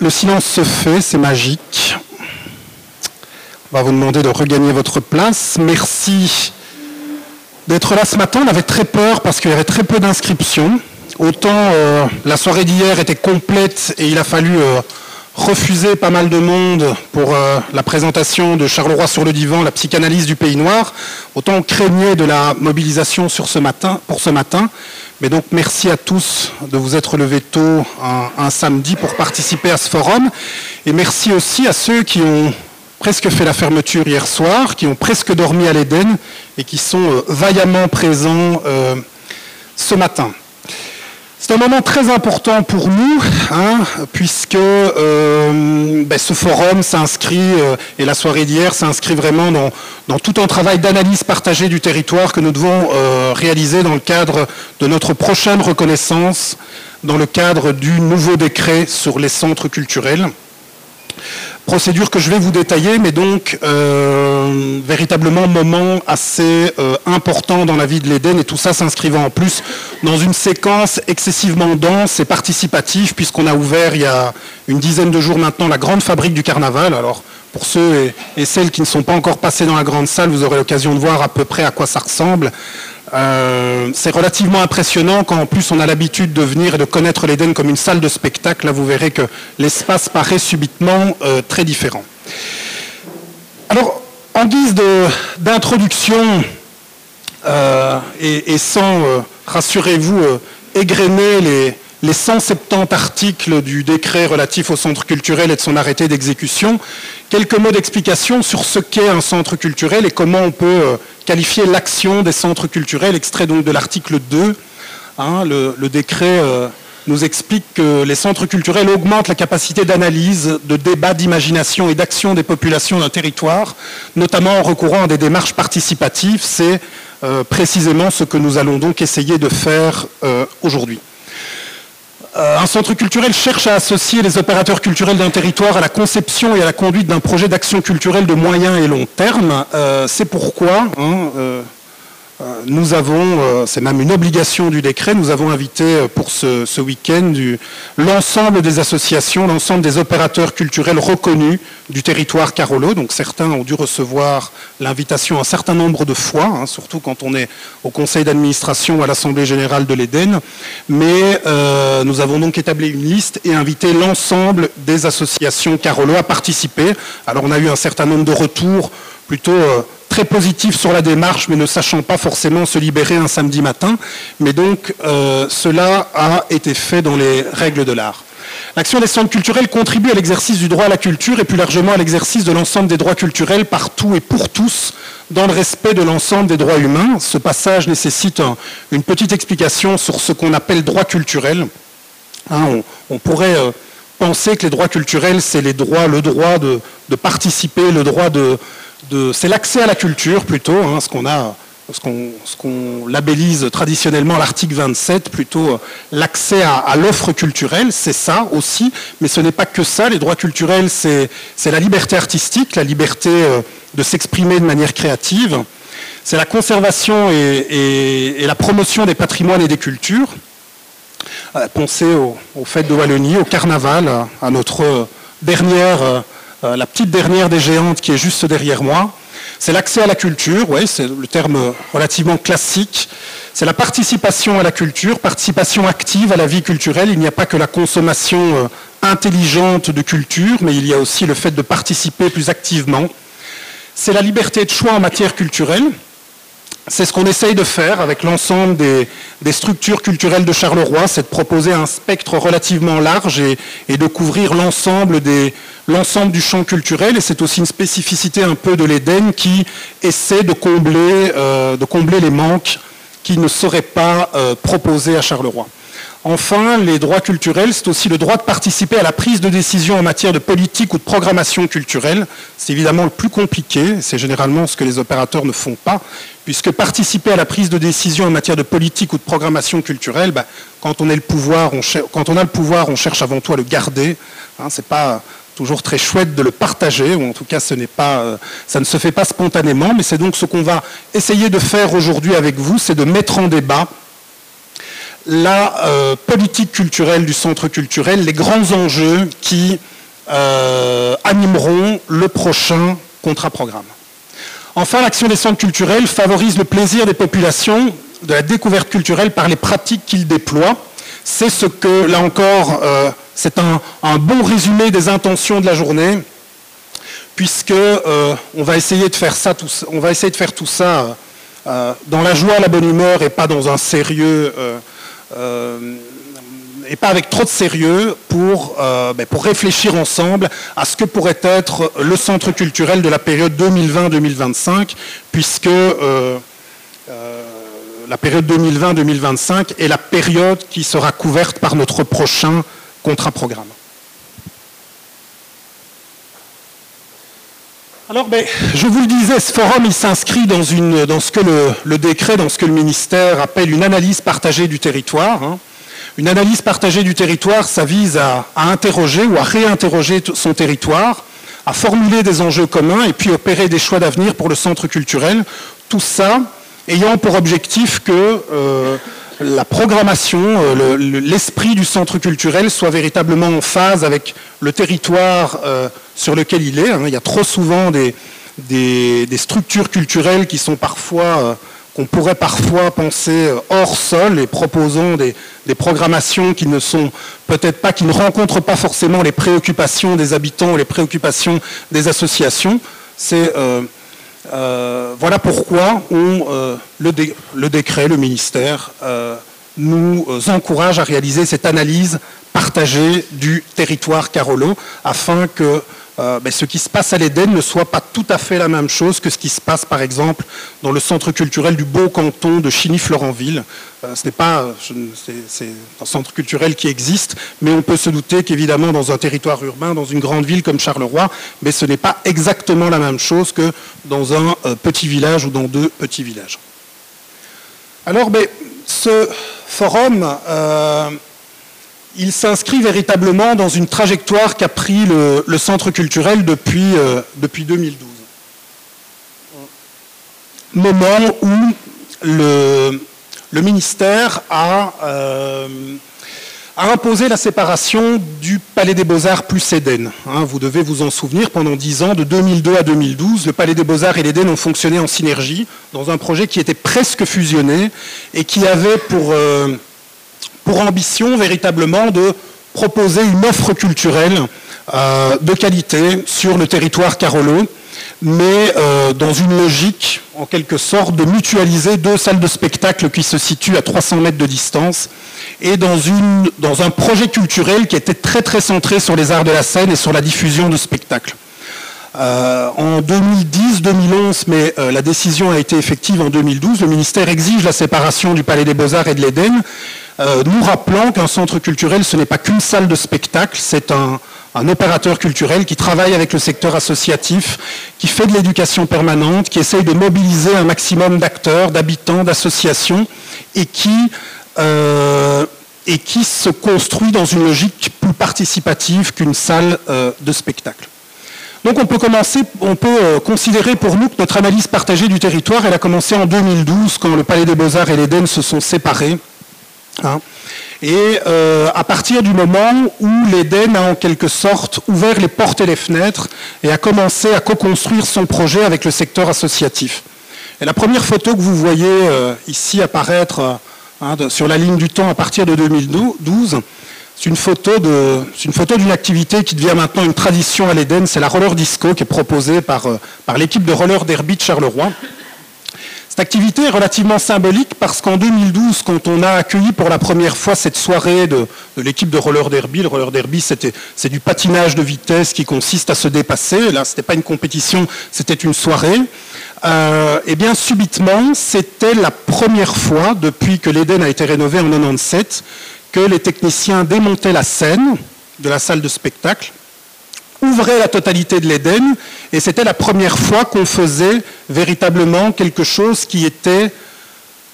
Le silence se fait, c'est magique. On va vous demander de regagner votre place. Merci d'être là ce matin. On avait très peur parce qu'il y avait très peu d'inscriptions. Autant euh, la soirée d'hier était complète et il a fallu euh, refuser pas mal de monde pour euh, la présentation de Charleroi sur le divan, la psychanalyse du pays noir. Autant on craignait de la mobilisation sur ce matin, pour ce matin. Mais donc merci à tous de vous être levés tôt un, samedi pour participer à ce forum. Et merci aussi à ceux qui ont presque fait la fermeture hier soir, qui ont presque dormi à l'Éden et qui sont vaillamment présents ce matin. C'est un moment très important pour nous, hein, puisque euh, ben, ce forum s'inscrit, euh, et la soirée d'hier s'inscrit vraiment dans, tout un travail d'analyse partagée du territoire que nous devons euh, réaliser dans le cadre de notre prochaine reconnaissance, dans le cadre du nouveau décret sur les centres culturels. Procédure que je vais vous détailler, mais donc euh, véritablement moment assez euh, important dans la vie de l'Éden et tout ça s'inscrivant en plus dans une séquence excessivement dense et participative puisqu'on a ouvert il y a une dizaine de jours maintenant la grande fabrique du carnaval. Alors pour ceux et celles qui ne sont pas encore passés dans la grande salle, vous aurez l'occasion de voir à peu près à quoi ça ressemble. Euh, c'est relativement impressionnant quand en plus on a l'habitude de venir et de connaître l'Éden comme une salle de spectacle. Là, vous verrez que l'espace paraît subitement euh, très différent. Alors, en guise d'introduction, euh, et, sans, rassurez-vous, égrener les, les 170 articles du décret relatif au centre culturel et de son arrêté d'exécution, quelques mots d'explication sur ce qu'est un centre culturel et comment on peut euh, qualifier l'action des centres culturels, extrait donc de l'article 2. Hein, le, décret euh, nous explique que les centres culturels augmentent la capacité d'analyse, de débat, d'imagination et d'action des populations d'un territoire, notamment en recourant à des démarches participatives. C'est euh, précisément ce que nous allons donc essayer de faire aujourd'hui. Euh, un centre culturel cherche à associer les opérateurs culturels d'un territoire à la conception et à la conduite d'un projet d'action culturelle de moyen et long terme. Euh, c'est pourquoi hein, euh, nous avons, euh, c'est même une obligation du décret, nous avons invité euh, pour ce, week-end l'ensemble des associations, l'ensemble des opérateurs culturels reconnus du territoire Carolo. Donc certains ont dû recevoir l'invitation un certain nombre de fois, hein, surtout quand on est au conseil d'administration à l'Assemblée générale de l'Éden. Mais nous avons donc établi une liste et invité l'ensemble des associations Carolo à participer. Alors on a eu un certain nombre de retours plutôt très positif sur la démarche, mais ne sachant pas forcément se libérer un samedi matin. Mais donc, euh, cela a été fait dans les règles de l'art. L'action des centres culturels contribue à l'exercice du droit à la culture et plus largement à l'exercice de l'ensemble des droits culturels partout et pour tous, dans le respect de l'ensemble des droits humains. Ce passage nécessite une petite explication sur ce qu'on appelle droit culturel. Hein, on, pourrait euh, penser que les droits culturels, c'est les droits, le droit de participer, le droit de, c'est l'accès à la culture plutôt, hein, ce qu'on labellise traditionnellement l'article 27, plutôt euh, l'accès à, l'offre culturelle, c'est ça aussi, mais ce n'est pas que ça. Les droits culturels, c'est la liberté artistique, la liberté euh, de s'exprimer de manière créative, c'est la conservation et, la promotion des patrimoines et des cultures. Euh, pensez aux au fêtes de Wallonie, au carnaval, à notre dernière euh, la petite dernière des géantes qui est juste derrière moi. C'est l'accès à la culture, oui, c'est le terme relativement classique. C'est la participation à la culture, participation active à la vie culturelle. Il n'y a pas que la consommation euh, intelligente de culture, mais il y a aussi le fait de participer plus activement. C'est la liberté de choix en matière culturelle. C'est ce qu'on essaye de faire avec l'ensemble des, structures culturelles de Charleroi, c'est de proposer un spectre relativement large et, de couvrir l'ensemble du champ culturel. Et c'est aussi une spécificité un peu de l'Éden qui essaie de combler, euh, les manques qui ne seraient pas euh, proposés à Charleroi. Enfin, les droits culturels, c'est aussi le droit de participer à la prise de décision en matière de politique ou de programmation culturelle. C'est évidemment le plus compliqué, c'est généralement ce que les opérateurs ne font pas, puisque participer à la prise de décision en matière de politique ou de programmation culturelle, bah, quand, on a le pouvoir, on cherche avant tout à le garder. Hein, c'est pas toujours très chouette de le partager, ou en tout cas ce euh, ça ne se fait pas spontanément, mais c'est donc ce qu'on va essayer de faire aujourd'hui avec vous, c'est de mettre en débat la euh, politique culturelle du centre culturel, les grands enjeux qui euh, animeront le prochain contrat-programme. Enfin, l'action des centres culturels favorise le plaisir des populations de la découverte culturelle par les pratiques qu'ils déploient. C'est ce que, là encore, euh, c'est un, bon résumé des intentions de la journée, puisque on va essayer de faire ça, on va essayer de faire tout ça dans la joie, la bonne humeur et pas dans un sérieux et pas avec trop de sérieux pour, euh, ben, pour réfléchir ensemble à ce que pourrait être le centre culturel de la période 2020-2025, puisque euh, la période 2020-2025 est la période qui sera couverte par notre prochain contrat-programme. Alors, ben, je vous le disais, ce forum, il s'inscrit dans, ce que le, décret, dans ce que le ministère appelle une analyse partagée du territoire. Hein. Une analyse partagée du territoire, ça vise à, interroger ou à réinterroger son territoire, à formuler des enjeux communs et puis opérer des choix d'avenir pour le centre culturel. Tout ça ayant pour objectif que euh, la programmation, euh, l'esprit du centre culturel soit véritablement en phase avec le territoire euh, sur lequel il est. Hein. Il y a trop souvent des, structures culturelles qui sont parfois, euh, qu'on pourrait parfois penser hors sol et proposant des, programmations qui ne sont peut-être pas, qui ne rencontrent pas forcément les préoccupations des habitants ou les préoccupations des associations. Voilà pourquoi euh, le, décret, le ministère, euh, nous encourage à réaliser cette analyse partagée du territoire Carolo afin que ben, ce qui se passe à l'Éden ne soit pas tout à fait la même chose que ce qui se passe par exemple dans le centre culturel du beau canton de Chigny-Florenville, euh, ce n'est pas, c'est un centre culturel qui existe, mais on peut se douter qu'évidemment dans un territoire urbain, dans une grande ville comme Charleroi, mais ce n'est pas exactement la même chose que dans un euh, petit village ou dans deux petits villages. Alors, ce forum, euh, il s'inscrit véritablement dans une trajectoire qu'a pris le, centre culturel depuis, depuis 2012. Moment où le, le ministère euh, a, imposé la séparation du Palais des Beaux-Arts plus Éden. Hein, vous devez vous en souvenir, pendant dix ans, de 2002 à 2012, le Palais des Beaux-Arts et l'Éden ont fonctionné en synergie dans un projet qui était presque fusionné et qui avait pour, euh, pour ambition véritablement de proposer une offre culturelle euh, de qualité sur le territoire carolo mais euh, dans une logique, en quelque sorte, de mutualiser deux salles de spectacle qui se situent à 300 mètres de distance, et dans, un projet culturel qui était très très centré sur les arts de la scène et sur la diffusion de spectacles. Euh, en 2010-2011, mais la décision a été effective en 2012, le ministère exige la séparation du Palais des Beaux-Arts et de l'Éden, nous rappelant qu'un centre culturel, ce n'est pas qu'une salle de spectacle, c'est un, opérateur culturel qui travaille avec le secteur associatif, qui fait de l'éducation permanente, qui essaye de mobiliser un maximum d'acteurs, d'habitants, d'associations, et qui, euh, se construit dans une logique plus participative qu'une salle euh, de spectacle. Donc on peut commencer, on peut euh, considérer pour nous que notre analyse partagée du territoire, elle a commencé en 2012 quand le Palais des Beaux-Arts et l'Éden se sont séparés. Hein. Et euh, à partir du moment où l'Éden a en quelque sorte ouvert les portes et les fenêtres et a commencé à co-construire son projet avec le secteur associatif. Et la première photo que vous voyez euh, ici apparaître euh, hein, sur la ligne du temps à partir de 2012, c'est une photo d'une activité qui devient maintenant une tradition à l'Éden, c'est la roller disco qui est proposée par, par l'équipe de roller derby de Charleroi. Cette activité est relativement symbolique parce qu'en 2012, quand on a accueilli pour la première fois cette soirée de, l'équipe de roller derby, le roller derby c'est du patinage de vitesse qui consiste à se dépasser. Là, ce n'était pas une compétition, c'était une soirée. Euh, et bien subitement, c'était la première fois depuis que l'Éden a été rénové en 97 que les techniciens démontaient la scène de la salle de spectacle ouvrait la totalité de l'Éden, et c'était la première fois qu'on faisait véritablement quelque chose qui était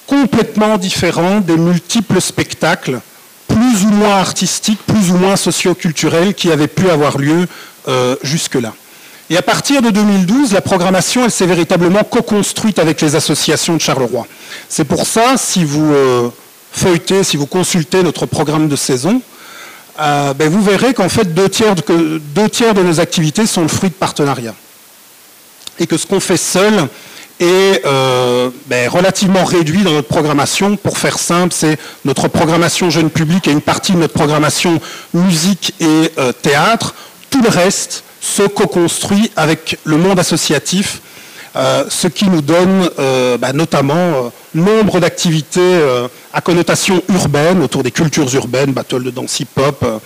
complètement différent des multiples spectacles, plus ou moins artistiques, plus ou moins socioculturels, qui avaient pu avoir lieu euh, jusque-là. Et à partir de 2012, la programmation, elle s'est véritablement co-construite avec les associations de Charleroi. C'est pour ça, si vous euh, feuilletez, si vous consultez notre programme de saison, euh, ben, vous verrez qu'en fait deux tiers, de, nos activités sont le fruit de partenariats. Et que ce qu'on fait seul est euh, ben, relativement réduit dans notre programmation. Pour faire simple, c'est notre programmation jeune public et une partie de notre programmation musique et euh, théâtre. Tout le reste se co-construit avec le monde associatif, ce qui nous donne ben, notamment nombre d'activités à connotation urbaine, autour des cultures urbaines, battle de danse hip-hop, euh,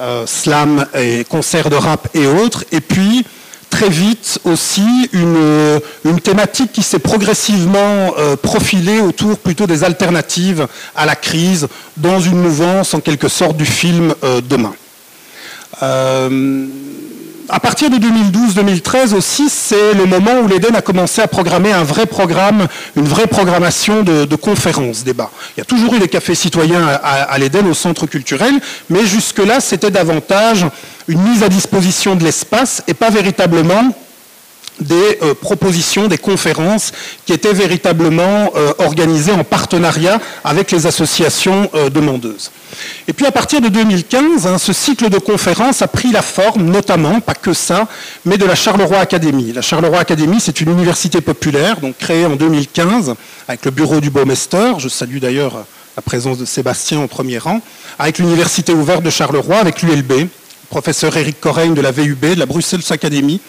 euh, slam et concerts de rap et autres. Et puis, très vite aussi, une, une thématique qui s'est progressivement euh, profilée autour plutôt des alternatives à la crise, dans une mouvance en quelque sorte du film Demain à partir de 2012-2013 aussi, c'est le moment où l'Eden a commencé à programmer un vrai programme, une vraie programmation de, conférences, débats. Il y a toujours eu des cafés citoyens à, à l'Eden, au centre culturel, mais jusque-là, c'était davantage une mise à disposition de l'espace et pas véritablement des euh, propositions, des conférences qui étaient véritablement euh, organisées en partenariat avec les associations euh, demandeuses. Et puis à partir de 2015, hein, ce cycle de conférences a pris la forme, notamment, pas que ça, mais de la Charleroi Academy. La Charleroi Academy, c'est une université populaire, donc créée en 2015 avec le bureau du Baumeister. Je salue d'ailleurs la présence de Sébastien au premier rang, avec l'université ouverte de Charleroi, avec l'ULB, professeur Éric Correigne de la VUB, de la Bruxelles Academy.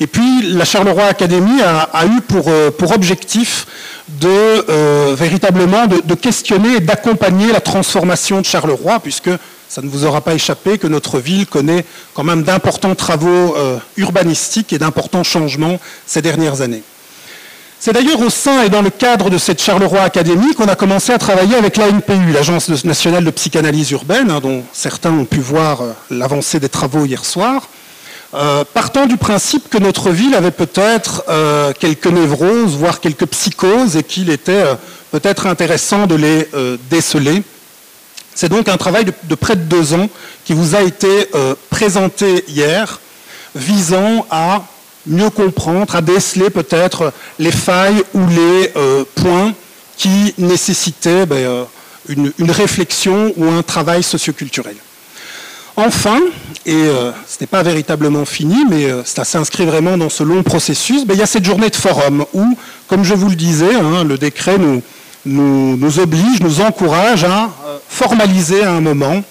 Et puis la Charleroi Academy a, eu pour, euh, objectif de euh, véritablement de, questionner et d'accompagner la transformation de Charleroi, puisque ça ne vous aura pas échappé que notre ville connaît quand même d'importants travaux euh, urbanistiques et d'importants changements ces dernières années. C'est d'ailleurs au sein et dans le cadre de cette Charleroi Académie qu'on a commencé à travailler avec l'ANPU, l'Agence nationale de psychanalyse urbaine, hein, dont certains ont pu voir euh, l'avancée des travaux hier soir, euh, partant du principe que notre ville avait peut-être euh, quelques névroses, voire quelques psychoses, et qu'il était peut-être intéressant de les déceler. C'est donc un travail de, près de deux ans qui vous a été présenté hier, visant à mieux comprendre, à déceler peut-être les failles ou les euh, points qui nécessitaient ben, euh, une, réflexion ou un travail socioculturel. Enfin, et euh, ce n'est pas véritablement fini, mais ça s'inscrit vraiment dans ce long processus, ben, il y a cette journée de forum où, comme je vous le disais, hein, le décret nous, nous, oblige, nous encourage à formaliser à un moment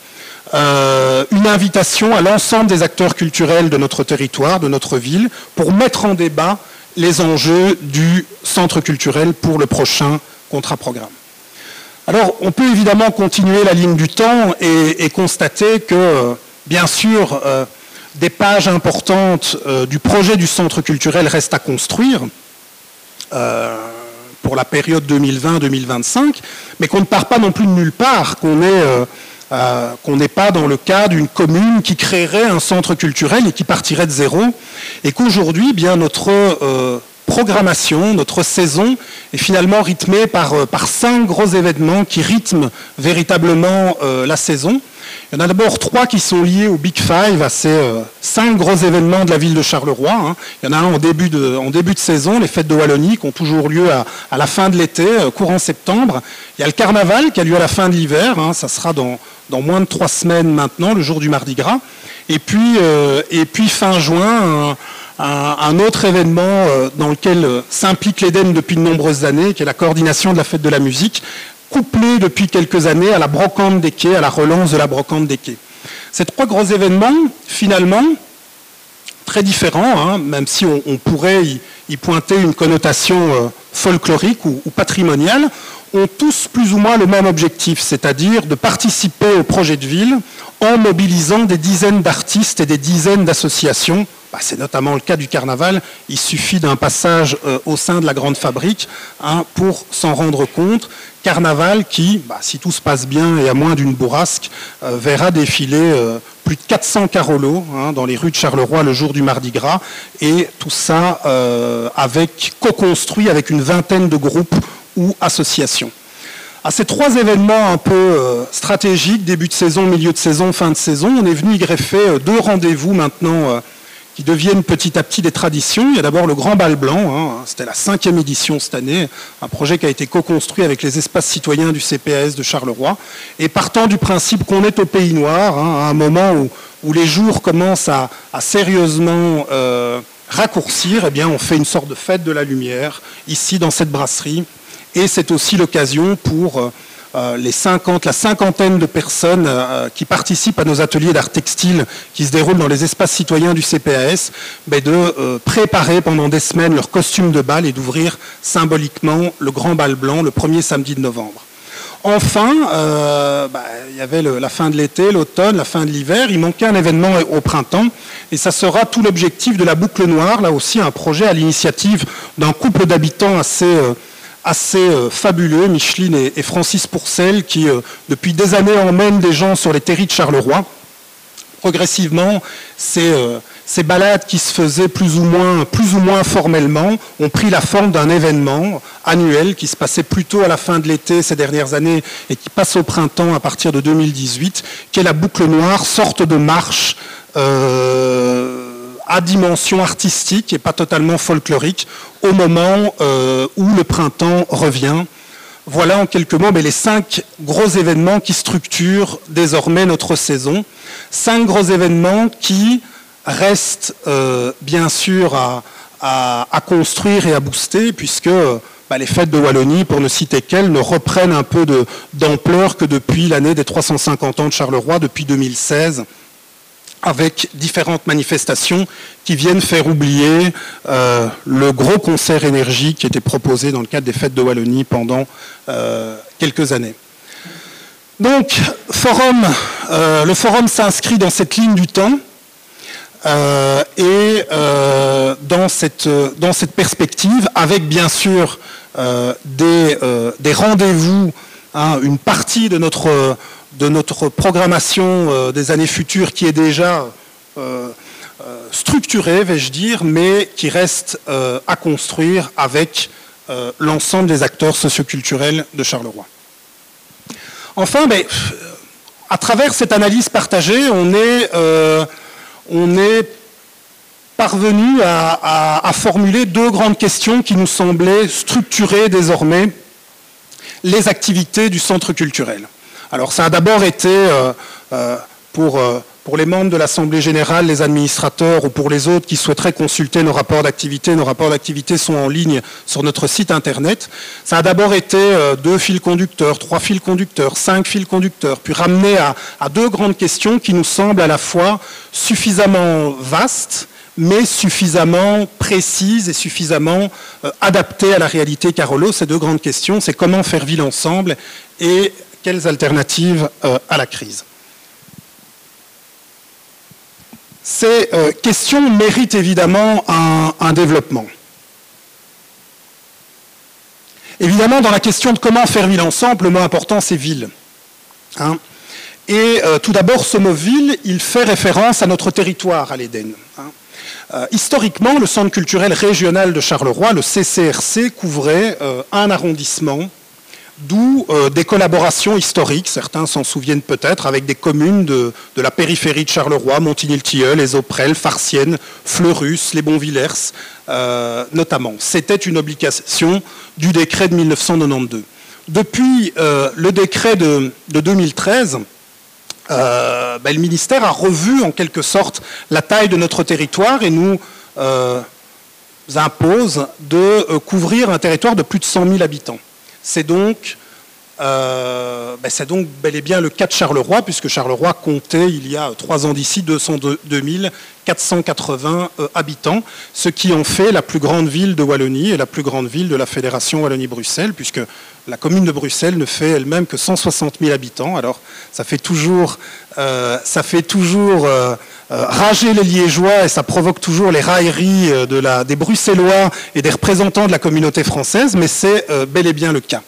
euh, une invitation à l'ensemble des acteurs culturels de notre territoire, de notre ville, pour mettre en débat les enjeux du centre culturel pour le prochain contrat programme. Alors, on peut évidemment continuer la ligne du temps et, constater que, bien sûr, euh, des pages importantes euh, du projet du centre culturel restent à construire pour la période 2020-2025, mais qu'on ne part pas non plus de nulle part, qu'on est euh, qu'on n'est pas dans le cas d'une commune qui créerait un centre culturel et qui partirait de zéro, et qu'aujourd'hui, eh bien notre euh, programmation, notre saison est finalement rythmée par, euh, cinq gros événements qui rythment véritablement la saison. Il y en a d'abord trois qui sont liés au Big Five, à ces cinq gros événements de la ville de Charleroi. Hein. Il y en a un en début de, saison, les fêtes de Wallonie, qui ont toujours lieu à, la fin de l'été, courant septembre. Il y a le carnaval qui a lieu à la fin de l'hiver, hein. ça sera dans, dans, moins de trois semaines maintenant, le jour du Mardi Gras. Et puis, euh, fin juin, un, autre événement dans lequel s'implique l'Éden depuis de nombreuses années, qui est la coordination de la fête de la musique, couplé depuis quelques années à la brocante des quais, à la relance de la brocante des quais. Ces trois gros événements, finalement, très différents, hein, même si on, pourrait y, pointer une connotation euh, folklorique ou, patrimoniale, ont tous plus ou moins le même objectif, c'est-à-dire de participer au projet de ville en mobilisant des dizaines d'artistes et des dizaines d'associations. Bah, c'est notamment le cas du carnaval. Il suffit d'un passage euh, au sein de la grande fabrique hein, pour s'en rendre compte carnaval qui, bah, si tout se passe bien et à moins d'une bourrasque, euh, verra défiler euh, plus de 400 carolos hein, dans les rues de Charleroi le jour du Mardi Gras, et tout ça euh, avec co-construit avec une vingtaine de groupes ou associations. À ces trois événements un peu stratégiques, début de saison, milieu de saison, fin de saison, on est venu y greffer deux rendez-vous maintenant deviennent petit à petit des traditions. Il y a d'abord le Grand Bal Blanc, hein. c'était la cinquième édition cette année, un projet qui a été co-construit avec les espaces citoyens du CPS de Charleroi. Et partant du principe qu'on est au Pays Noir, hein, à un moment où, les jours commencent à, sérieusement euh, raccourcir, eh bien, on fait une sorte de fête de la lumière ici dans cette brasserie. Et c'est aussi l'occasion pour euh, euh, les 50, la cinquantaine de personnes euh, qui participent à nos ateliers d'art textile qui se déroulent dans les espaces citoyens du CPAS, ben, de euh, préparer pendant des semaines leur costume de bal et d'ouvrir symboliquement le grand bal blanc le premier samedi de novembre. Enfin, ben, il y avait la fin de l'été, l'automne, la fin de l'hiver. Il manquait un événement au printemps. Et ça sera tout l'objectif de la boucle noire. Là aussi, un projet à l'initiative d'un couple d'habitants assez assez euh, fabuleux, Micheline et, Francis Pourcel, qui euh, depuis des années emmènent des gens sur les terris de Charleroi. Progressivement, euh, ces, balades qui se faisaient plus ou, moins, plus ou moins formellement ont pris la forme d'un événement annuel qui se passait plutôt à la fin de l'été ces dernières années et qui passe au printemps à partir de 2018, qui est la boucle noire, sorte de marche à dimension artistique et pas totalement folklorique au moment euh, où le printemps revient. Voilà en quelques mots les cinq gros événements qui structurent désormais notre saison. Cinq gros événements qui restent euh, bien sûr à, construire et à booster puisque bah, les fêtes de Wallonie, pour ne citer qu'elles, ne reprennent un peu d'ampleur que depuis l'année des 350 ans de Charleroi, depuis 2016 avec différentes manifestations qui viennent faire oublier euh, le gros concert énergie qui était proposé dans le cadre des fêtes de Wallonie pendant euh, quelques années. Donc, forum, euh, le forum s'inscrit dans cette ligne du temps et dans cette, dans, cette, perspective, avec bien sûr des, des rendez-vous, hein, une partie de notre de notre programmation euh, des années futures qui est déjà euh, euh, structurée, vais-je dire, mais qui reste à construire avec l'ensemble des acteurs socioculturels de Charleroi. Enfin, ben, à travers cette analyse partagée, on est, on est parvenu à, à, formuler deux grandes questions qui nous semblaient structurer désormais les activités du centre culturel. Alors ça a d'abord été euh, euh, pour, euh, pour les membres de l'Assemblée générale, les administrateurs ou pour les autres qui souhaiteraient consulter nos rapports d'activité. Nos rapports d'activité sont en ligne sur notre site internet. Ça a d'abord été deux fils conducteurs, trois fils conducteurs, cinq fils conducteurs, puis ramené à, à deux grandes questions qui nous semblent à la fois suffisamment vastes mais suffisamment précises et suffisamment adaptées à la réalité Carolo. Ces deux grandes questions, c'est comment faire ville ensemble et quelles alternatives euh, à la crise? Ces euh, questions méritent évidemment un, développement. Évidemment, dans la question de comment faire ville ensemble, le mot important, c'est ville. Hein. et euh, tout d'abord, ce mot ville, il fait référence à notre territoire, à l'Éden. Hein. historiquement, le Centre culturel régional de Charleroi, le CCRC, couvrait un arrondissement D'où euh, des collaborations historiques, certains s'en souviennent peut-être, avec des communes de, la périphérie de Charleroi, Montigny-le-Tilleul, les Auprelles, Farciennes, Fleurus, les Bonvillers, euh, notamment. C'était une obligation du décret de 1992. Depuis euh, le décret de, 2013, ben, le ministère a revu en quelque sorte la taille de notre territoire et nous impose de couvrir un territoire de plus de 100 000 habitants. C'est donc, euh, ben, donc bel et bien le cas de Charleroi, puisque Charleroi comptait il y a trois ans d'ici 202 480 euh, habitants, ce qui en fait la plus grande ville de Wallonie et la plus grande ville de la Fédération Wallonie-Bruxelles, puisque la commune de Bruxelles ne fait elle-même que 160 000 habitants. Alors ça fait toujours, euh, ça rager les Liégeois et ça provoque toujours les railleries des Bruxellois et des représentants de la communauté française, mais c'est bel et bien le cas.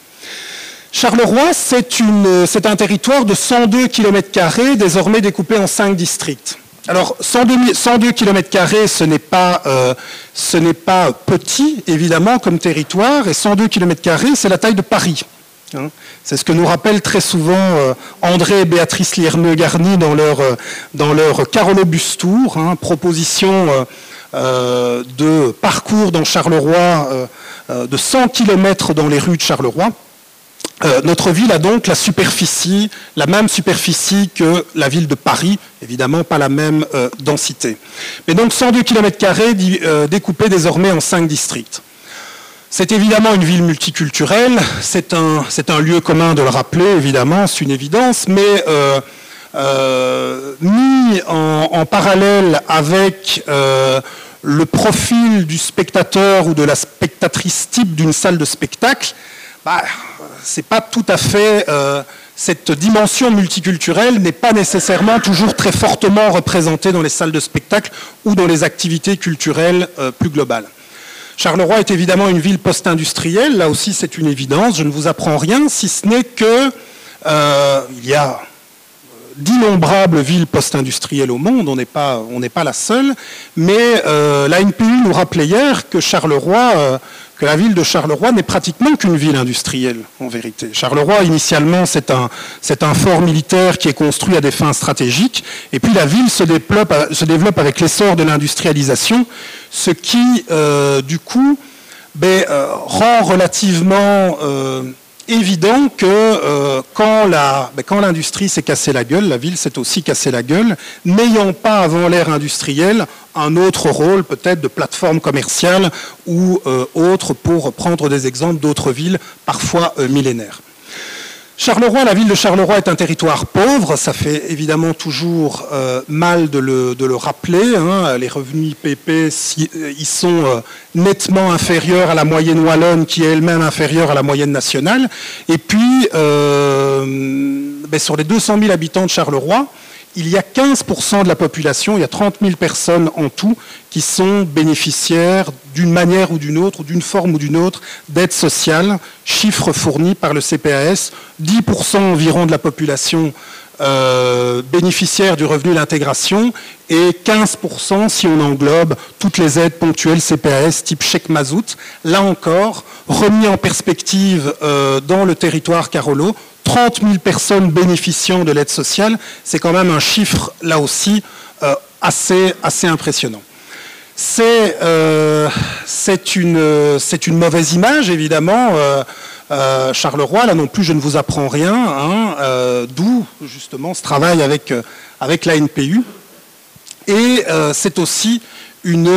Charleroi, c'est un territoire de 102 km, désormais découpé en 5 districts. Alors, 102, km, ce n'est pas, euh, petit, évidemment, comme territoire, et 102 km, c'est la taille de Paris. Hein. C'est ce que nous rappellent très souvent euh, André et Béatrice Lierneux-Garny dans leur, euh, dans Bustour, hein, proposition euh, de parcours dans Charleroi de 100 km dans les rues de Charleroi. Notre ville a donc la superficie, la même superficie que la ville de Paris, évidemment pas la même densité. Mais donc 102 km découpés désormais en 5 districts. C'est évidemment une ville multiculturelle, c'est un, lieu commun de le rappeler, évidemment, c'est une évidence, mais euh, euh, mis en, parallèle avec euh, le profil du spectateur ou de la spectatrice type d'une salle de spectacle, bah, c'est pas tout à fait cette dimension multiculturelle n'est pas nécessairement toujours très fortement représentée dans les salles de spectacle ou dans les activités culturelles plus globales. Charleroi est évidemment une ville post-industrielle, là aussi c'est une évidence, je ne vous apprends rien, si ce n'est que euh, il y a d'innombrables villes post-industrielles au monde, on n'est pas, pas, la seule, mais euh, la NPU nous rappelait hier que Charleroi, euh, la ville de Charleroi n'est pratiquement qu'une ville industrielle, en vérité. Charleroi, initialement, c'est un, fort militaire qui est construit à des fins stratégiques, et puis la ville se développe, avec l'essor de l'industrialisation, ce qui, euh, du coup, ben, rend relativement évident que euh, ben, quand l'industrie s'est cassée la gueule, la ville s'est aussi cassée la gueule, n'ayant pas avant l'ère industrielle un autre rôle peut-être de plateforme commerciale ou euh, autre pour prendre des exemples d'autres villes parfois euh, millénaires. Charleroi, la ville de Charleroi est un territoire pauvre, ça fait évidemment toujours euh, mal de le, rappeler. Hein. Les revenus IPP euh, ils sont euh, nettement inférieurs à la moyenne wallonne, qui est elle-même inférieure à la moyenne nationale. Et puis, ben, sur les 200 000 habitants de Charleroi, il y a 15% de la population, il y a 30 000 personnes en tout, qui sont bénéficiaires d'une manière ou d'une autre, d'une forme ou d'une autre, d'aide sociale, chiffre fourni par le CPAS. 10% environ de la population euh, bénéficiaire du revenu d'intégration et 15% si on englobe toutes les aides ponctuelles CPAS type chèque mazout. Là encore, remis en perspective euh, dans le territoire Carolo, 30 000 personnes bénéficiant de l'aide sociale, c'est quand même un chiffre, là aussi, euh, assez, impressionnant. C'est euh, une, une, mauvaise image, évidemment. Euh, Charleroi, là non plus, je ne vous apprends rien, hein, d'où justement ce travail avec, avec la NPU. Et c'est aussi une,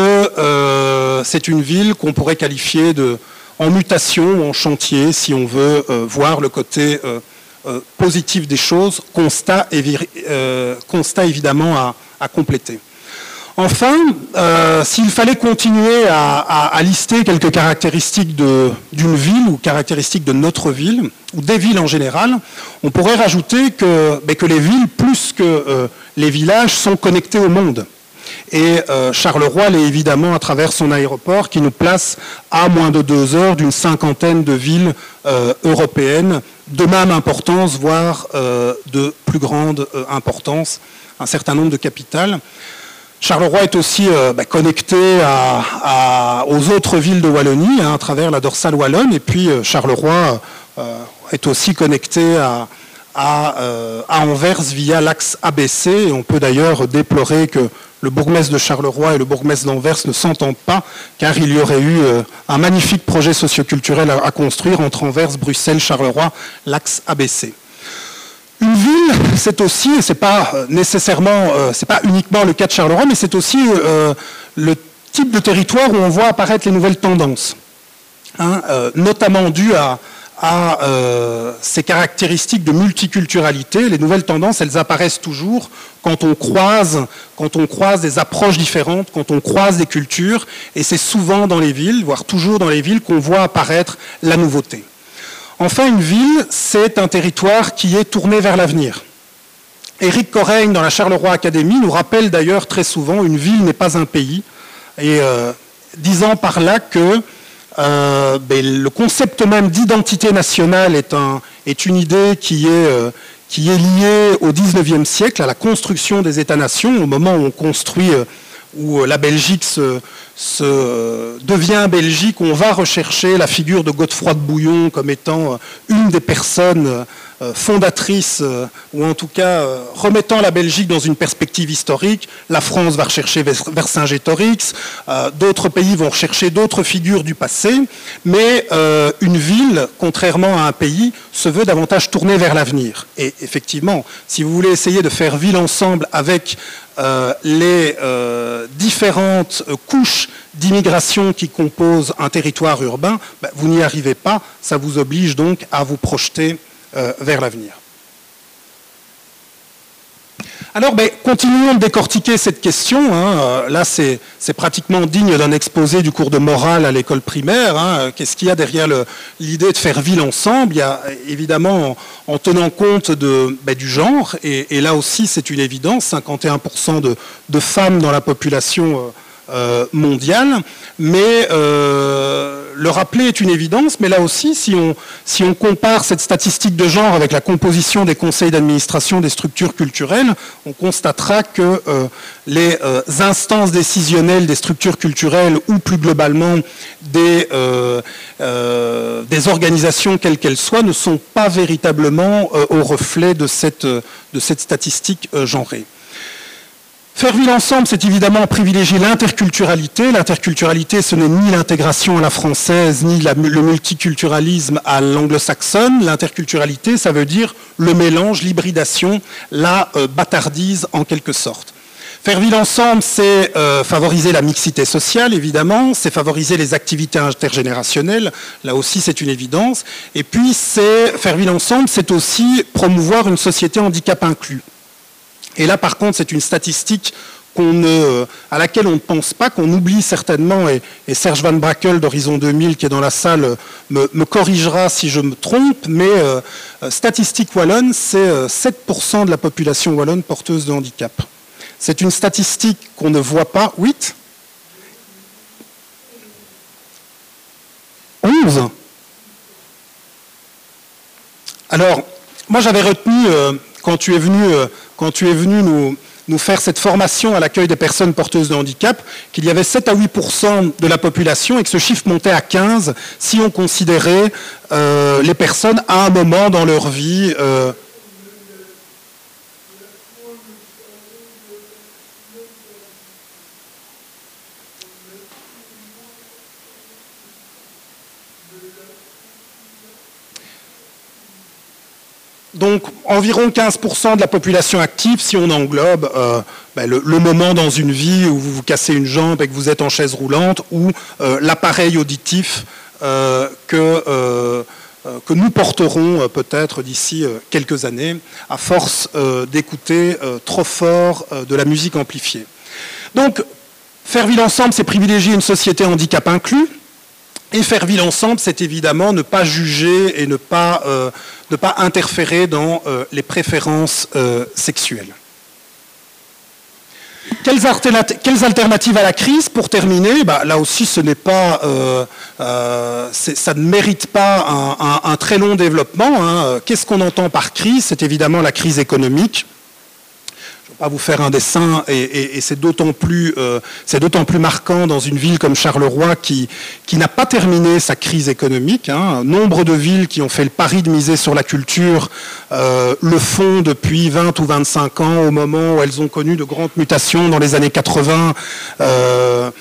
c'est ville qu'on pourrait qualifier de, en mutation en chantier, si on veut voir le côté positif des choses, constat, euh, évidemment à, compléter. Enfin, euh, s'il fallait continuer à, lister quelques caractéristiques d'une ville ou caractéristiques de notre ville, ou des villes en général, on pourrait rajouter que, ben, les villes, plus que les villages, sont connectés au monde. Et Charleroi l'est évidemment à travers son aéroport qui nous place à moins de deux heures d'une cinquantaine de villes européennes de même importance, voire euh, de plus grande euh, importance, un certain nombre de capitales. Charleroi est aussi euh, bah, connecté aux autres villes de Wallonie hein, à travers la dorsale wallonne, et puis Charleroi est aussi connecté à, Anvers via l'axe ABC. On peut d'ailleurs déplorer que le bourgmestre de Charleroi et le bourgmestre d'Anvers ne s'entendent pas, car il y aurait eu euh, un magnifique projet socioculturel à, construire entre Anvers, Bruxelles, Charleroi, l'axe ABC. Une ville, c'est aussi, et c'est pas euh, nécessairement, euh, c'est pas uniquement le cas de Charleroi, mais c'est aussi le type de territoire où on voit apparaître les nouvelles tendances, hein, notamment dû à, à euh, ces caractéristiques de multiculturalité. Les nouvelles tendances, elles apparaissent toujours quand on croise, quand on croise des approches différentes, quand on croise des cultures, et c'est souvent dans les villes, voire toujours dans les villes, qu'on voit apparaître la nouveauté. Enfin, une ville, c'est un territoire qui est tourné vers l'avenir. Éric Correigne, dans la Charleroi Academy, nous rappelle d'ailleurs très souvent une ville n'est pas un pays, et euh, disant par là que euh, ben, le concept même d'identité nationale est, une idée qui est, euh, liée au XIXe siècle, à la construction des États-nations, au moment où on construit, euh, où la Belgique se, devient Belgique, on va rechercher la figure de Godefroy de Bouillon comme étant une des personnes fondatrice, euh, ou en tout cas euh, remettant la Belgique dans une perspective historique. La France va rechercher Vercingétorix, d'autres pays vont rechercher d'autres figures du passé, mais une ville, contrairement à un pays, se veut davantage tourner vers l'avenir. Et effectivement, si vous voulez essayer de faire ville ensemble avec les différentes couches d'immigration qui composent un territoire urbain, ben, vous n'y arrivez pas. Ça vous oblige donc à vous projeter euh, vers l'avenir. Alors, ben, continuons de décortiquer cette question. Hein. Euh, là, c'est pratiquement digne d'un exposé du cours de morale à l'école primaire. Hein. Qu'est-ce qu'il y a derrière l'idée de faire ville ensemble? Il y a évidemment, en, tenant compte de, ben, du genre, et, là aussi c'est une évidence, 51% de, femmes dans la population euh, euh, mondiale, mais euh, le rappeler est une évidence, mais là aussi, si on, compare cette statistique de genre avec la composition des conseils d'administration des structures culturelles, on constatera que euh, les instances décisionnelles des structures culturelles ou plus globalement des, des organisations quelles qu'elles soient ne sont pas véritablement au reflet de cette statistique genrée. Faire ville ensemble, c'est évidemment privilégier l'interculturalité. L'interculturalité, ce n'est ni l'intégration à la française, ni le multiculturalisme à l'anglo-saxonne. L'interculturalité, ça veut dire le mélange, l'hybridation, la euh, bâtardise en quelque sorte. Faire ville ensemble, c'est euh, favoriser la mixité sociale, évidemment, c'est favoriser les activités intergénérationnelles, là aussi c'est une évidence, et puis c'est faire ville ensemble, c'est aussi promouvoir une société handicap inclus. Et là, par contre, c'est une statistique à laquelle on ne pense pas, qu'on oublie certainement, et, Serge Van Brakel d'Horizon 2000 qui est dans la salle me, corrigera si je me trompe, mais euh, statistique wallonne, c'est 7% euh, de la population wallonne porteuse de handicap. C'est une statistique qu'on ne voit pas. 8 11 Alors, moi j'avais retenu, euh, quand tu es venu venu nous, faire cette formation à l'accueil des personnes porteuses de handicap, qu'il y avait 7 à 8% de la population et que ce chiffre montait à 15 si on considérait euh, les personnes à un moment dans leur vie. Euh, Donc environ 15% de la population active si on englobe euh, ben, le, moment dans une vie où vous vous cassez une jambe et que vous êtes en chaise roulante ou euh, l'appareil auditif euh, que, que, nous porterons peut-être d'ici quelques années à force d'écouter trop fort de la musique amplifiée. Donc faire ville ensemble, c'est privilégier une société handicap inclus. Et faire ville ensemble, c'est évidemment ne pas juger et ne pas, euh, ne pas interférer dans euh, les préférences euh, sexuelles. Quelles, alternatives à la crise? Pour terminer, bah, là aussi, ce n'est pas, ça ne mérite pas un, très long développement. Hein. Qu'est-ce qu'on entend par crise? C'est évidemment la crise économique pas vous faire un dessin, et, c'est d'autant plus, euh, plus, marquant dans une ville comme Charleroi qui, qui n'a pas terminé sa crise économique. Hein. Nombre de villes qui ont fait le pari de miser sur la culture euh, le font depuis 20 ou 25 ans, au moment où elles ont connu de grandes mutations dans les années 80. Euh,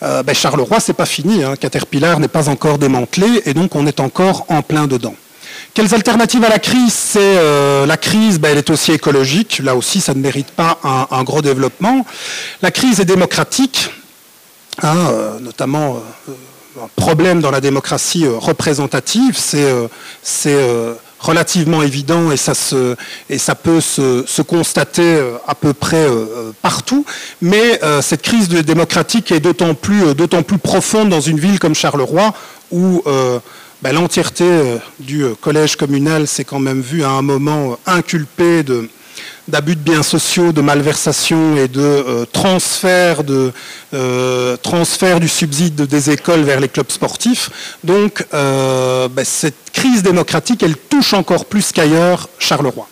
ben Charleroi, c'est pas fini. Hein. Caterpillar n'est pas encore démantelé, et donc on est encore en plein dedans. Quelles alternatives à la crise? Euh, la crise, ben, elle est aussi écologique. Là aussi, ça ne mérite pas un, gros développement. La crise est démocratique, hein, euh, notamment euh, un problème dans la démocratie représentative. C'est relativement évident et ça, peut se, constater à peu près partout. Mais cette crise démocratique est d'autant plus profonde dans une ville comme Charleroi où ben, l'entièreté euh, du euh, collège communal s'est quand même vue à un moment euh, inculpée d'abus de biens sociaux, de malversation et de transfert, du subside des écoles vers les clubs sportifs. Donc ben, cette crise démocratique, elle touche encore plus qu'ailleurs Charleroi.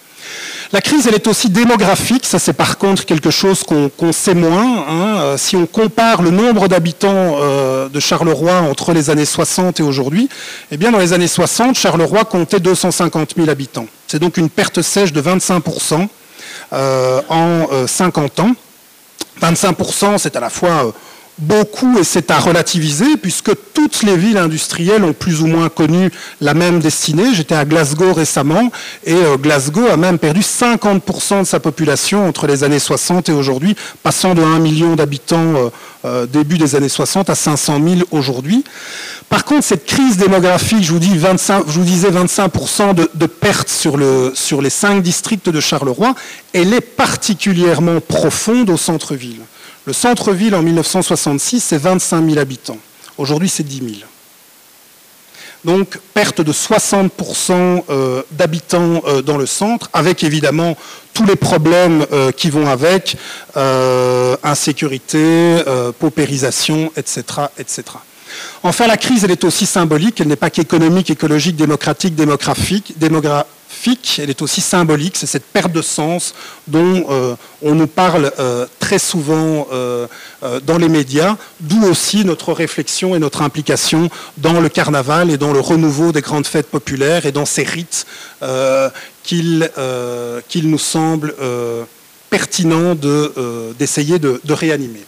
La crise, elle est aussi démographique. Ça, c'est par contre quelque chose qu'on sait moins. Hein. Euh, si on compare le nombre d'habitants euh, de Charleroi entre les années 60 et aujourd'hui, eh bien, dans les années 60, Charleroi comptait 250 000 habitants. C'est donc une perte sèche de 25% en 50 ans. 25% c'est à la fois beaucoup, et c'est à relativiser, puisque toutes les villes industrielles ont plus ou moins connu la même destinée. J'étais à Glasgow récemment, et euh, Glasgow a même perdu 50% de sa population entre les années 60 et aujourd'hui, passant de 1 million d'habitants euh, euh, début des années 60 à 500 000 aujourd'hui. Par contre, cette crise démographique, je vous, dis 25, je vous disais 25% de, de pertes sur, sur les cinq districts de Charleroi, elle est particulièrement profonde au centre-ville. Le centre-ville en 1966, c'est 25 000 habitants. Aujourd'hui, c'est 10 000. Donc, perte de 60% euh, d'habitants euh, dans le centre, avec évidemment tous les problèmes euh, qui vont avec, insécurité, paupérisation, etc., etc. Enfin, la crise, elle est aussi symbolique, elle n'est pas qu'économique, écologique, démocratique, démographique, elle est aussi symbolique, c'est cette perte de sens dont euh, on nous parle euh, très souvent euh, dans les médias, d'où aussi notre réflexion et notre implication dans le carnaval et dans le renouveau des grandes fêtes populaires et dans ces rites qu'il nous semble pertinent d'essayer de, de réanimer.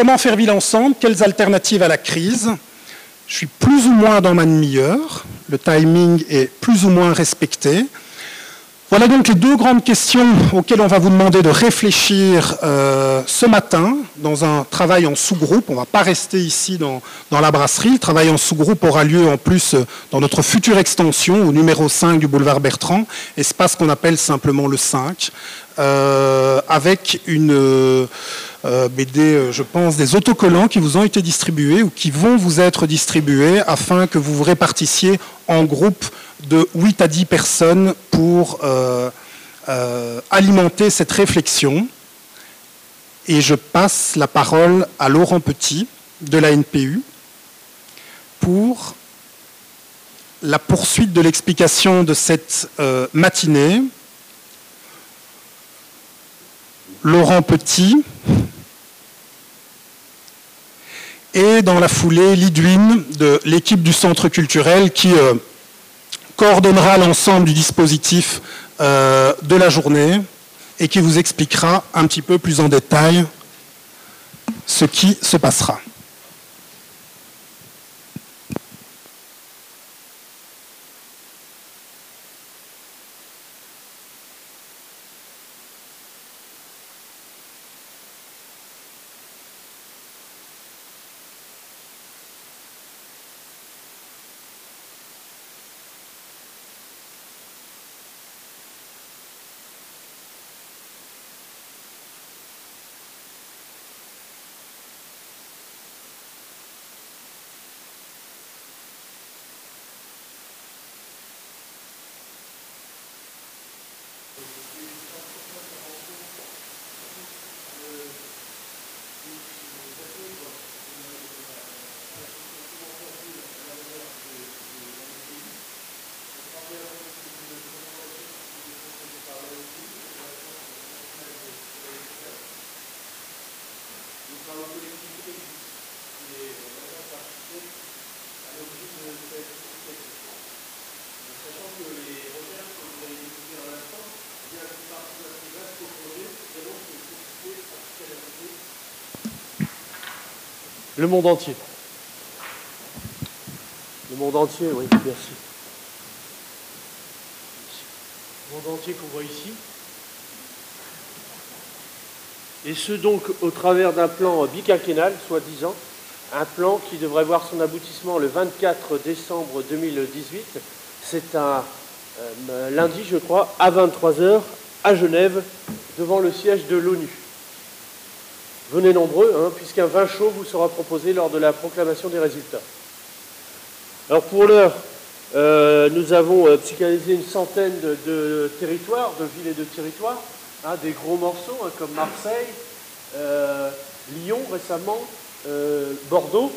Comment faire ville ensemble? Quelles alternatives à la crise? Je suis plus ou moins dans ma demi-heure, le timing est plus ou moins respecté. Voilà donc les deux grandes questions auxquelles on va vous demander de réfléchir euh, ce matin dans un travail en sous-groupe. On ne va pas rester ici dans, la brasserie. Le travail en sous-groupe aura lieu en plus dans notre future extension au numéro 5 du boulevard Bertrand, espace qu'on appelle simplement le 5, euh, avec une... Euh, je pense, des autocollants qui vous ont été distribués ou qui vont vous être distribués afin que vous vous répartissiez en groupe de 8 à 10 personnes pour euh, euh, alimenter cette réflexion. Et je passe la parole à Laurent Petit de la NPU pour la poursuite de l'explication de cette matinée. Laurent Petit, et dans la foulée Lidwin de l'équipe du centre culturel qui euh, coordonnera l'ensemble du dispositif euh, de la journée et qui vous expliquera un petit peu plus en détail ce qui se passera. Le monde entier. Le monde entier, oui, merci. Le monde entier qu'on voit ici. Et ce donc au travers d'un plan biquinquennal, soi-disant, un plan qui devrait voir son aboutissement le 24 décembre 2018. C'est un euh, lundi, je crois, à 23h, à Genève, devant le siège de l'ONU. Venez nombreux, hein, puisqu'un vin chaud vous sera proposé lors de la proclamation des résultats. Alors pour l'heure, euh, nous avons euh, une centaine de, territoires, de villes et de territoires, hein, des gros morceaux hein, comme Marseille, euh, Lyon récemment, Bordeaux,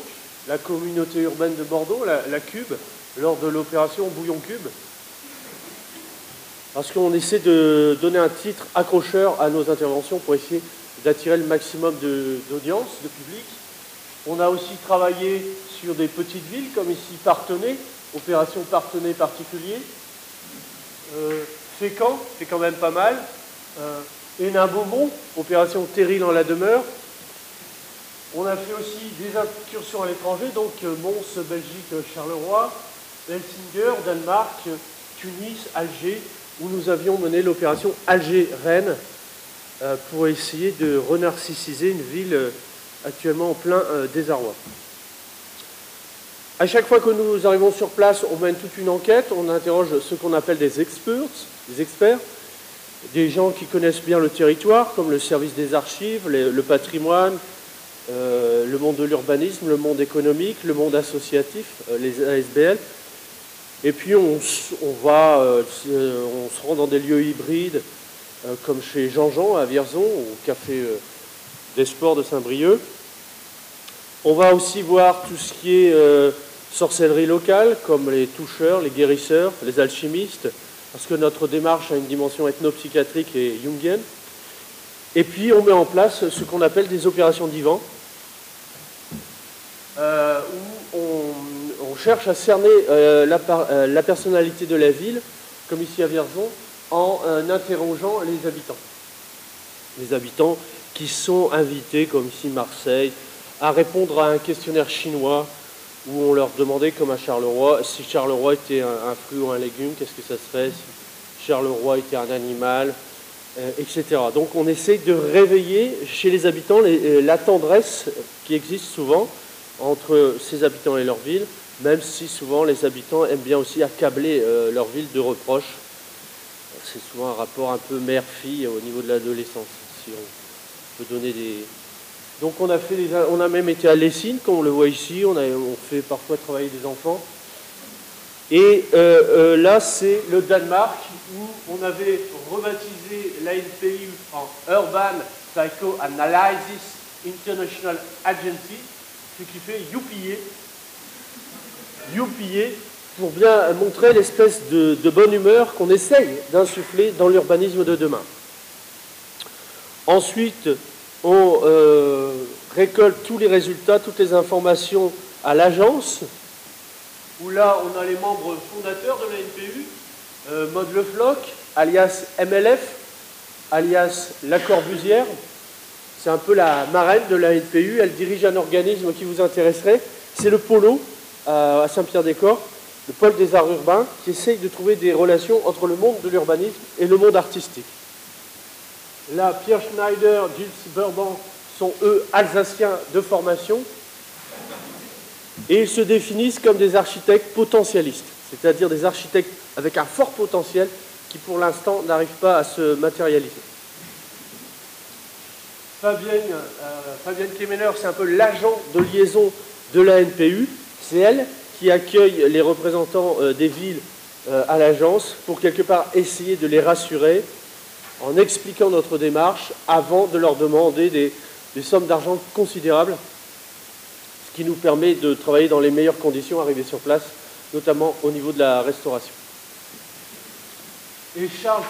la communauté urbaine de Bordeaux, la, la Cube, lors de l'opération Bouillon Cube. parce qu'on essaie de donner un titre accrocheur à nos interventions pour essayer d'attirer le maximum d'audience, de, public. On a aussi travaillé sur des petites villes, comme ici Partenay, opération Partenay particulier. Euh, Fécamp, c'est quand même pas mal. Euh, opération Terril dans la demeure. On a fait aussi des incursions à l'étranger, donc euh, Mons, Belgique, Charleroi, Helsinger, Danemark, Tunis, Alger, où nous avions mené l'opération Alger-Rennes euh, pour essayer de renarcissiser une ville euh, actuellement en plein désarroi. À chaque fois que nous arrivons sur place, on mène toute une enquête, on interroge ce qu'on appelle des experts, des experts, des gens qui connaissent bien le territoire, comme le service des archives, le patrimoine, euh, le monde de l'urbanisme, le monde économique, le monde associatif, euh, les ASBL. Et puis on, va, euh, on se rend dans des lieux hybrides, comme chez Jean-Jean à Vierzon, au café des sports de Saint-Brieuc. On va aussi voir tout ce qui est sorcellerie locale, comme les toucheurs, les guérisseurs, les alchimistes, parce que notre démarche a une dimension ethnopsychiatrique et jungienne. Et puis on met en place ce qu'on appelle des opérations divan, euh, où on, cherche à cerner euh, euh, la, personnalité de la ville, comme ici à Vierzon, en interrogeant les habitants. Les habitants qui sont invités, comme ici Marseille, à répondre à un questionnaire chinois où on leur demandait, comme à Charleroi, si Charleroi était un, fruit ou un légume, qu'est-ce que ça serait Si Charleroi était un animal, euh, etc. Donc on essaie de réveiller chez les habitants euh, la tendresse qui existe souvent entre ces habitants et leur ville, même si souvent les habitants aiment bien aussi accabler euh, leur ville de reproches. C'est souvent un rapport un peu mère-fille au niveau de l'adolescence, on peut donner des, donc on a, fait on a même été à Lessine, comme on le voit ici, on, fait parfois travailler des enfants. Et euh, euh, là, c'est le Danemark, où on avait rebaptisé l'ANPU en Urban Psychoanalysis International Agency, ce qui fait UPA, UPA pour bien montrer l'espèce de, bonne humeur qu'on essaye d'insuffler dans l'urbanisme de demain. Ensuite, on euh, récolte tous les résultats, toutes les informations à l'agence, où là on a les membres fondateurs de la NPU, euh, Maud Lefloc, alias MLF, alias La Corbusière. C'est un peu la marraine de la NPU, elle dirige un organisme qui vous intéresserait, c'est le Polo à Saint-Pierre-des-Corps, le pôle des arts urbains, qui essaye de trouver des relations entre le monde de l'urbanisme et le monde artistique. Là, Pierre Schneider, Gilles Burban sont eux alsaciens de formation et ils se définissent comme des architectes potentialistes, c'est-à-dire des architectes avec un fort potentiel qui pour l'instant n'arrivent pas à se matérialiser. Fabienne, euh, Fabienne c'est un peu l'agent de liaison de la NPU. C'est elle qui accueille les représentants euh, des villes euh, à l'agence pour quelque part essayer de les rassurer en expliquant notre démarche avant de leur demander des, sommes d'argent considérables, ce qui nous permet de travailler dans les meilleures conditions, arriver sur place, notamment au niveau de la restauration. Et Charles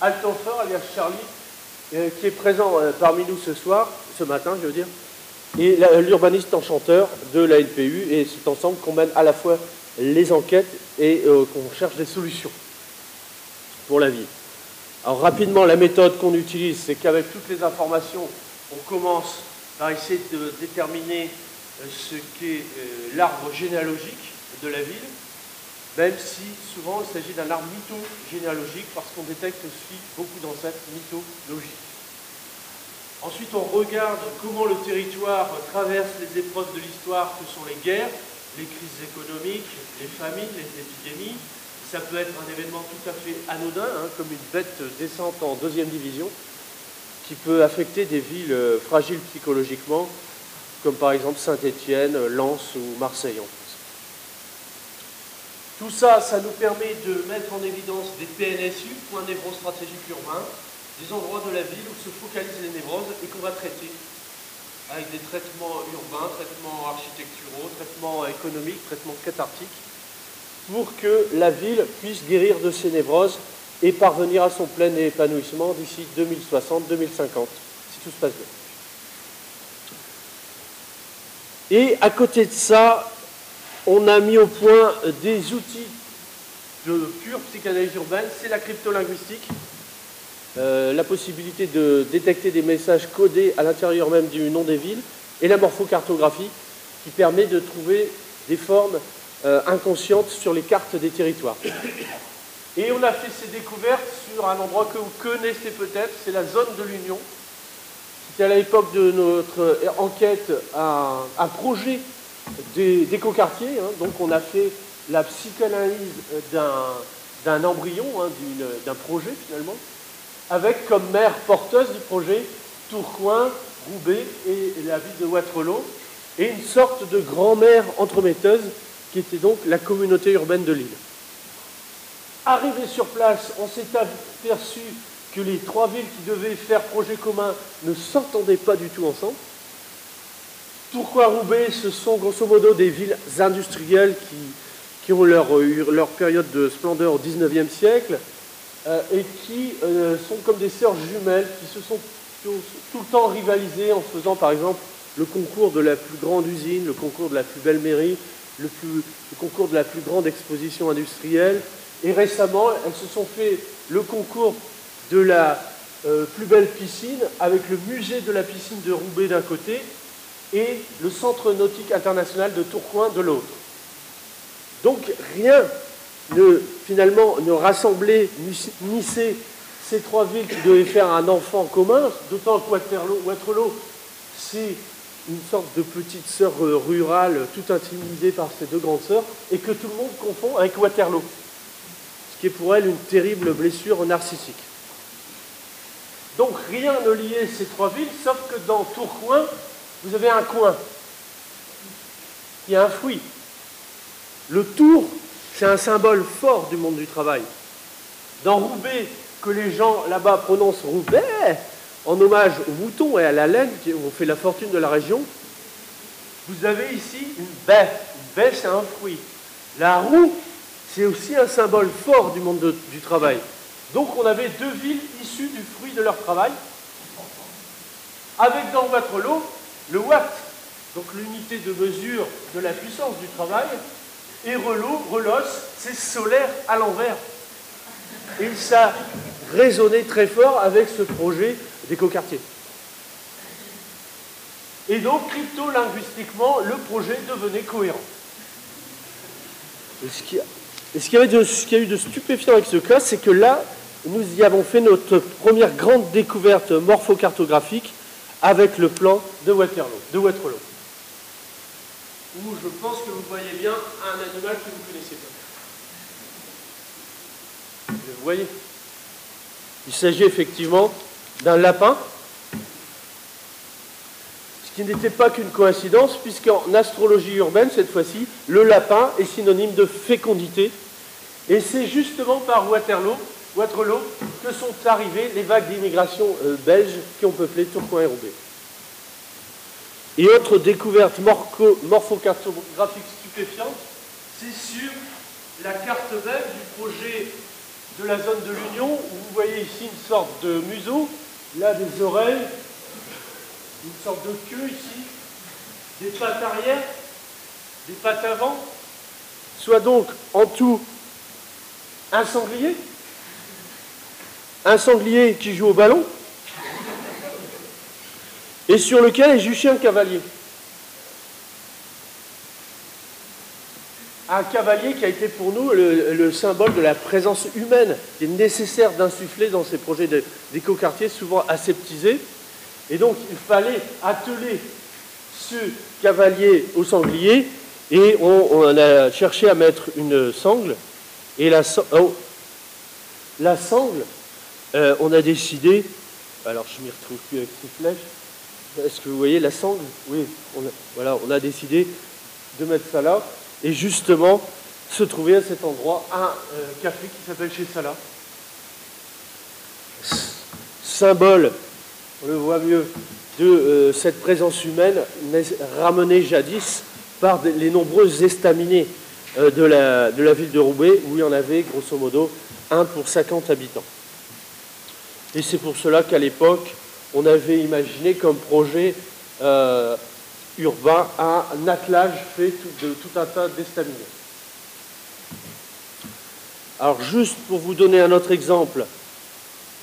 Altenfer, alias Charlie, euh, qui est présent parmi nous ce soir, ce matin, je veux dire, et l'urbaniste enchanteur de la NPU, et c'est ensemble qu'on mène à la fois les enquêtes et euh, qu'on cherche des solutions pour la vie. Alors rapidement, la méthode qu'on utilise, c'est qu'avec toutes les informations, on commence par essayer de déterminer euh, ce qu'est euh, l'arbre généalogique de la ville, même si souvent il s'agit d'un arbre mytho-généalogique parce qu'on détecte aussi beaucoup d'ancêtres mythologiques. Ensuite, on regarde comment le territoire traverse les épreuves de l'histoire que sont les guerres, les crises économiques, les famines, les épidémies, ça peut être un événement tout à fait anodin, hein, comme une bête descente en deuxième division, qui peut affecter des villes fragiles psychologiquement, comme par exemple Saint-Étienne, Lens ou Marseille en France. Tout ça, ça nous permet de mettre en évidence des PNSU, points névrostratégiques urbains, des endroits de la ville où se focalisent les névroses et qu'on va traiter avec des traitements urbains, traitements architecturaux, traitements économiques, traitements cathartiques, pour que la ville puisse guérir de ses névroses et parvenir à son plein épanouissement d'ici 2060-2050, si tout se passe bien. Et à côté de ça, on a mis au point des outils de pure psychanalyse urbaine, c'est la cryptolinguistique, euh, la possibilité de détecter des messages codés à l'intérieur même du nom des villes, et la morphocartographie, qui permet de trouver des formes euh, inconscientes sur les cartes des territoires. Et on a fait ces découvertes sur un endroit que vous connaissez peut-être, c'est la zone de l'Union. C'était à l'époque de notre enquête un, projet d'écoquartier, hein, donc on a fait la psychanalyse d'un embryon, hein, d'un projet finalement, avec comme mère porteuse du projet Tourcoing, Roubaix et la ville de Waterloo, et une sorte de grand-mère entremetteuse qui était donc la communauté urbaine de l'île. Arrivé sur place, on s'est aperçu que les trois villes qui devaient faire projet commun ne s'entendaient pas du tout ensemble. Tourcoing, Roubaix, ce sont grosso modo des villes industrielles qui, qui ont leur, leur période de splendeur au XIXe siècle euh, et qui euh, sont comme des sœurs jumelles qui se sont tout le temps rivalisées en faisant par exemple le concours de la plus grande usine, le concours de la plus belle mairie, le, concours de la plus grande exposition industrielle. Et récemment, elles se sont fait le concours de la euh, plus belle piscine avec le musée de la piscine de Roubaix d'un côté et le centre nautique international de Tourcoing de l'autre. Donc rien ne, finalement, ne rassemblait, unissait ces trois villes qui devaient faire un enfant commun, d'autant que Waterloo, c'est une sorte de petite sœur euh, rurale, tout intimidée par ses deux grandes sœurs, et que tout le monde confond avec Waterloo, ce qui est pour elle une terrible blessure narcissique. Donc rien ne liait ces trois villes, sauf que dans Tourcoing, vous avez un coin, qui a un fruit, le tour, c'est un symbole fort du monde du travail. Dans Roubaix, que les gens là-bas prononcent Roubaix, en hommage aux moutons et à la laine qui ont fait la fortune de la région, vous avez ici une baie. Une baie, c'est un fruit. La roue, c'est aussi un symbole fort du monde du travail. Donc on avait deux villes issues du fruit de leur travail, avec dans Waterloo le watt, donc l'unité de mesure de la puissance du travail, et Relot, Relos, c'est solaire à l'envers. Et ça résonnait très fort avec ce projet d'écoquartier. Et donc, crypto-linguistiquement, le projet devenait cohérent. Et ce qu'il y a eu de stupéfiant avec ce cas, c'est que là, nous y avons fait notre première grande découverte morphocartographique avec le plan de Waterloo. De Waterloo où je pense que vous voyez bien un animal que vous connaissez pas. Vous voyez? Il s'agit effectivement d'un lapin, ce qui n'était pas qu'une coïncidence, puisqu'en astrologie urbaine, cette fois-ci, le lapin est synonyme de fécondité. Et c'est justement par Waterloo, que sont arrivées les vagues d'immigration euh, belges qui ont peuplé Tourcoing et Roubaix. Et autre découverte morphocartographique stupéfiante, c'est sur la carte belge du projet de la zone de l'Union, où vous voyez ici une sorte de museau, là des oreilles, une sorte de queue ici, des pattes arrière, des pattes avant, soit donc en tout un sanglier, un sanglier qui joue au ballon, et sur lequel est juché un cavalier. Un cavalier qui a été pour nous le, symbole de la présence humaine qui est nécessaire d'insuffler dans ces projets d'écoquartiers souvent aseptisés. Et donc il fallait atteler ce cavalier au sanglier et on, a cherché à mettre une sangle. Et la, oh, sangle, euh, on a décidé, alors je m'y retrouve plus avec ces flèches, est-ce que vous voyez la sangle? Oui, on a, voilà, on a décidé de mettre ça là. Et justement, se trouvait à cet endroit un euh, café qui s'appelle chez Salah. Symbole, on le voit mieux, de euh, cette présence humaine ramenée jadis par les nombreuses estaminets euh, de, la, de la ville de Roubaix, où il y en avait grosso modo 1 pour 50 habitants. Et c'est pour cela qu'à l'époque, on avait imaginé comme projet euh, urbain un attelage fait de tout un tas d'estaminets. Alors juste pour vous donner un autre exemple,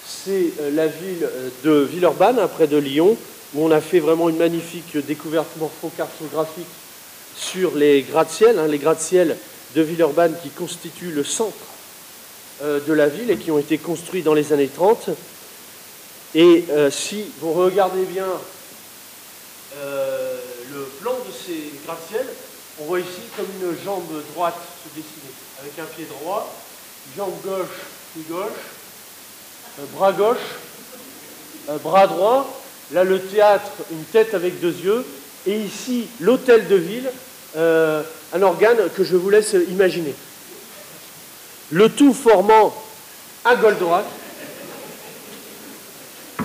c'est euh, la ville euh, de Villeurbanne, près de Lyon, où on a fait vraiment une magnifique découverte morphocartographique sur les gratte-ciel, hein, les gratte-ciel de Villeurbanne qui constituent le centre de la ville et qui ont été construits dans les années 30. Et si vous regardez bien le plan de ces gratte-ciel, on voit ici comme une jambe droite se dessiner, avec un pied droit, jambe gauche, pied gauche, euh, bras gauche, euh, bras droit, là le théâtre, une tête avec deux yeux, et ici l'hôtel de ville, euh, un organe que je vous laisse imaginer. Le tout formant un goldorak,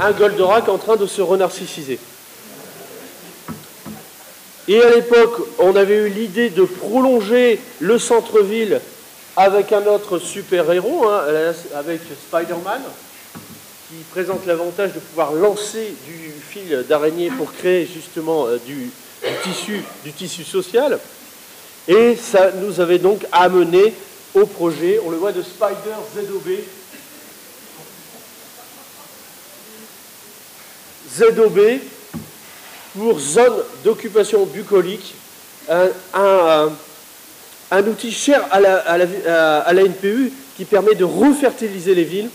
un goldorak en train de se renarcissiser. Et à l'époque, on avait eu l'idée de prolonger le centre-ville avec un autre super-héros, hein, avec Spider-Man, qui présente l'avantage de pouvoir lancer du fil d'araignée pour créer justement euh, du, tissu, du tissu social. Et ça nous avait donc amené au projet, on le voit, de Spider ZOB. ZOB, pour zone d'occupation bucolique, un, outil cher à la, NPU qui permet de refertiliser les villes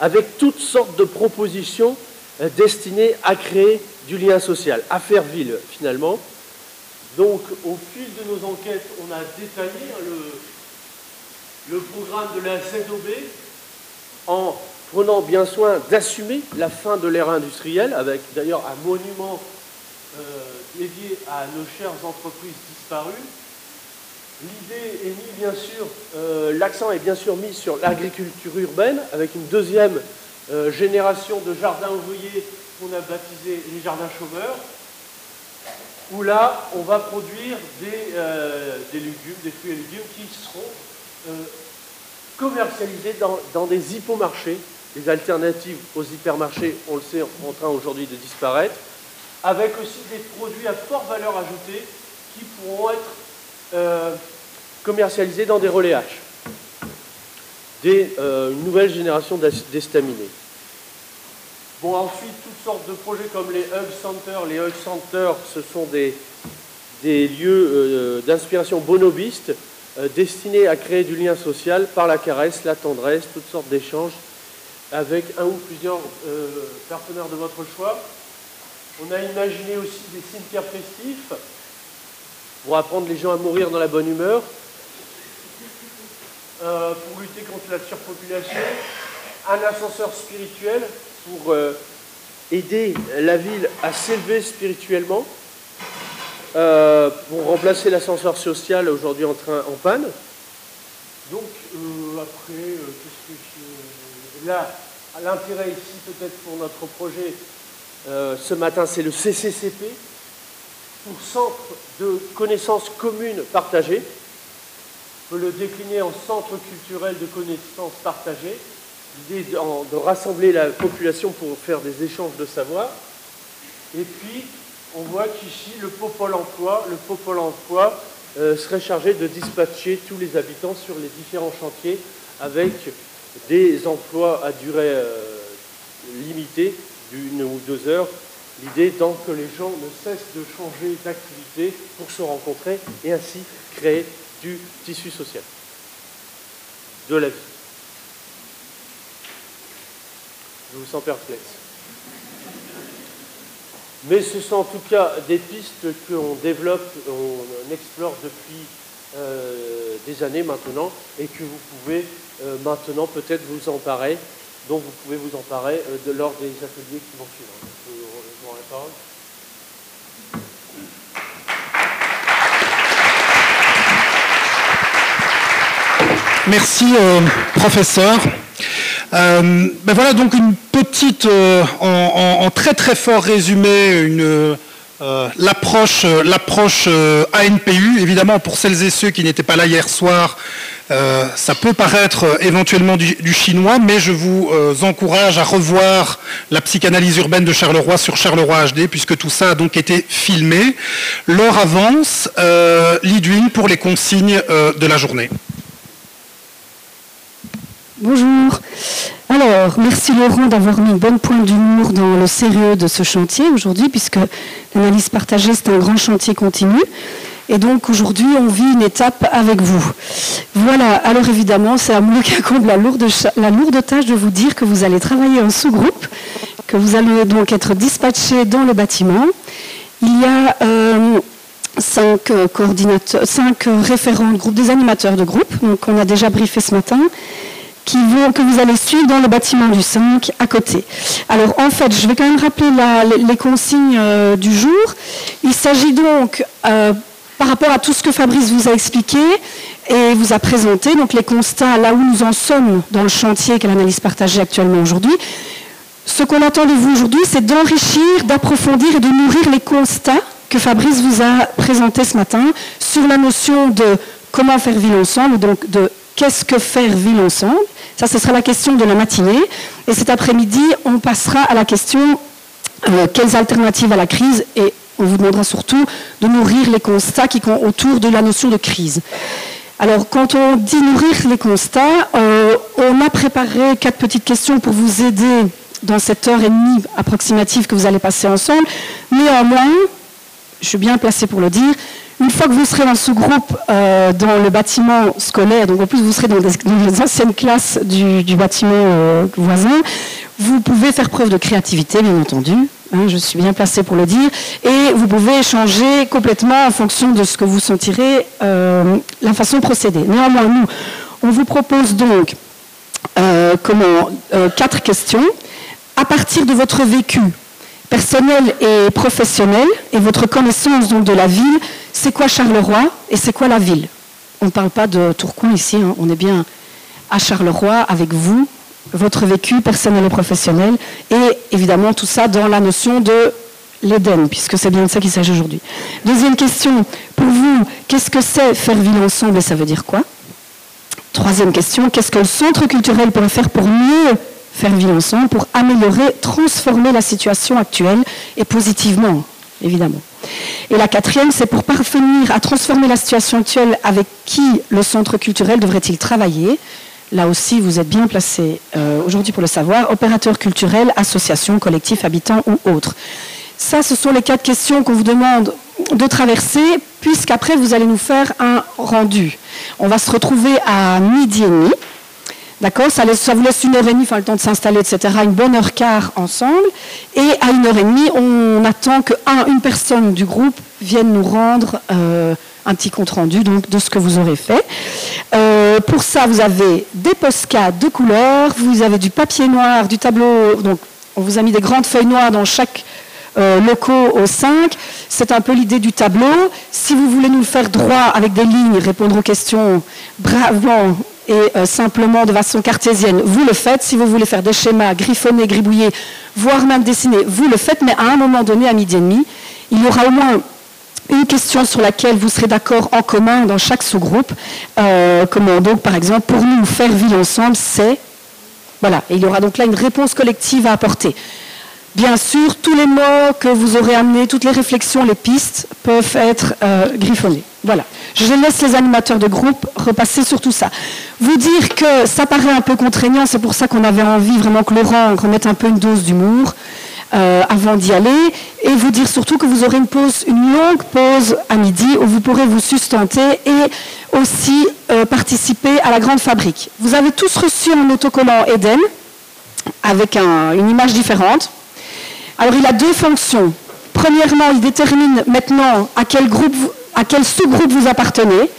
avec toutes sortes de propositions euh, destinées à créer du lien social, à faire ville finalement. Donc au fil de nos enquêtes, on a détaillé le, le programme de la ZOB en prenant bien soin d'assumer la fin de l'ère industrielle, avec d'ailleurs un monument euh, dédié à nos chères entreprises disparues. L'idée est mise, bien sûr, euh, l'accent est bien sûr mis sur l'agriculture urbaine, avec une deuxième euh, génération de jardins ouvriers qu'on a baptisés les jardins chômeurs, où là, on va produire des, légumes, des fruits et légumes qui seront commercialisés dans, dans des hypomarchés les alternatives aux hypermarchés, on le sait, en train aujourd'hui de disparaître, avec aussi des produits à forte valeur ajoutée qui pourront être euh, commercialisés dans des relais H. Des, euh, une nouvelle génération d'estaminés. Bon, ensuite, toutes sortes de projets comme les Hug Centers. Les Hug Centers, ce sont des, des lieux euh, d'inspiration bonobiste destinés à créer du lien social par la caresse, la tendresse, toutes sortes d'échanges avec un ou plusieurs euh, partenaires de votre choix. On a imaginé aussi des cimetières festifs pour apprendre les gens à mourir dans la bonne humeur, euh, pour lutter contre la surpopulation, un ascenseur spirituel pour euh, aider la ville à s'élever spirituellement, pour remplacer l'ascenseur social aujourd'hui en train en panne. Donc après. Là, L'intérêt ici, peut-être pour notre projet euh, ce matin, c'est le CCCP, pour Centre de connaissances communes partagées. On peut le décliner en Centre culturel de connaissances partagées. L'idée de, rassembler la population pour faire des échanges de savoir. Et puis, on voit qu'ici, le Popol emploi, le Popol emploi euh, serait chargé de dispatcher tous les habitants sur les différents chantiers avec des emplois à durée euh, limitée d'une ou deux heures. L'idée étant que les gens ne cessent de changer d'activité pour se rencontrer et ainsi créer du tissu social, de la vie. Je vous sens perplexe. Mais ce sont en tout cas des pistes qu'on développe, on explore depuis euh, des années maintenant et que vous pouvez maintenant peut-être vous emparer, dont vous pouvez vous emparer euh, de, lors des ateliers qui vont suivre. Je vous. Merci, professeur. ben voilà donc une petite, en, très très fort résumé, une euh, l'approche euh, ANPU. Évidemment, pour celles et ceux qui n'étaient pas là hier soir, ça peut paraître éventuellement du, chinois, mais je vous encourage à revoir la psychanalyse urbaine de Charleroi sur Charleroi HD, puisque tout ça a donc été filmé. L'heure avance. Lidwin pour les consignes de la journée. Bonjour. Alors, merci Laurent d'avoir mis une bonne pointe d'humour dans le sérieux de ce chantier aujourd'hui, puisque l'analyse partagée, c'est un grand chantier continu. Et donc aujourd'hui, on vit une étape avec vous. Voilà, alors évidemment, c'est à moi qui incombe la lourde, la lourde tâche de vous dire que vous allez travailler en sous-groupe, que vous allez donc être dispatchés dans le bâtiment. Il y a euh, cinq, coordinateurs, cinq référents de groupe, des animateurs de groupe, donc on a déjà briefé ce matin que vous allez suivre dans le bâtiment du 5 à côté. Alors en fait, je vais quand même rappeler les, consignes euh, du jour. Il s'agit donc, euh, par rapport à tout ce que Fabrice vous a expliqué et vous a présenté, donc les constats là où nous en sommes dans le chantier qu'est l'analyse partagée actuellement aujourd'hui, ce qu'on attend de vous aujourd'hui, c'est d'enrichir, d'approfondir et de nourrir les constats que Fabrice vous a présentés ce matin sur la notion de comment faire ville ensemble, donc de qu'est-ce que faire ville ensemble, ça, ce sera la question de la matinée. Et cet après-midi, on passera à la question euh, quelles alternatives à la crise et on vous demandera surtout de nourrir les constats qui sont autour de la notion de crise. Alors, quand on dit nourrir les constats, euh, on a préparé quatre petites questions pour vous aider dans cette heure et demie approximative que vous allez passer ensemble. Néanmoins, je suis bien placé pour le dire, une fois que vous serez dans ce groupe euh, dans le bâtiment scolaire, donc en plus vous serez dans, les anciennes classes du, bâtiment euh, voisin, vous pouvez faire preuve de créativité, bien entendu. Hein, je suis bien placé pour le dire. Et vous pouvez changer complètement en fonction de ce que vous sentirez euh, la façon de procéder. Néanmoins, nous, on vous propose donc comment, quatre questions. À partir de votre vécu personnel et professionnel et votre connaissance donc de la ville, c'est quoi Charleroi et c'est quoi la ville? On ne parle pas de Tourcoing ici, hein. on est bien à Charleroi avec vous, votre vécu personnel et professionnel, et évidemment tout ça dans la notion de l'Éden, puisque c'est bien de ça qu'il s'agit aujourd'hui. Deuxième question, pour vous, qu'est-ce que c'est faire ville ensemble et ça veut dire quoi? Troisième question, qu'est-ce que le centre culturel pourrait faire pour mieux faire ville ensemble, pour améliorer, transformer la situation actuelle et positivement, évidemment et la quatrième, c'est pour parvenir à transformer la situation actuelle, avec qui le centre culturel devrait-il travailler Là aussi, vous êtes bien placé euh, aujourd'hui pour le savoir. Opérateur culturel, association, collectif, habitant ou autre. Ça, ce sont les quatre questions qu'on vous demande de traverser, puisqu'après, vous allez nous faire un rendu. On va se retrouver à midi et demi. D'accord ça, vous laisse une heure et demie, le temps de s'installer, etc., une bonne heure quart ensemble. Et à une heure et demie, on attend qu'une personne du groupe vienne nous rendre euh, un petit compte-rendu de ce que vous aurez fait. Euh, pour ça, vous avez des postcards de couleurs, vous avez du papier noir, du tableau. Donc, on vous a mis des grandes feuilles noires dans chaque locaux au 5. C'est un peu l'idée du tableau. Si vous voulez nous le faire droit avec des lignes, répondre aux questions bravement et euh, simplement de façon cartésienne, vous le faites. Si vous voulez faire des schémas, griffonner, gribouiller, voire même dessiner, vous le faites. Mais à un moment donné, à midi et demi, il y aura au moins une question sur laquelle vous serez d'accord en commun dans chaque sous-groupe. Euh, comment donc, par exemple, pour nous faire vivre ensemble, c'est voilà. Et il y aura donc là une réponse collective à apporter. Bien sûr, tous les mots que vous aurez amenés, toutes les réflexions, les pistes peuvent être euh, griffonnés. Voilà. Je laisse les animateurs de groupe repasser sur tout ça. Vous dire que ça paraît un peu contraignant, c'est pour ça qu'on avait envie vraiment que Laurent remette un peu une dose d'humour euh, avant d'y aller. Et vous dire surtout que vous aurez une pause, une longue pause à midi où vous pourrez vous sustenter et aussi euh, participer à la grande fabrique. Vous avez tous reçu un autocollant Eden avec une image différente. Alors il a deux fonctions. Premièrement, il détermine maintenant à quel, groupe, à quel sous-groupe vous appartenez.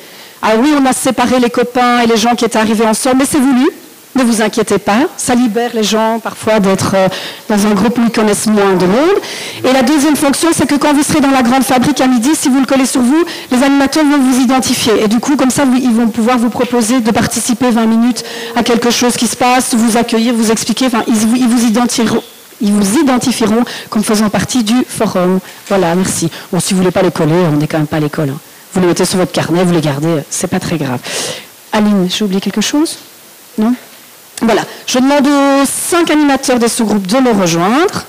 Alors oui, on a séparé les copains et les gens qui étaient arrivés ensemble, mais c'est voulu. Ne vous inquiétez pas, ça libère les gens parfois d'être euh, dans un groupe où ils connaissent moins de monde. Et la deuxième fonction, c'est que quand vous serez dans la grande fabrique à midi, si vous le collez sur vous, les animateurs vont vous identifier. Et du coup, comme ça, ils vont pouvoir vous proposer de participer 20 minutes à quelque chose qui se passe, vous accueillir, vous expliquer. Enfin, ils vous identifieront Ils vous identifieront comme faisant partie du forum. Voilà, merci. Bon, si vous voulez pas les coller, on n'est quand même pas à l'école. Hein. Vous les mettez sur votre carnet, vous les gardez, c'est pas très grave. Aline, j'ai oublié quelque chose? Non? Voilà. Je demande aux cinq animateurs des sous-groupes de me rejoindre.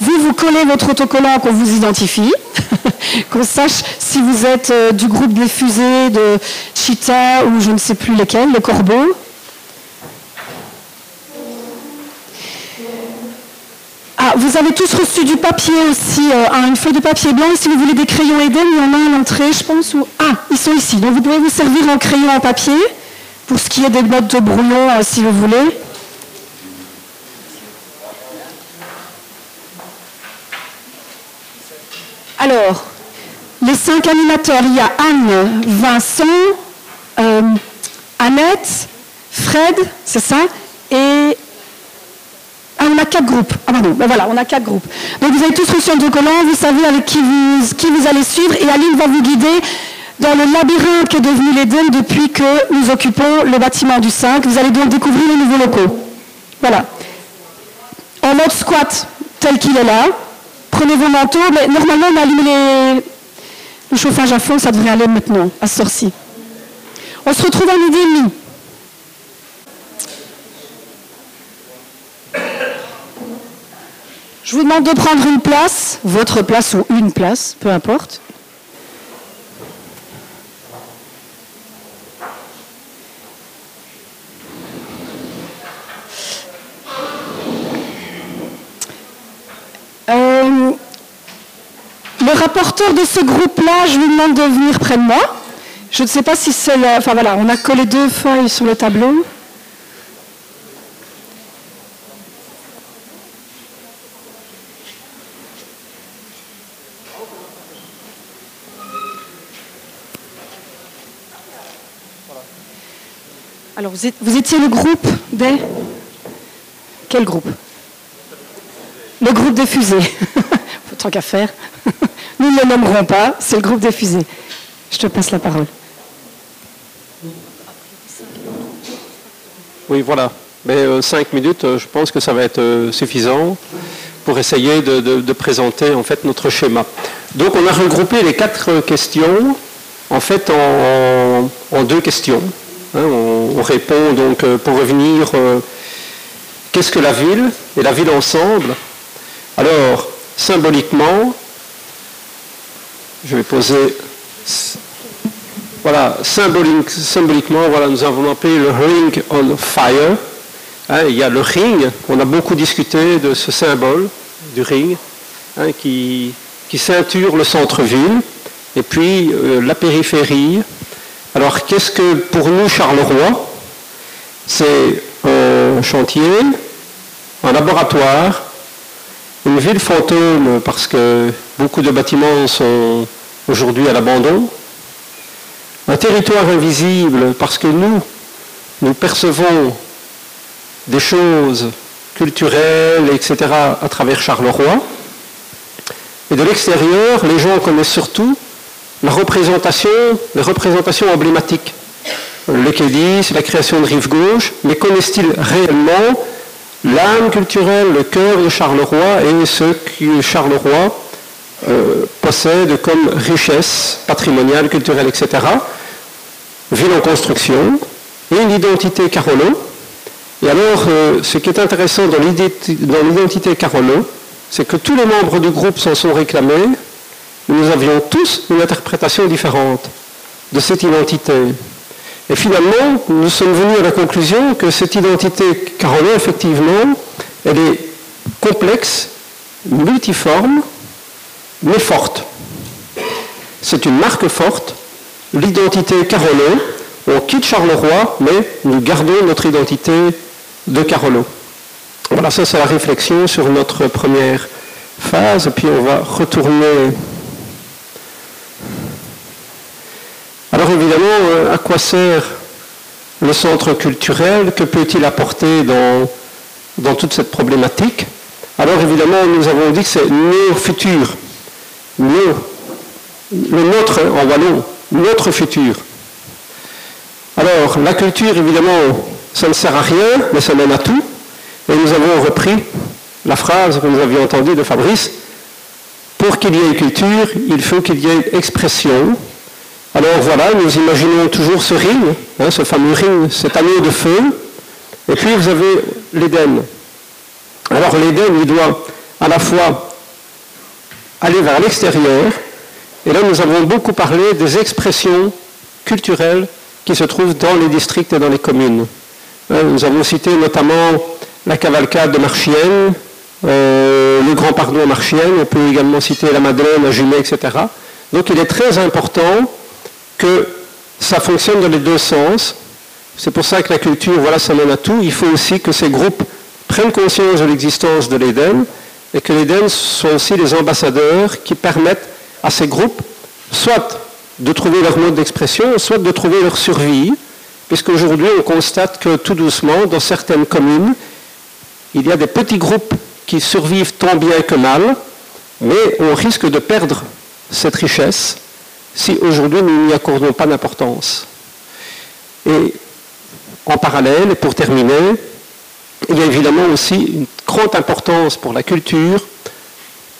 Vous, vous collez votre autocollant qu'on vous identifie, qu'on sache si vous êtes euh, du groupe des fusées, de Cheetah ou je ne sais plus lesquels, le corbeau. Ah, vous avez tous reçu du papier aussi, euh, une feuille de papier blanc. si vous voulez des crayons Eden, il y en a à l'entrée, je pense. Ah, ils sont ici. Donc vous pouvez vous servir en crayon en papier pour ce qui est des notes de brouillon, euh, si vous voulez. Alors, les cinq animateurs, il y a Anne, Vincent, euh, Annette, Fred, c'est ça, et ah, on a quatre groupes. Ah pardon, ben voilà, on a quatre groupes. Donc vous avez tous reçu un collant, vous savez avec qui vous, allez suivre, et Aline va vous guider dans le labyrinthe qui est devenu l'Eden depuis que nous occupons le bâtiment du 5. Vous allez donc découvrir les nouveaux locaux. Voilà. En mode squat, tel qu'il est là, prenez vos manteaux, mais normalement on allume les... le chauffage à fond, ça devrait aller maintenant, à ce ci On se retrouve à midi et demi. Je vous demande de prendre une place, votre place ou une place, peu importe. Euh, le rapporteur de ce groupe-là, je lui demande de venir près de moi. Je ne sais pas si c'est... Enfin voilà, on a collé deux feuilles sur le tableau. Alors, vous, étiez le groupe des... Quel groupe Le groupe des fusées. Tant qu'à faire. Nous ne le nommerons pas, c'est le groupe des fusées. Je te passe la parole. Oui, voilà. Mais euh, cinq minutes, euh, je pense que ça va être euh, suffisant pour essayer de, présenter en fait notre schéma. Donc, on a regroupé les quatre questions en fait en deux questions. Hein, on, répond donc euh, pour revenir, euh, qu'est-ce que la ville? Et la ville ensemble. Alors, symboliquement, je vais poser, voilà, symboliquement, voilà, nous avons appelé le ring on fire. Hein, il y a le ring, on a beaucoup discuté de ce symbole du ring hein, qui, ceinture le centre-ville, et puis euh, la périphérie, alors, qu'est-ce que pour nous, Charleroi C'est un chantier, un laboratoire, une ville fantôme parce que beaucoup de bâtiments sont aujourd'hui à l'abandon, un territoire invisible parce que nous, nous percevons des choses culturelles, etc., à travers Charleroi. Et de l'extérieur, les gens connaissent surtout la représentation, les représentations emblématiques. Le c'est la création de Rive Gauche, mais connaissent-ils réellement l'âme culturelle, le cœur de Charleroi et ce que Charleroi euh, possède comme richesse patrimoniale, culturelle, etc. Ville en construction et une identité Carolo. Et alors, euh, ce qui est intéressant dans l'identité Carolo, c'est que tous les membres du groupe s'en sont réclamés nous avions tous une interprétation différente de cette identité. Et finalement, nous sommes venus à la conclusion que cette identité carolin, effectivement, elle est complexe, multiforme, mais forte. C'est une marque forte, l'identité Carolo. On quitte Charleroi, mais nous gardons notre identité de Carolo. Voilà, ça c'est la réflexion sur notre première phase, puis on va retourner Alors évidemment, euh, à quoi sert le centre culturel? Que peut-il apporter dans, toute cette problématique? Alors évidemment, nous avons dit que c'est nos futurs, le nôtre en wallon, notre futur. Alors, la culture, évidemment, ça ne sert à rien, mais ça mène à tout. Et nous avons repris la phrase que vous aviez entendue de Fabrice, pour qu'il y ait culture, il faut qu'il y ait expression. Alors voilà, nous imaginons toujours ce ring, hein, ce fameux ring, cet anneau de feu, et puis vous avez l'Éden. Alors l'Éden, il doit à la fois aller vers l'extérieur, et là nous avons beaucoup parlé des expressions culturelles qui se trouvent dans les districts et dans les communes. Hein, nous avons cité notamment la cavalcade de Marchienne, euh, le Grand Pardon à Marchienne, on peut également citer la Madeleine à Jumet, etc. Donc il est très important que ça fonctionne dans les deux sens. C'est pour ça que la culture, voilà, ça mène à tout. Il faut aussi que ces groupes prennent conscience de l'existence de l'Éden et que l'Éden sont aussi les ambassadeurs qui permettent à ces groupes soit de trouver leur mode d'expression, soit de trouver leur survie, puisqu'aujourd'hui on constate que tout doucement, dans certaines communes, il y a des petits groupes qui survivent tant bien que mal, mais on risque de perdre cette richesse si aujourd'hui nous n'y accordons pas d'importance. Et en parallèle, et pour terminer, il y a évidemment aussi une grande importance pour la culture,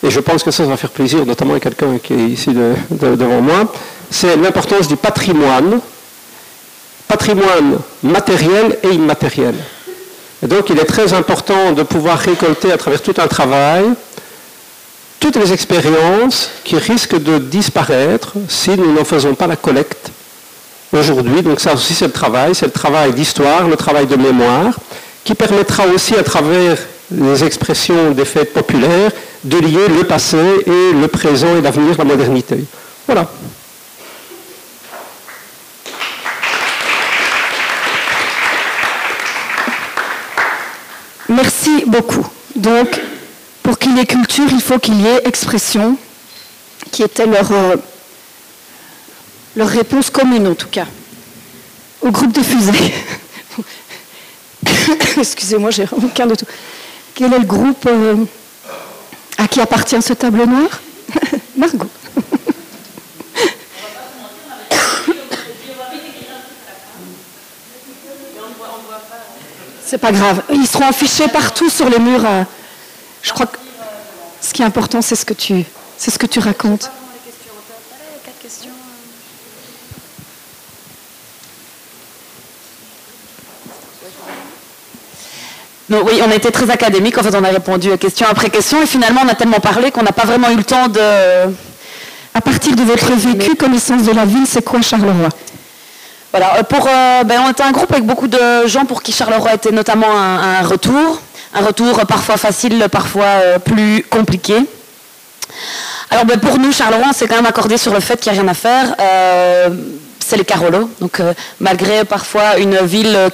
et je pense que ça, va faire plaisir, notamment à quelqu'un qui est ici devant moi, c'est l'importance du patrimoine, patrimoine matériel et immatériel. Et donc il est très important de pouvoir récolter à travers tout un travail toutes les expériences qui risquent de disparaître si nous n'en faisons pas la collecte aujourd'hui. Donc ça aussi c'est le travail, c'est le travail d'histoire, le travail de mémoire, qui permettra aussi à travers les expressions des fêtes populaires de lier le passé et le présent et l'avenir, la modernité. Voilà. Merci beaucoup. Donc, pour qu'il y ait culture, il faut qu'il y ait expression, qui était leur, euh, réponse commune en tout cas, au groupe de fusées. Excusez-moi, j'ai aucun de tout. Quel est le groupe euh, à qui appartient ce tableau noir Margot. C'est pas grave. Ils seront affichés partout sur les murs. Euh, je crois que ce qui est important, c'est ce que tu, c'est ce que tu racontes. oui, on a été très académique. En fait, on a répondu question après question. Et finalement, on a tellement parlé qu'on n'a pas vraiment eu le temps de. À partir de votre vécu, connaissance de la ville, c'est quoi Charleroi? Voilà, euh, pour, euh, ben, on était un groupe avec beaucoup de gens pour qui Charleroi était notamment un, retour, un retour parfois facile, parfois euh, plus compliqué. Alors ben, pour nous, Charleroi, on s'est quand même accordé sur le fait qu'il n'y a rien à faire c'est les Carolos. Donc, malgré parfois une ville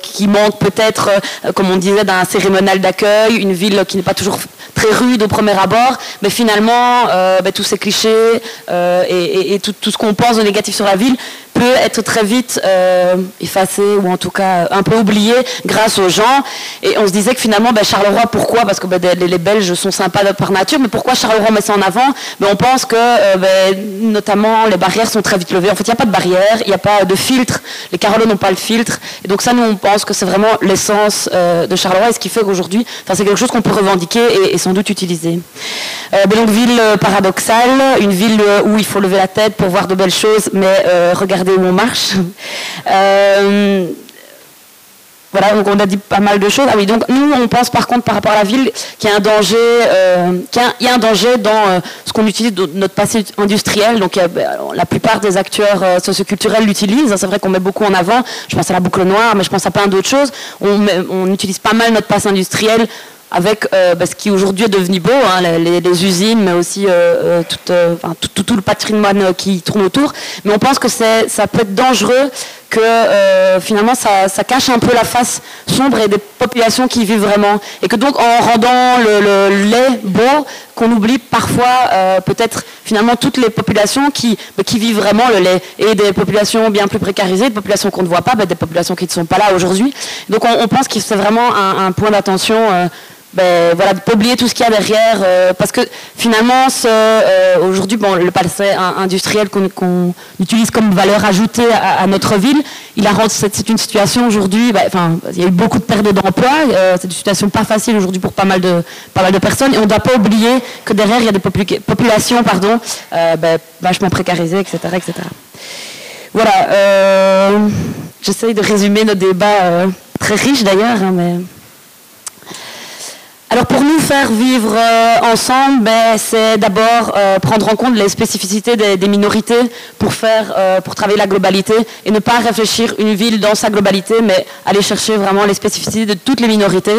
qui manque peut-être, comme on disait, d'un cérémonial d'accueil, une ville qui n'est pas toujours très rude au premier abord, mais finalement, ben, tous ces clichés et, tout, ce qu'on pense de négatif sur la ville peut être très vite euh, effacé ou en tout cas un peu oublié grâce aux gens. Et on se disait que finalement, ben, Charleroi, pourquoi? Parce que ben, les, Belges sont sympas par nature, mais pourquoi Charleroi met ça en avant? Ben, On pense que euh, ben, notamment les barrières sont très vite levées. En fait, il n'y a pas de barrière, il n'y a pas de filtre. Les Carolos n'ont pas le filtre. Et donc ça, nous, on pense que c'est vraiment l'essence euh, de Charleroi et ce qui fait qu'aujourd'hui, c'est quelque chose qu'on peut revendiquer et, sans doute utiliser. donc ville paradoxale, une ville où il faut lever la tête pour voir de belles choses, mais regardez où on marche. Euh, voilà, donc on a dit pas mal de choses. Ah oui, donc nous, on pense par contre par rapport à la ville qu'il y a un danger, euh, qu'il y, a un danger dans euh, ce qu'on utilise de notre passé industriel. Donc ben, la plupart des acteurs socioculturels l'utilisent. C'est vrai qu'on met beaucoup en avant. Je pense à la boucle noire, mais je pense à plein d'autres choses. On, on utilise pas mal notre passé industriel avec euh, bah, ce qui aujourd'hui est devenu beau, hein, les, usines, mais aussi euh, euh, tout, le patrimoine qui tourne autour. Mais on pense que ça peut être dangereux que finalement ça, cache un peu la face sombre et des populations qui vivent vraiment. Et que donc en rendant le, lait beau, qu'on oublie parfois peut-être finalement toutes les populations qui, bah, qui vivent vraiment le lait. Et des populations bien plus précarisées, des populations qu'on ne voit pas, bah, des populations qui ne sont pas là aujourd'hui. Donc on, pense que c'est vraiment un point d'attention ben, voilà, pas oublier tout ce qu'il y a derrière, euh, parce que finalement, euh, aujourd'hui, bon, le palais industriel qu'on utilise comme valeur ajoutée à, notre ville, il a c'est une situation aujourd'hui, ben, enfin, il y a eu beaucoup de pertes d'emploi, euh, c'est une situation pas facile aujourd'hui pour pas mal de pas mal de personnes, et on ne doit pas oublier que derrière il y a des populations, pardon, ben, vachement précarisées, etc., etc. Voilà, j'essaye de résumer notre débat très riche d'ailleurs, hein, mais alors pour nous faire vivre euh, ensemble, ben, c'est d'abord euh, prendre en compte les spécificités des, minorités pour faire, euh, pour travailler la globalité et ne pas réfléchir une ville dans sa globalité, mais aller chercher vraiment les spécificités de toutes les minorités.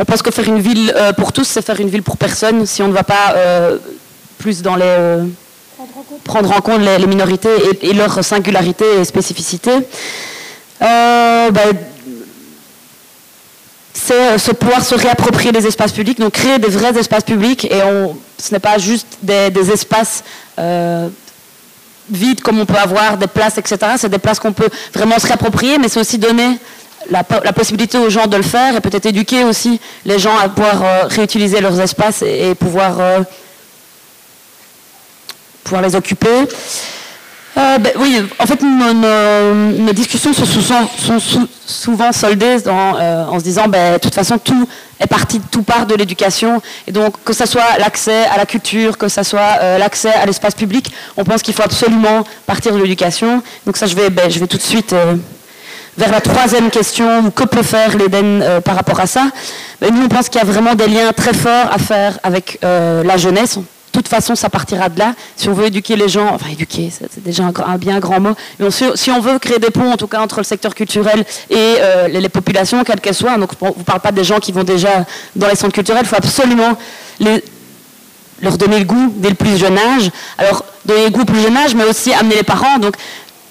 On pense que faire une ville pour tous, c'est faire une ville pour personne. Si on ne va pas plus dans les prendre en compte, les, minorités et, leurs singularités et spécificités. Ben, c'est se pouvoir se réapproprier les espaces publics, donc créer des vrais espaces publics et on, ce n'est pas juste des, espaces euh, vides comme on peut avoir des places, etc. C'est des places qu'on peut vraiment se réapproprier, mais c'est aussi donner la, possibilité aux gens de le faire et peut-être éduquer aussi les gens à pouvoir euh, réutiliser leurs espaces et, pouvoir, euh, pouvoir les occuper. Euh, ben oui, en fait, nos, discussions sont souvent, sont souvent soldées euh, en se disant, ben, de toute façon, tout est parti, tout part de l'éducation. Et donc, que ce soit l'accès à la culture, que ce soit euh, l'accès à l'espace public, on pense qu'il faut absolument partir de l'éducation. Donc ça, je vais, ben, tout de suite vers la troisième question, que peut faire l'Éden par rapport à ça? Nous, on pense qu'il y a vraiment des liens très forts à faire avec la jeunesse toute façon, ça partira de là. Si on veut éduquer les gens, enfin éduquer, c'est déjà un, bien grand mot, mais si on veut créer des ponts, en tout cas entre le secteur culturel et euh, les, populations, quelles qu'elles soient, donc on ne parle pas des gens qui vont déjà dans les centres culturels, il faut absolument leur donner le goût dès le plus jeune âge. Alors, donner le goût au plus jeune âge, mais aussi amener les parents.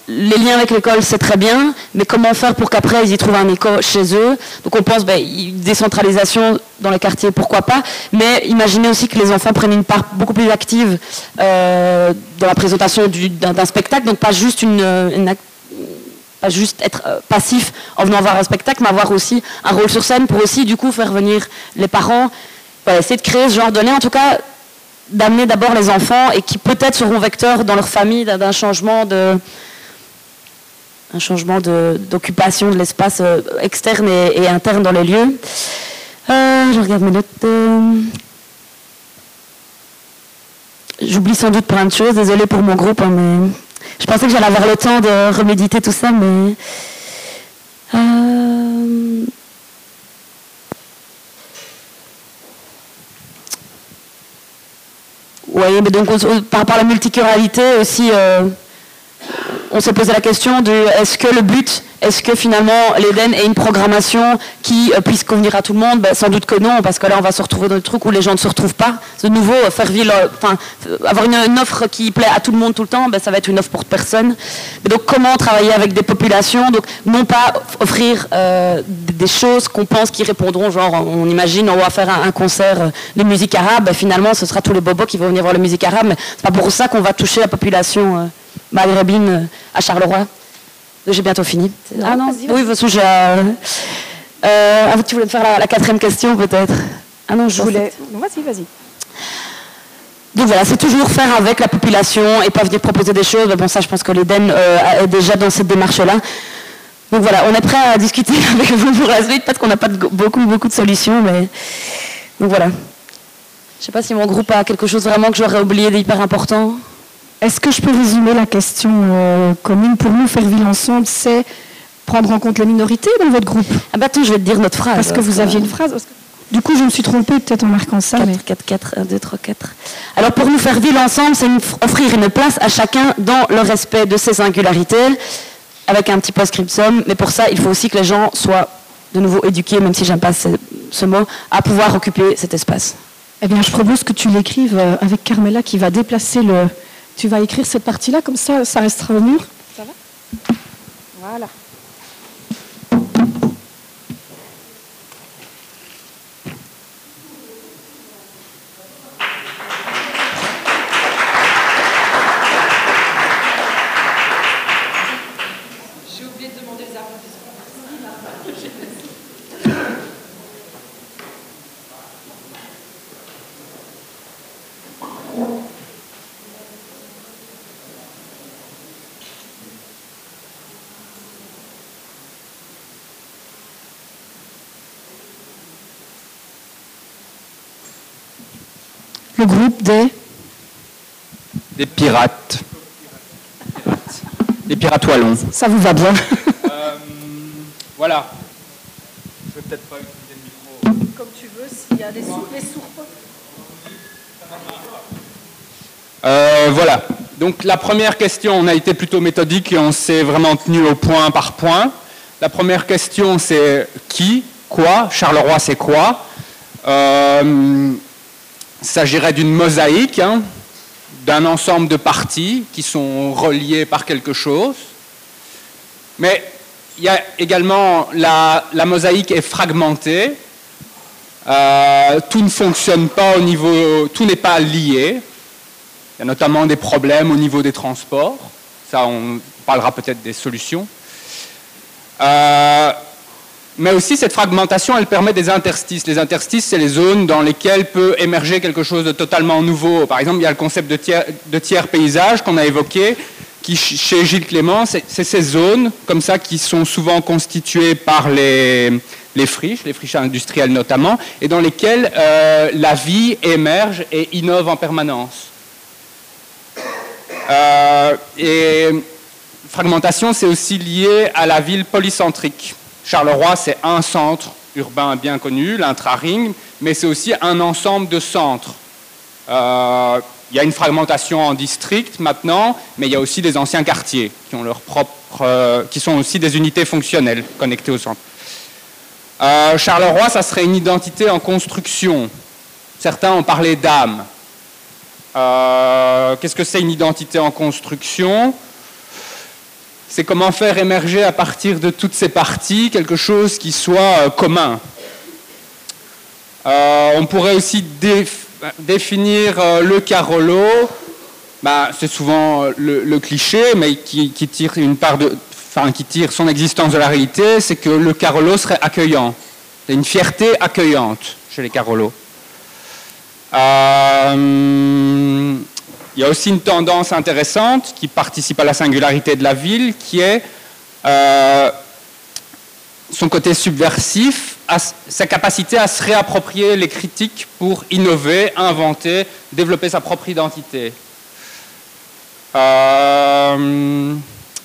Les liens avec l'école, c'est très bien, mais comment faire pour qu'après, ils y trouvent un écho chez eux? Donc on pense, ben, décentralisation dans les quartiers, pourquoi pas, mais imaginez aussi que les enfants prennent une part beaucoup plus active euh, dans la présentation d'un spectacle, donc pas juste une, pas juste être euh, passif en venant voir un spectacle, mais avoir aussi un rôle sur scène pour aussi du coup faire venir les parents, essayer de créer ce genre de lien, en tout cas d'amener d'abord les enfants et qui peut-être seront vecteurs dans leur famille d'un changement de, un changement d'occupation de, l'espace euh, externe et, interne dans les lieux. Euh, je regarde mes notes. Euh. J'oublie sans doute plein de choses, désolé pour mon groupe, hein, mais je pensais que j'allais avoir le temps de reméditer tout ça, mais... Oui, mais donc par rapport à la multiculturalité aussi, on s'est posé la question de est-ce que le but est-ce que finalement l'Eden est une programmation qui euh, puisse convenir à tout le monde? Ben, Sans doute que non, parce que là on va se retrouver dans le truc où les gens ne se retrouvent pas. De nouveau, faire ville, euh, avoir une, offre qui plaît à tout le monde tout le temps, ben, ça va être une offre pour personne. donc comment travailler avec des populations? Donc non pas offrir euh, des choses qu'on pense qui répondront, genre on imagine on va faire un, concert de musique arabe, ben, finalement ce sera tous les bobos qui vont venir voir la musique arabe, mais c'est pas pour ça qu'on va toucher la population maghrébine à Charleroi. J'ai bientôt fini. ah non, oui, de toute façon, j'ai. Euh, euh, ah, tu voulais me faire la, quatrième question, peut-être Ah non, je voulais. vas-y, vas-y. Donc voilà, c'est toujours faire avec la population et pas venir proposer des choses. Mais bon, ça, je pense que l'Eden euh, est déjà dans cette démarche-là. Donc voilà, on est prêt à discuter avec vous pour la suite. Peut-être qu'on n'a pas beaucoup, beaucoup de solutions, mais. Donc voilà. Je ne sais pas si mon groupe a quelque chose vraiment que j'aurais oublié d'hyper important. Est-ce que je peux résumer la question euh, commune Pour nous, faire ville ensemble, c'est prendre en compte les minorités dans votre groupe? Ah bah attends, je vais te dire notre phrase. Parce que vous aviez une phrase. Du coup, je me suis trompée peut-être en marquant ça. 4, 4, 4, 1, 2, 3, 4. Alors pour nous faire ville ensemble, c'est offrir une place à chacun dans le respect de ses singularités, avec un petit post-scriptum. Mais pour ça, il faut aussi que les gens soient de nouveau éduqués, même si j'aime pas ce, ce, mot, à pouvoir occuper cet espace. Eh bien, je propose que tu l'écrives euh, avec Carmela qui va déplacer le, tu vas écrire cette partie-là, comme ça, ça restera au mur. Ça va? Voilà. Pirates. Des pirates wallons. Ça vous va bien? Euh, voilà. Je vais peut-être pas utiliser le micro. Comme tu veux, s'il y a des sourds. Euh, voilà. Donc la première question, on a été plutôt méthodique et on s'est vraiment tenu au point par point. La première question, c'est qui, quoi? Charleroi, c'est quoi? Euh, Il s'agirait d'une mosaïque, hein, d'un ensemble de parties qui sont reliées par quelque chose. Mais il y a également la, la mosaïque est fragmentée. Euh, tout ne fonctionne pas au niveau, tout n'est pas lié. Il y a notamment des problèmes au niveau des transports. Ça, on parlera peut-être des solutions. Euh, mais aussi, cette fragmentation, elle permet des interstices. Les interstices, c'est les zones dans lesquelles peut émerger quelque chose de totalement nouveau. Par exemple, il y a le concept de tiers, de paysage qu'on a évoqué, qui, chez Gilles Clément, c'est ces zones comme ça qui sont souvent constituées par les, les friches, les friches industrielles notamment, et dans lesquelles euh, la vie émerge et innove en permanence. Euh, et fragmentation, c'est aussi lié à la ville polycentrique. Charleroi, c'est un centre urbain bien connu, l'intra-ring, mais c'est aussi un ensemble de centres. Euh, il y a une fragmentation en district maintenant, mais il y a aussi des anciens quartiers qui ont leur propre, euh, qui sont aussi des unités fonctionnelles connectées au centre. Euh, Charleroi, ça serait une identité en construction. Certains ont parlé d'âme. Qu'est-ce que c'est une identité en construction? C'est comment faire émerger à partir de toutes ces parties quelque chose qui soit euh, commun. Euh, on pourrait aussi déf définir euh, le Carolo. Bah, c'est souvent le, cliché, mais qui, tire une part de, enfin, qui tire son existence de la réalité, c'est que le Carolo serait accueillant. Une fierté accueillante chez les Carolos. Il y a aussi une tendance intéressante qui participe à la singularité de la ville, qui est euh, son côté subversif, sa capacité à se réapproprier les critiques pour innover, inventer, développer sa propre identité. Euh,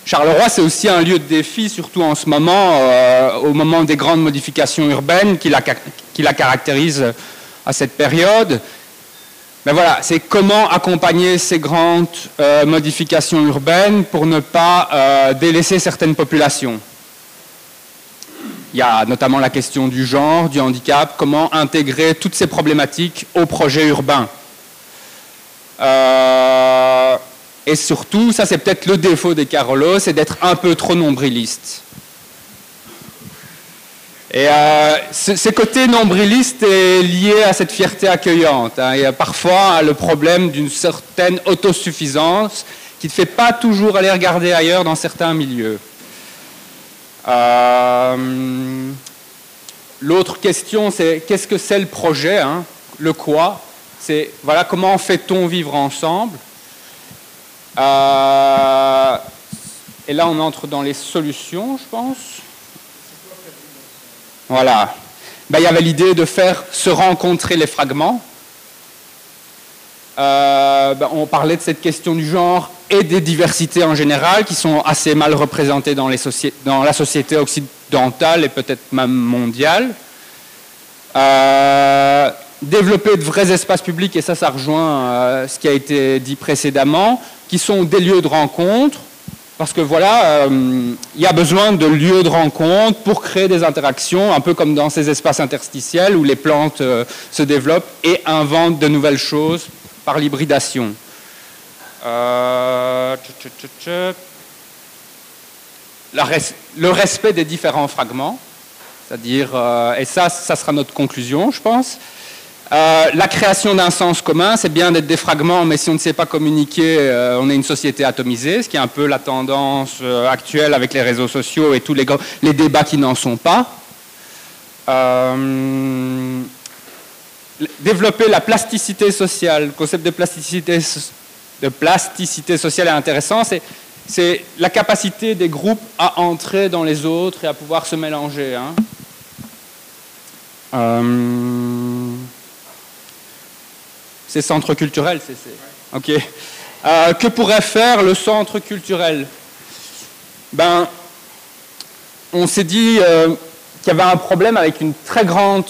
Charleroi, c'est aussi un lieu de défi, surtout en ce moment, euh, au moment des grandes modifications urbaines qui la, qui la caractérisent à cette période. Mais voilà, c'est comment accompagner ces grandes euh, modifications urbaines pour ne pas euh, délaisser certaines populations. Il y a notamment la question du genre, du handicap, comment intégrer toutes ces problématiques au projet urbain. Euh, et surtout, ça c'est peut-être le défaut des Carolos, c'est d'être un peu trop nombriliste. Et euh, ce, ce, côté nombriliste est lié à cette fierté accueillante. Hein. Y a parfois le problème d'une certaine autosuffisance qui ne fait pas toujours aller regarder ailleurs dans certains milieux. Euh, L'autre question, c'est qu'est-ce que c'est le projet hein Le quoi? C'est voilà, comment fait-on vivre ensemble? Euh, Et là, on entre dans les solutions, je pense. Voilà. Ben, il y avait l'idée de faire se rencontrer les fragments. Euh, ben, on parlait de cette question du genre et des diversités en général qui sont assez mal représentées dans, la société occidentale et peut-être même mondiale. Euh, développer de vrais espaces publics, et ça, ça rejoint euh, ce qui a été dit précédemment, qui sont des lieux de rencontre, parce que voilà, il euh, y a besoin de lieux de rencontre pour créer des interactions, un peu comme dans ces espaces interstitiels où les plantes euh, se développent et inventent de nouvelles choses par l'hybridation. Euh, le respect des différents fragments, c'est-à-dire, et ça, ça sera notre conclusion, je pense. Euh, la création d'un sens commun, c'est bien d'être des fragments, mais si on ne sait pas communiquer, euh, on est une société atomisée, ce qui est un peu la tendance euh, actuelle avec les réseaux sociaux et tous les, débats qui n'en sont pas. développer la plasticité sociale. Le concept de plasticité, de plasticité sociale est intéressant. C'est la capacité des groupes à entrer dans les autres et à pouvoir se mélanger. Hein. Euh, c'est centre culturel, c'est. Ok. Euh, que pourrait faire le centre culturel? Ben, on s'est dit euh, qu'il y avait un problème avec une très grande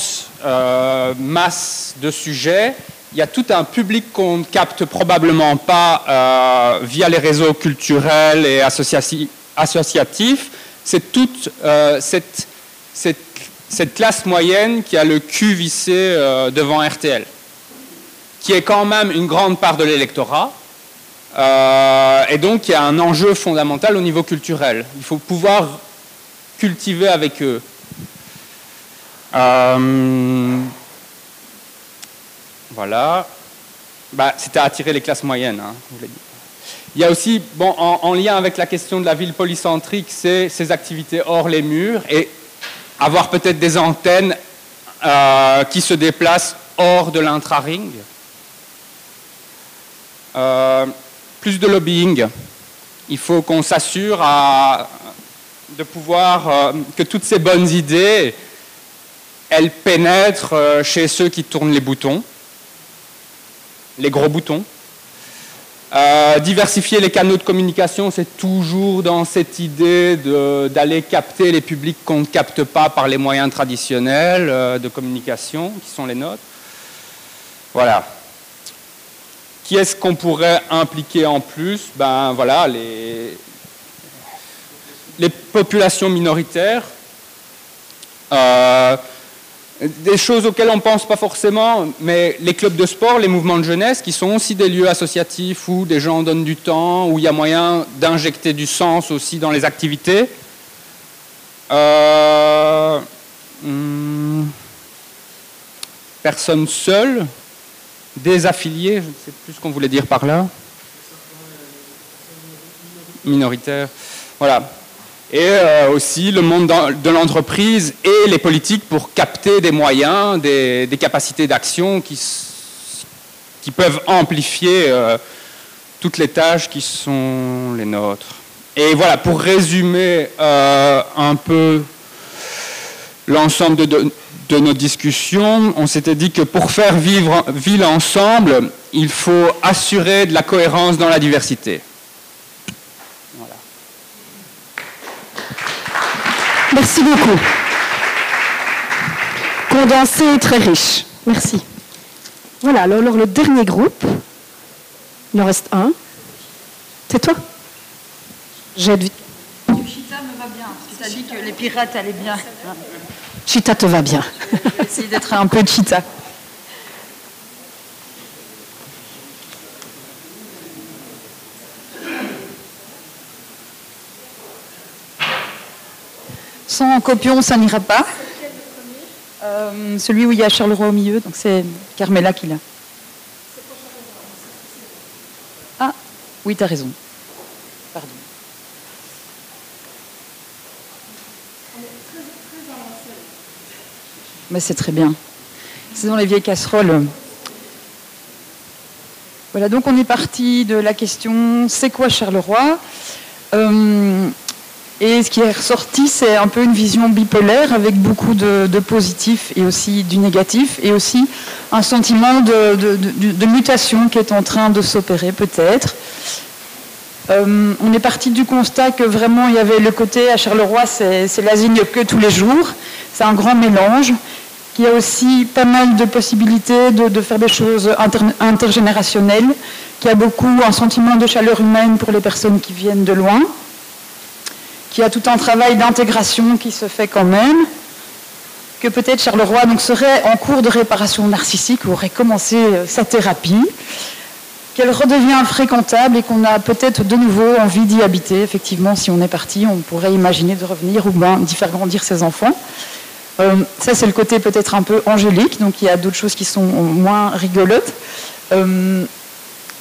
masse de sujets. Il y a tout un public qu'on ne capte probablement pas via les réseaux culturels et associatifs. C'est toute cette, classe moyenne qui a le cul vissé euh, devant RTL, qui est quand même une grande part de l'électorat, euh, et donc il y a un enjeu fondamental au niveau culturel. Il faut pouvoir cultiver avec eux. Euh, voilà. Bah, C'était attirer les classes moyennes. Hein, il y a aussi, bon, en, en, lien avec la question de la ville polycentrique, c'est ces activités hors les murs. Et avoir peut-être des antennes euh, qui se déplacent hors de l'intra-ring. Euh, plus de lobbying. Il faut qu'on s'assure de pouvoir euh, que toutes ces bonnes idées, elles pénètrent chez ceux qui tournent les boutons, les gros boutons. Euh, diversifier les canaux de communication, c'est toujours dans cette idée d'aller capter les publics qu'on ne capte pas par les moyens traditionnels euh, de communication, qui sont les nôtres. Voilà. Qui est-ce qu'on pourrait impliquer en plus Ben voilà, les, les populations minoritaires. Euh, des choses auxquelles on ne pense pas forcément, mais les clubs de sport, les mouvements de jeunesse, qui sont aussi des lieux associatifs où des gens donnent du temps, où il y a moyen d'injecter du sens aussi dans les activités. Euh, hmm, personnes seules, désaffiliées, je ne sais plus ce qu'on voulait dire par là. Minoritaires. Voilà et euh, aussi le monde de l'entreprise et les politiques pour capter des moyens, des, capacités d'action qui, qui, peuvent amplifier euh, toutes les tâches qui sont les nôtres. Et voilà, pour résumer euh, un peu l'ensemble de, de, nos discussions, on s'était dit que pour faire vivre ville ensemble, il faut assurer de la cohérence dans la diversité. Merci beaucoup. Condensé et très riche. Merci. Voilà, alors, le dernier groupe, il en reste un. C'est toi Chita me va bien, tu as dit que les pirates allaient bien. Chita te va bien. Essaye d'être un peu Chita. Sans copion, ça n'ira pas. Euh, celui où il y a Charleroi au milieu, donc c'est Carmela qui l'a. Ah, oui, tu as raison. Mais c'est très bien. C'est dans les vieilles casseroles. Voilà, donc on est parti de la question c'est quoi Charleroi euh, et ce qui est ressorti, c'est un peu une vision bipolaire avec beaucoup de, positif et aussi du négatif, et aussi un sentiment de, mutation qui est en train de s'opérer peut-être. Euh, on est parti du constat que vraiment il y avait le côté à Charleroi, c'est l'asigne que tous les jours, c'est un grand mélange, qu'il y a aussi pas mal de possibilités de, faire des choses intergénérationnelles, qu'il y a beaucoup un sentiment de chaleur humaine pour les personnes qui viennent de loin qu'il y a tout un travail d'intégration qui se fait quand même, que peut-être Charleroi donc, serait en cours de réparation narcissique ou aurait commencé euh, sa thérapie, qu'elle redevient fréquentable et qu'on a peut-être de nouveau envie d'y habiter. Effectivement, si on est parti, on pourrait imaginer de revenir ou bien d'y faire grandir ses enfants. Euh, ça, c'est le côté peut-être un peu angélique, donc il y a d'autres choses qui sont moins rigolotes. Euh,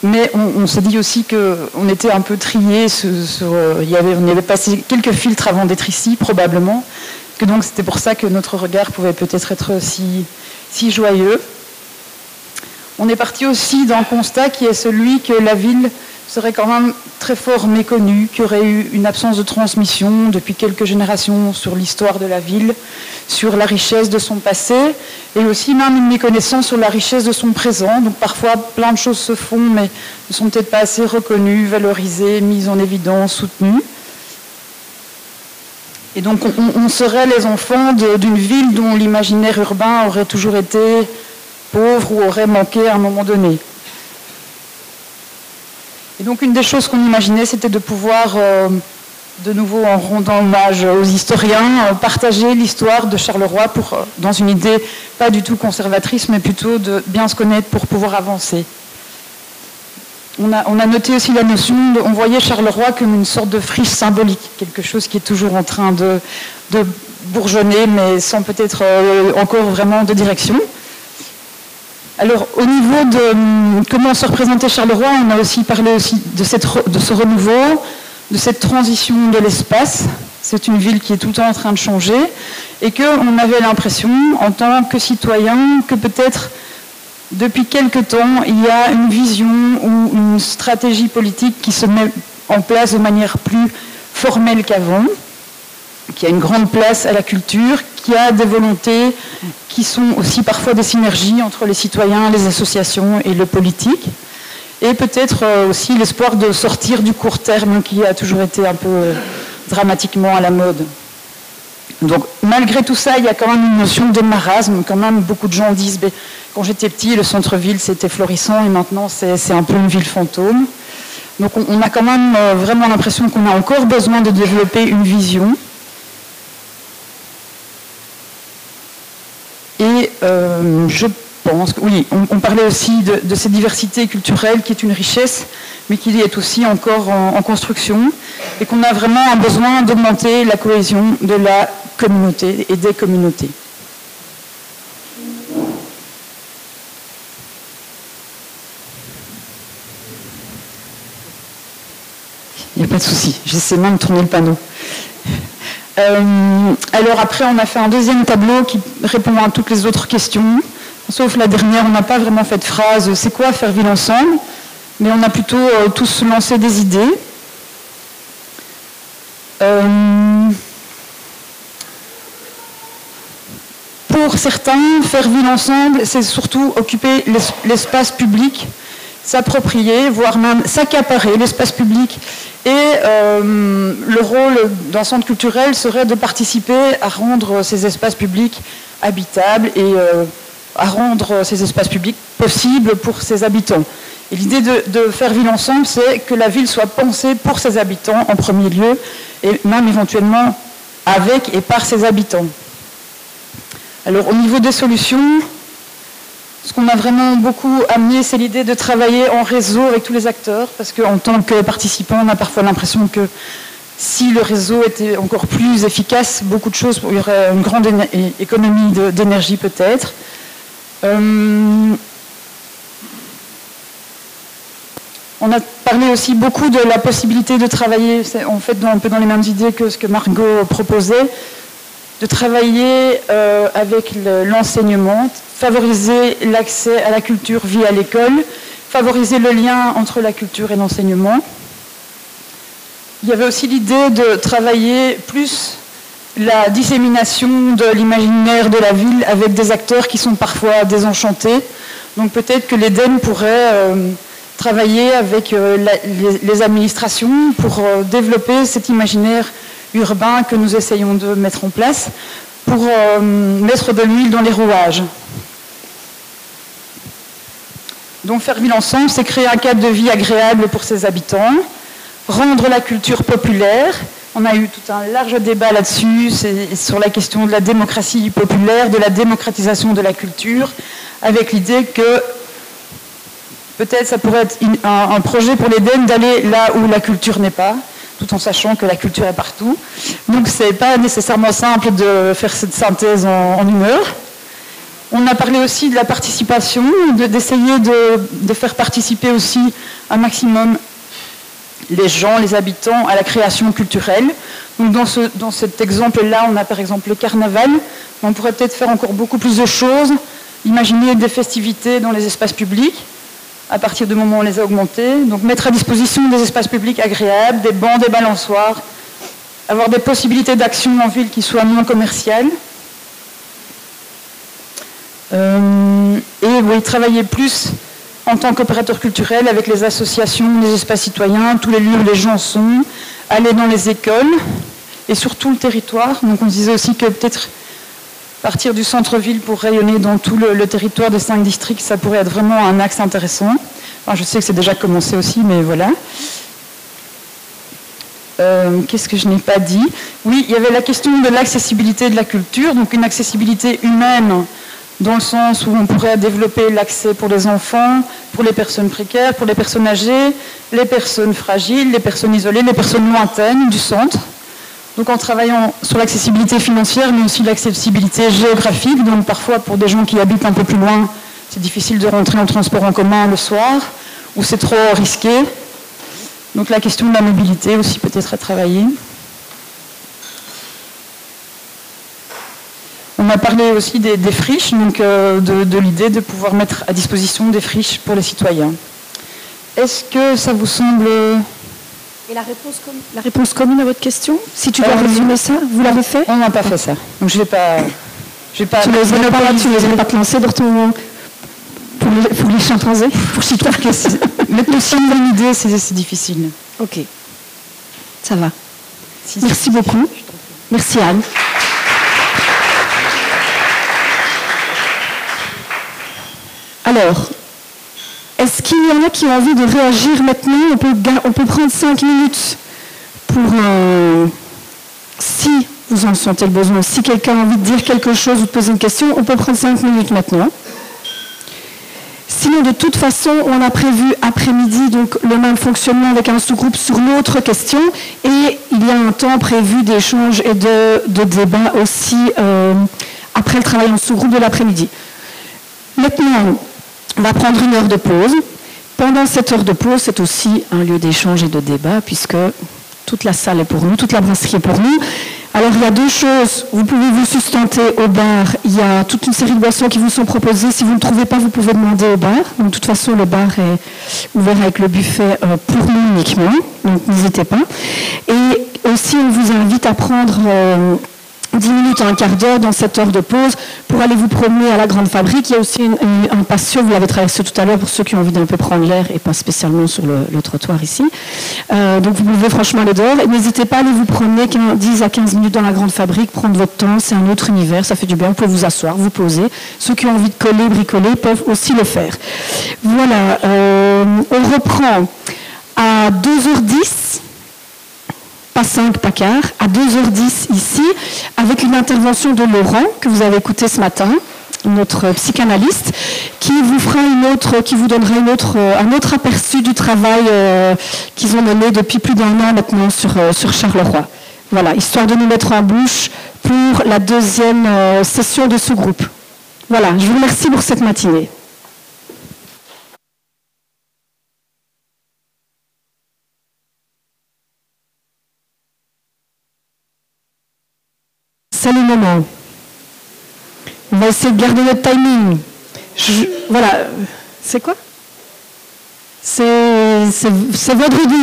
mais on, s'est dit aussi qu'on était un peu trié sur, euh, il y avait, on y avait passé quelques filtres avant d'être ici, probablement. Que donc c'était pour ça que notre regard pouvait peut-être être si, si joyeux. on est parti aussi d'un constat qui est celui que la ville serait quand même très fort méconnue, qu'il y aurait eu une absence de transmission depuis quelques générations sur l'histoire de la ville, sur la richesse de son passé, et aussi même une méconnaissance sur la richesse de son présent. Donc parfois plein de choses se font, mais ne sont peut-être pas assez reconnues, valorisées, mises en évidence, soutenues. Et donc on, serait les enfants d'une ville dont l'imaginaire urbain aurait toujours été pauvre ou aurait manqué à un moment donné. Et donc une des choses qu'on imaginait, c'était de pouvoir, euh, de nouveau en rendant hommage aux historiens, euh, partager l'histoire de Charleroi pour, euh, dans une idée pas du tout conservatrice, mais plutôt de bien se connaître pour pouvoir avancer. On a, noté aussi la notion, de, on voyait Charleroi comme une sorte de friche symbolique, quelque chose qui est toujours en train de, bourgeonner, mais sans peut-être encore vraiment de direction. Alors, au niveau de hum, comment se représenter Charleroi, on a aussi parlé aussi de, de ce renouveau, de cette transition de l'espace. C'est une ville qui est tout le temps en train de changer et qu'on avait l'impression, en tant que citoyen, que peut-être depuis quelque temps, il y a une vision ou une stratégie politique qui se met en place de manière plus formelle qu'avant, qui a une grande place à la culture, qui a des volontés qui sont aussi parfois des synergies entre les citoyens, les associations et le politique, et peut-être euh, aussi l'espoir de sortir du court terme qui a toujours été un peu euh, dramatiquement à la mode. Donc malgré tout ça, il y a quand même une notion de marasme. Quand même, beaucoup de gens disent, ben, quand j'étais petit, le centre-ville c'était florissant et maintenant c'est un peu une ville fantôme. Donc on, a quand même euh, vraiment l'impression qu'on a encore besoin de développer une vision. Et euh, je pense, oui, on, parlait aussi de, cette diversité culturelle qui est une richesse, mais qui est aussi encore en construction, et qu'on a vraiment un besoin d'augmenter la cohésion de la communauté et des communautés. Il n'y a pas de souci, j'essaie même de tourner le panneau. Euh, alors après, on a fait un deuxième tableau qui répond à toutes les autres questions. Sauf la dernière, on n'a pas vraiment fait de phrase c'est quoi faire ville ensemble? Mais on a plutôt euh, tous lancé des idées. Euh, pour certains, faire ville ensemble, c'est surtout occuper l'espace public, s'approprier, voire même s'accaparer l'espace public. Et euh, le rôle d'un centre culturel serait de participer à rendre ces espaces publics habitables et euh, à rendre ces espaces publics possibles pour ses habitants. Et l'idée de, de, faire ville ensemble, c'est que la ville soit pensée pour ses habitants en premier lieu, et même éventuellement avec et par ses habitants. Alors au niveau des solutions, ce qu'on a vraiment beaucoup amené, c'est l'idée de travailler en réseau avec tous les acteurs, parce qu'en tant que participant, on a parfois l'impression que si le réseau était encore plus efficace, beaucoup de choses, il y aurait une grande économie d'énergie peut-être. Euh, on a parlé aussi beaucoup de la possibilité de travailler, en fait, un peu dans les mêmes idées que ce que Margot proposait, de travailler euh, avec l'enseignement, favoriser l'accès à la culture via l'école, favoriser le lien entre la culture et l'enseignement. Il y avait aussi l'idée de travailler plus la dissémination de l'imaginaire de la ville avec des acteurs qui sont parfois désenchantés. Donc peut-être que l'EDEN pourrait euh, travailler avec euh, les, administrations pour développer cet imaginaire urbain que nous essayons de mettre en place pour euh, mettre de l'huile dans les rouages. Donc faire ensemble, c'est créer un cadre de vie agréable pour ses habitants, rendre la culture populaire. On a eu tout un large débat là-dessus, sur la question de la démocratie populaire, de la démocratisation de la culture, avec l'idée que peut-être ça pourrait être un, projet pour l'Éden d'aller là où la culture n'est pas, tout en sachant que la culture est partout. Donc ce n'est pas nécessairement simple de faire cette synthèse en, une heure. On a parlé aussi de la participation, d'essayer de, faire participer aussi un maximum les gens, les habitants à la création culturelle. Dans, ce, dans cet exemple-là, on a par exemple le carnaval. On pourrait peut-être faire encore beaucoup plus de choses, imaginer des festivités dans les espaces publics à partir du moment où on les a augmentés. Donc mettre à disposition des espaces publics agréables, des bancs, des balançoires, avoir des possibilités d'action en ville qui soient moins commerciales. Euh, et travailler plus en tant qu'opérateur culturel avec les associations, les espaces citoyens, tous les lieux où les gens sont, aller dans les écoles et sur tout le territoire. Donc on disait aussi que peut-être partir du centre-ville pour rayonner dans tout le, territoire des cinq districts, ça pourrait être vraiment un axe intéressant. je sais que c'est déjà commencé aussi, mais voilà. Euh, qu'est-ce que je n'ai pas dit? Oui, il y avait la question de l'accessibilité de la culture, donc une accessibilité humaine dans le sens où on pourrait développer l'accès pour les enfants, pour les personnes précaires, pour les personnes âgées, les personnes fragiles, les personnes isolées, les personnes lointaines du centre. Donc en travaillant sur l'accessibilité financière, mais aussi l'accessibilité géographique, donc parfois pour des gens qui habitent un peu plus loin, c'est difficile de rentrer en transport en commun le soir, ou c'est trop risqué. Donc la question de la mobilité aussi peut-être à travailler. A parlé aussi des, friches, donc euh, de, l'idée de pouvoir mettre à disposition des friches pour les citoyens. Est-ce que ça vous semble... Et la réponse, commune à votre question Si tu dois euh, résumer ça, vous l'avez fait On n'a pas fait ça. Donc je ne vais pas... Je vais pas tu ne les pas, tu les pas te lancer dans ton... Pour les, pour les chimpanzés Pour Mettre aussi une idée, c'est difficile. Ok. Ça va. Merci beaucoup. Merci Anne. Alors, est-ce qu'il y en a qui ont envie de réagir maintenant? On peut, prendre cinq minutes pour... Euh, si vous en sentez le besoin, si quelqu'un a envie de dire quelque chose ou de poser une question, on peut prendre cinq minutes maintenant. Sinon, de toute façon, on a prévu après-midi le même fonctionnement avec un sous-groupe sur l'autre question et il y a un temps prévu d'échange et de, débat aussi euh, après le travail en sous-groupe de l'après-midi. Maintenant, on va prendre une heure de pause. Pendant cette heure de pause, c'est aussi un lieu d'échange et de débat, puisque toute la salle est pour nous, toute la brasserie est pour nous. Alors il y a deux choses. Vous pouvez vous sustenter au bar. Il y a toute une série de boissons qui vous sont proposées. Si vous ne trouvez pas, vous pouvez demander au bar. de toute façon, le bar est ouvert avec le buffet euh, pour nous uniquement. Donc n'hésitez pas. Et aussi, on vous invite à prendre euh, 10 minutes à un quart d'heure dans cette heure de pause pour aller vous promener à la grande fabrique. Il y a aussi un patio, vous l'avez traversé tout à l'heure pour ceux qui ont envie d'un peu prendre l'air et pas spécialement sur le, trottoir ici. Euh, donc vous pouvez franchement aller dehors n'hésitez pas à aller vous promener 10 à 15 minutes dans la grande fabrique, prendre votre temps, c'est un autre univers, ça fait du bien, vous pouvez vous asseoir, vous poser. Ceux qui ont envie de coller, bricoler peuvent aussi le faire. Voilà, euh, on reprend à 2h10 pas 5, pas quart, à 2h10 ici, avec une intervention de Laurent, que vous avez écouté ce matin, notre psychanalyste, qui vous fera une autre, qui vous donnera autre, un autre aperçu du travail euh, qu'ils ont mené depuis plus d'un an maintenant sur, euh, sur Charleroi. Voilà, histoire de nous mettre en bouche pour la deuxième euh, session de ce groupe. Voilà, je vous remercie pour cette matinée. Salut maman. On va essayer de garder notre timing. voilà. C'est quoi? C'est vendredi.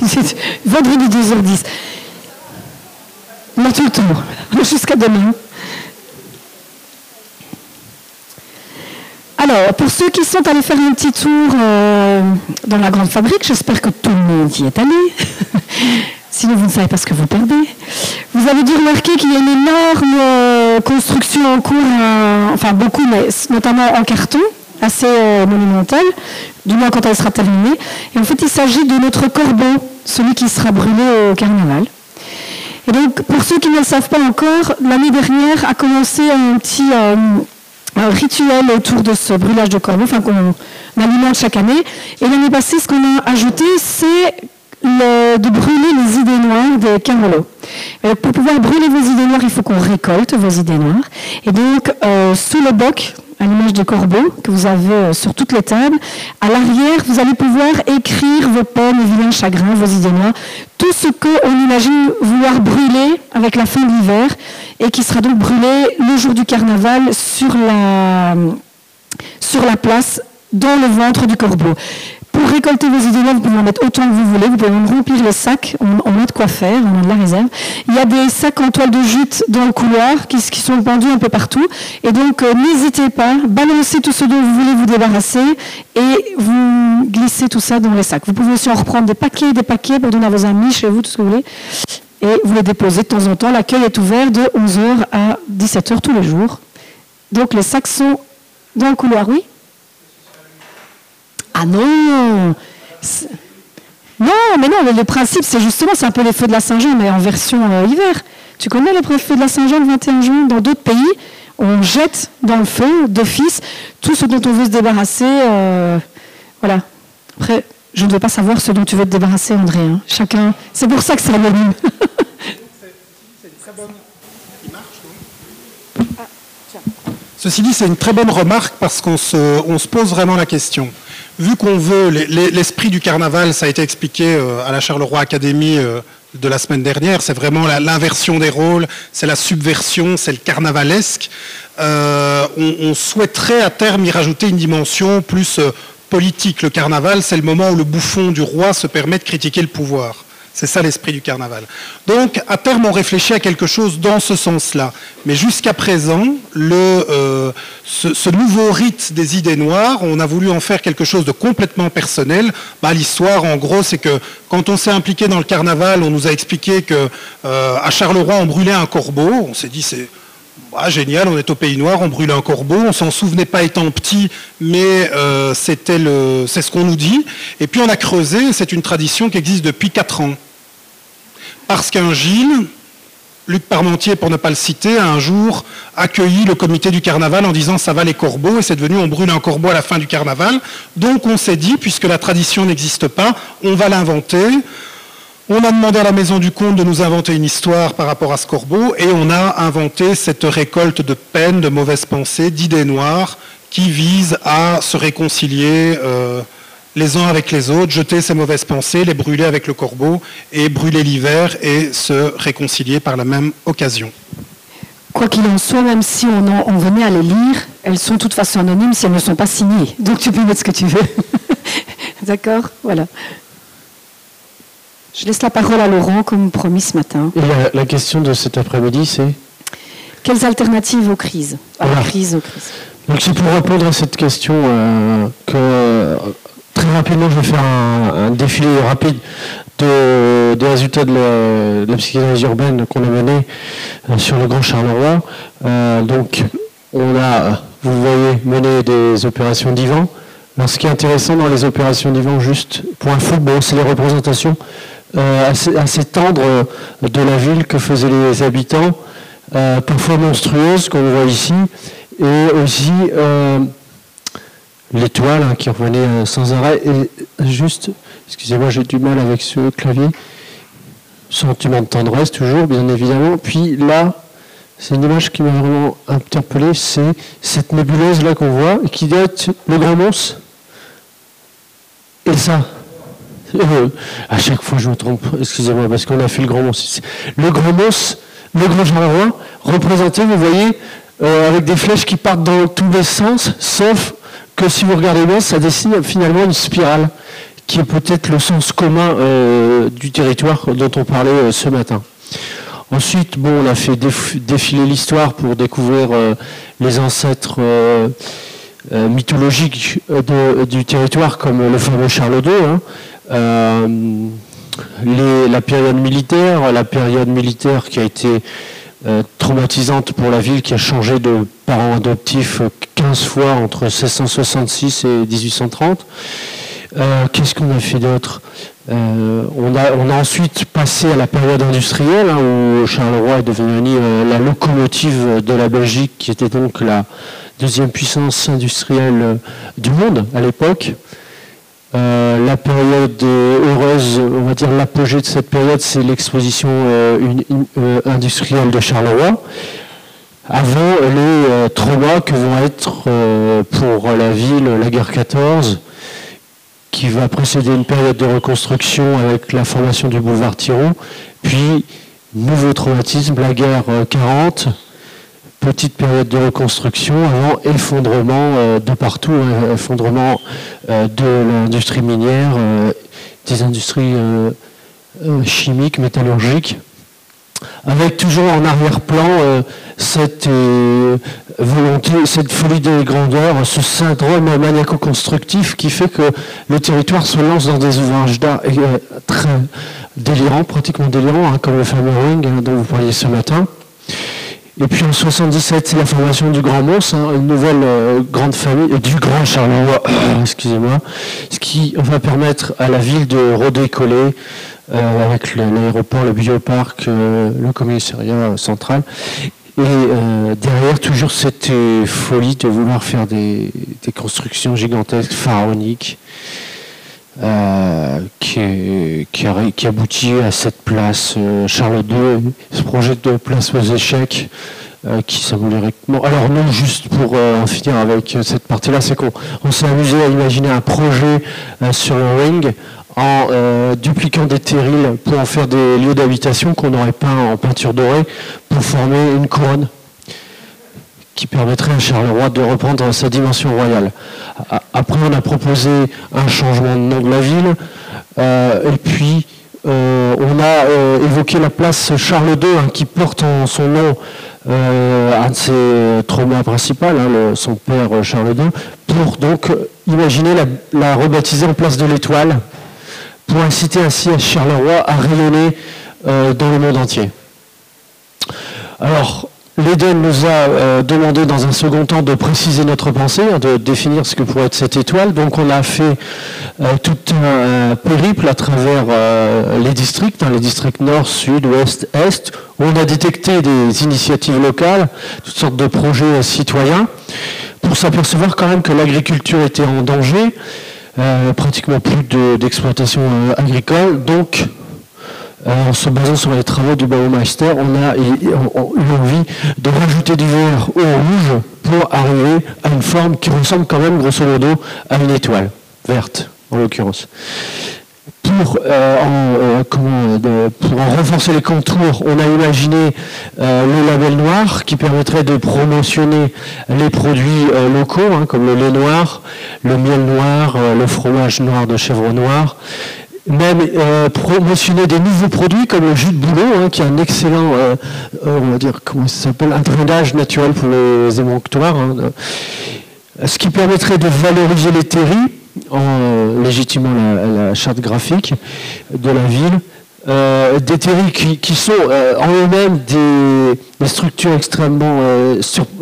vendredi 2h10. Non, tout le temps. Jusqu'à demain. Alors, pour ceux qui sont allés faire un petit tour euh, dans la grande fabrique, j'espère que tout le monde y est allé. Sinon, vous ne savez pas ce que vous perdez. Vous avez dû remarquer qu'il y a une énorme euh, construction en cours, enfin beaucoup, mais notamment en carton, assez euh, monumentale, du moins quand elle sera terminée. Et en fait, il s'agit de notre corbeau, celui qui sera brûlé au carnaval. Et donc, pour ceux qui ne le savent pas encore, l'année dernière a commencé un petit euh, rituel autour de ce brûlage de corbeau, enfin qu'on alimente chaque année. Et l'année passée, ce qu'on a ajouté, c'est de brûler les idées noires des Carolos. pour pouvoir brûler vos idées noires, il faut qu'on récolte vos idées noires. Et donc, euh, sous le boc, à l'image du corbeau que vous avez euh, sur toutes les tables. À l'arrière, vous allez pouvoir écrire vos peines, vos vilains chagrins, vos idées noires, tout ce qu'on imagine vouloir brûler avec la fin de l'hiver et qui sera donc brûlé le jour du carnaval sur la, sur la place dans le ventre du corbeau. Pour récolter vos idées vous pouvez en mettre autant que vous voulez. Vous pouvez remplir les sacs. On, a de quoi faire. On a de la réserve. Il y a des sacs en toile de jute dans le couloir qui, sont pendus un peu partout. Et donc, euh, n'hésitez pas. Balancez tout ce dont vous voulez vous débarrasser et vous glissez tout ça dans les sacs. Vous pouvez aussi en reprendre des paquets des paquets pour donner à vos amis, chez vous, tout ce que vous voulez. Et vous les déposez de temps en temps. L'accueil est ouvert de 11h à 17h tous les jours. Donc, les sacs sont dans le couloir, oui? Ah non Non, mais non, le principe, c'est justement, c'est un peu les feux de la Saint-Jean, mais en version euh, hiver. Tu connais les feux de la Saint-Jean le 21 juin? Dans d'autres pays, on jette dans le feu d'office tout ce dont on veut se débarrasser. Euh, voilà. Après, je ne veux pas savoir ce dont tu veux te débarrasser, André. Hein. Chacun. C'est pour ça que c'est anonyme. Ceci dit, c'est une très bonne remarque parce qu'on se, on se pose vraiment la question vu qu'on veut, l'esprit du carnaval, ça a été expliqué euh, à la Charleroi Académie euh, de la semaine dernière, c'est vraiment l'inversion des rôles, c'est la subversion, c'est le carnavalesque. Euh, on, souhaiterait à terme y rajouter une dimension plus politique. Le carnaval, c'est le moment où le bouffon du roi se permet de critiquer le pouvoir. C'est ça l'esprit du carnaval. Donc, à terme, on réfléchit à quelque chose dans ce sens-là. Mais jusqu'à présent, euh, ce, nouveau rite des idées noires, on a voulu en faire quelque chose de complètement personnel. Bah, l'histoire, en gros, c'est que quand on s'est impliqué dans le carnaval, on nous a expliqué qu'à euh, Charleroi, on brûlait un corbeau. On s'est dit, c'est bah, génial, on est au Pays Noir, on brûle un corbeau, on s'en souvenait pas étant petit, mais euh, c'est ce qu'on nous dit. Et puis on a creusé, c'est une tradition qui existe depuis 4 ans. Parce qu'un Gilles, Luc Parmentier, pour ne pas le citer, a un jour accueilli le comité du carnaval en disant ça va les corbeaux, et c'est devenu on brûle un corbeau à la fin du carnaval. Donc on s'est dit, puisque la tradition n'existe pas, on va l'inventer. On a demandé à la Maison du Comte de nous inventer une histoire par rapport à ce corbeau et on a inventé cette récolte de peines, de mauvaises pensées, d'idées noires qui visent à se réconcilier euh, les uns avec les autres, jeter ces mauvaises pensées, les brûler avec le corbeau et brûler l'hiver et se réconcilier par la même occasion. Quoi qu'il en soit, même si on, on, venait à les lire, elles sont de toute façon anonymes si elles ne sont pas signées. Donc tu peux mettre ce que tu veux. D'accord? Voilà. Je laisse la parole à Laurent, comme promis ce matin. Et la, question de cet après-midi, c'est Quelles alternatives aux crises? À la crise, aux crises. Donc c'est pour répondre à cette question euh, que très rapidement, je vais faire un, défilé rapide des résultats de la, psychanalyse urbaine qu'on a menée euh, sur le Grand Charleroi. Euh, donc, on a, vous voyez, mené des opérations divan. Alors, ce qui est intéressant dans les opérations divan, juste pour info, bon, c'est les représentations euh, assez, tendre euh, de la ville que faisaient les habitants, euh, parfois monstrueuses, comme on voit ici, et aussi l'étoile hein, qui revenait sans arrêt. Et juste, excusez-moi, j'ai du mal avec ce clavier. Sentiment de tendresse, toujours, bien évidemment. Puis là, c'est une image qui m'a vraiment interpellé, c'est cette nébuleuse là qu'on voit, qui être le Grand Mons. Et ça, euh, à chaque fois, je me trompe. Excusez-moi, parce qu'on a fait le grand mons. Le grand mons, le grand Charleroi, représenté, vous voyez, euh, avec des flèches qui partent dans tous les sens, sauf que si vous regardez bien, ça dessine finalement une spirale, qui est peut-être le sens commun euh, du territoire dont on parlait ce matin. Ensuite, bon, on a fait défiler l'histoire pour découvrir les ancêtres mythologiques du territoire, comme le fameux Charles II. Hein. Euh, la période militaire, la période militaire qui a été euh, traumatisante pour la ville, qui a changé de parents adoptifs 15 fois entre 1666 et 1830. Euh, qu'est-ce qu'on a fait d'autre? On, a, ensuite passé à la période industrielle, hein, où Charleroi est devenu la locomotive de la Belgique, qui était donc la deuxième puissance industrielle du monde à l'époque. Euh, la période heureuse, on va dire l'apogée de cette période, c'est l'exposition euh, euh, industrielle de Charleroi, avant les traumas que vont être pour la ville la guerre 14, qui va précéder une période de reconstruction avec la formation du boulevard Thiron, puis nouveau traumatisme, la guerre 40, petite période de reconstruction avant effondrement euh, de partout, hein, effondrement euh, de l'industrie minière, euh, des industries chimiques, métallurgiques, avec toujours en arrière-plan cette volonté, cette folie des grandeurs, ce syndrome maniaco-constructif qui fait que le territoire se lance dans des ouvrages d'art très délirants, pratiquement délirants, hein, comme le fameux Ring hein, dont vous parliez ce matin. Et puis en 77, c'est la formation du Grand Mons, hein, une nouvelle euh, grande famille, euh, du Grand Charleroi, excusez-moi, ce qui va permettre à la ville de redécoller euh, avec l'aéroport, le bioparc, le commissariat central. Et derrière, toujours cette folie de vouloir faire des constructions gigantesques, pharaoniques. Euh, qui, aboutit à cette place euh, Charles II, ce projet de place aux échecs euh, qui symboliquement. Alors non, juste pour en finir avec cette partie-là, c'est qu'on s'est amusé à imaginer un projet sur le ring en dupliquant des terrils pour en faire des lieux d'habitation qu'on aurait peint en peinture dorée pour former une couronne qui permettrait à Charleroi de reprendre sa dimension royale. Après, on a proposé un changement de nom de la ville, euh, et puis euh, on a euh, évoqué la place Charles II, hein, qui porte en son nom un de ses traumas principaux, hein, son père Charles II, pour donc imaginer la, la rebaptiser en place de l'Étoile, pour inciter ainsi à Charleroi à rayonner dans le monde entier. Alors, L'Eden nous a euh, demandé dans un second temps de préciser notre pensée, hein, de définir ce que pourrait être cette étoile. Donc on a fait euh, tout un périple à travers euh, les districts, hein, les districts nord, sud, ouest, est, où on a détecté des initiatives locales, toutes sortes de projets citoyens, pour s'apercevoir quand même que l'agriculture était en danger, pratiquement plus d'exploitation agricole. Euh, en se basant sur les travaux du Baumeister, on a eu envie de rajouter du vert au rouge pour arriver à une forme qui ressemble quand même grosso modo à une étoile, verte en l'occurrence. Pour, euh, euh, renforcer les contours, on a imaginé le label noir qui permettrait de promotionner les produits locaux, hein, comme le lait noir, le miel noir, le fromage noir de chèvre noir, même euh, promotionner des nouveaux produits comme le jus de bouleau, hein, qui est un excellent, euh, euh, on va dire, comment ça s'appelle, un drainage naturel pour les émonctoires, hein, ce qui permettrait de valoriser les terris en légitimant la, charte graphique de la ville. des terris qui, sont en eux-mêmes des, structures extrêmement,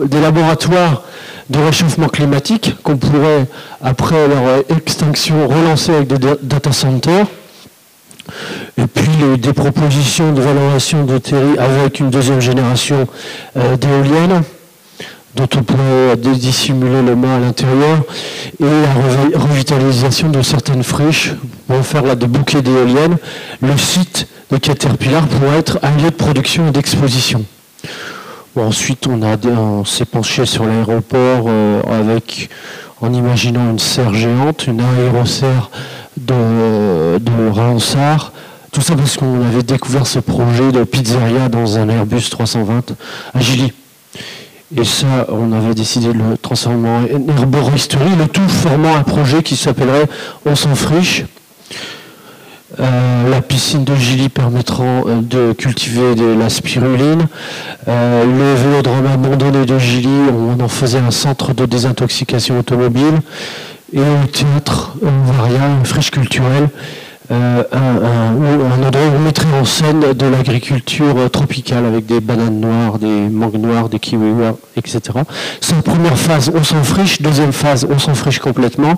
des laboratoires de réchauffement climatique qu'on pourrait, après leur extinction, relancer avec des data centers. Et puis des propositions de valorisation de terri avec une deuxième génération euh, d'éoliennes. Dont on pourrait dissimuler le mât à l'intérieur, et la revitalisation de certaines friches pour faire là, des bouquets d'éoliennes. Le site de Caterpillar pourrait être un lieu de production et d'exposition. Ensuite, on, s'est penché sur l'aéroport euh, avec, en imaginant une serre géante, une aéroserre de, de Tout ça parce qu'on avait découvert ce projet de pizzeria dans un Airbus 320 à Gilly. Et ça, on avait décidé de le transformer en herboristerie, le tout formant un projet qui s'appellerait On s'en friche. Euh, la piscine de Gilly permettra euh, de cultiver de la spiruline. Euh, le vélodrome abandonné de Gilly, on en faisait un centre de désintoxication automobile. Et au théâtre Varia, une friche culturelle euh, où on mettrait en scène de l'agriculture tropicale avec des bananes noires, des mangues noires, des kiwis etc. C'est première phase, on s'en friche. Deuxième phase, on s'en friche complètement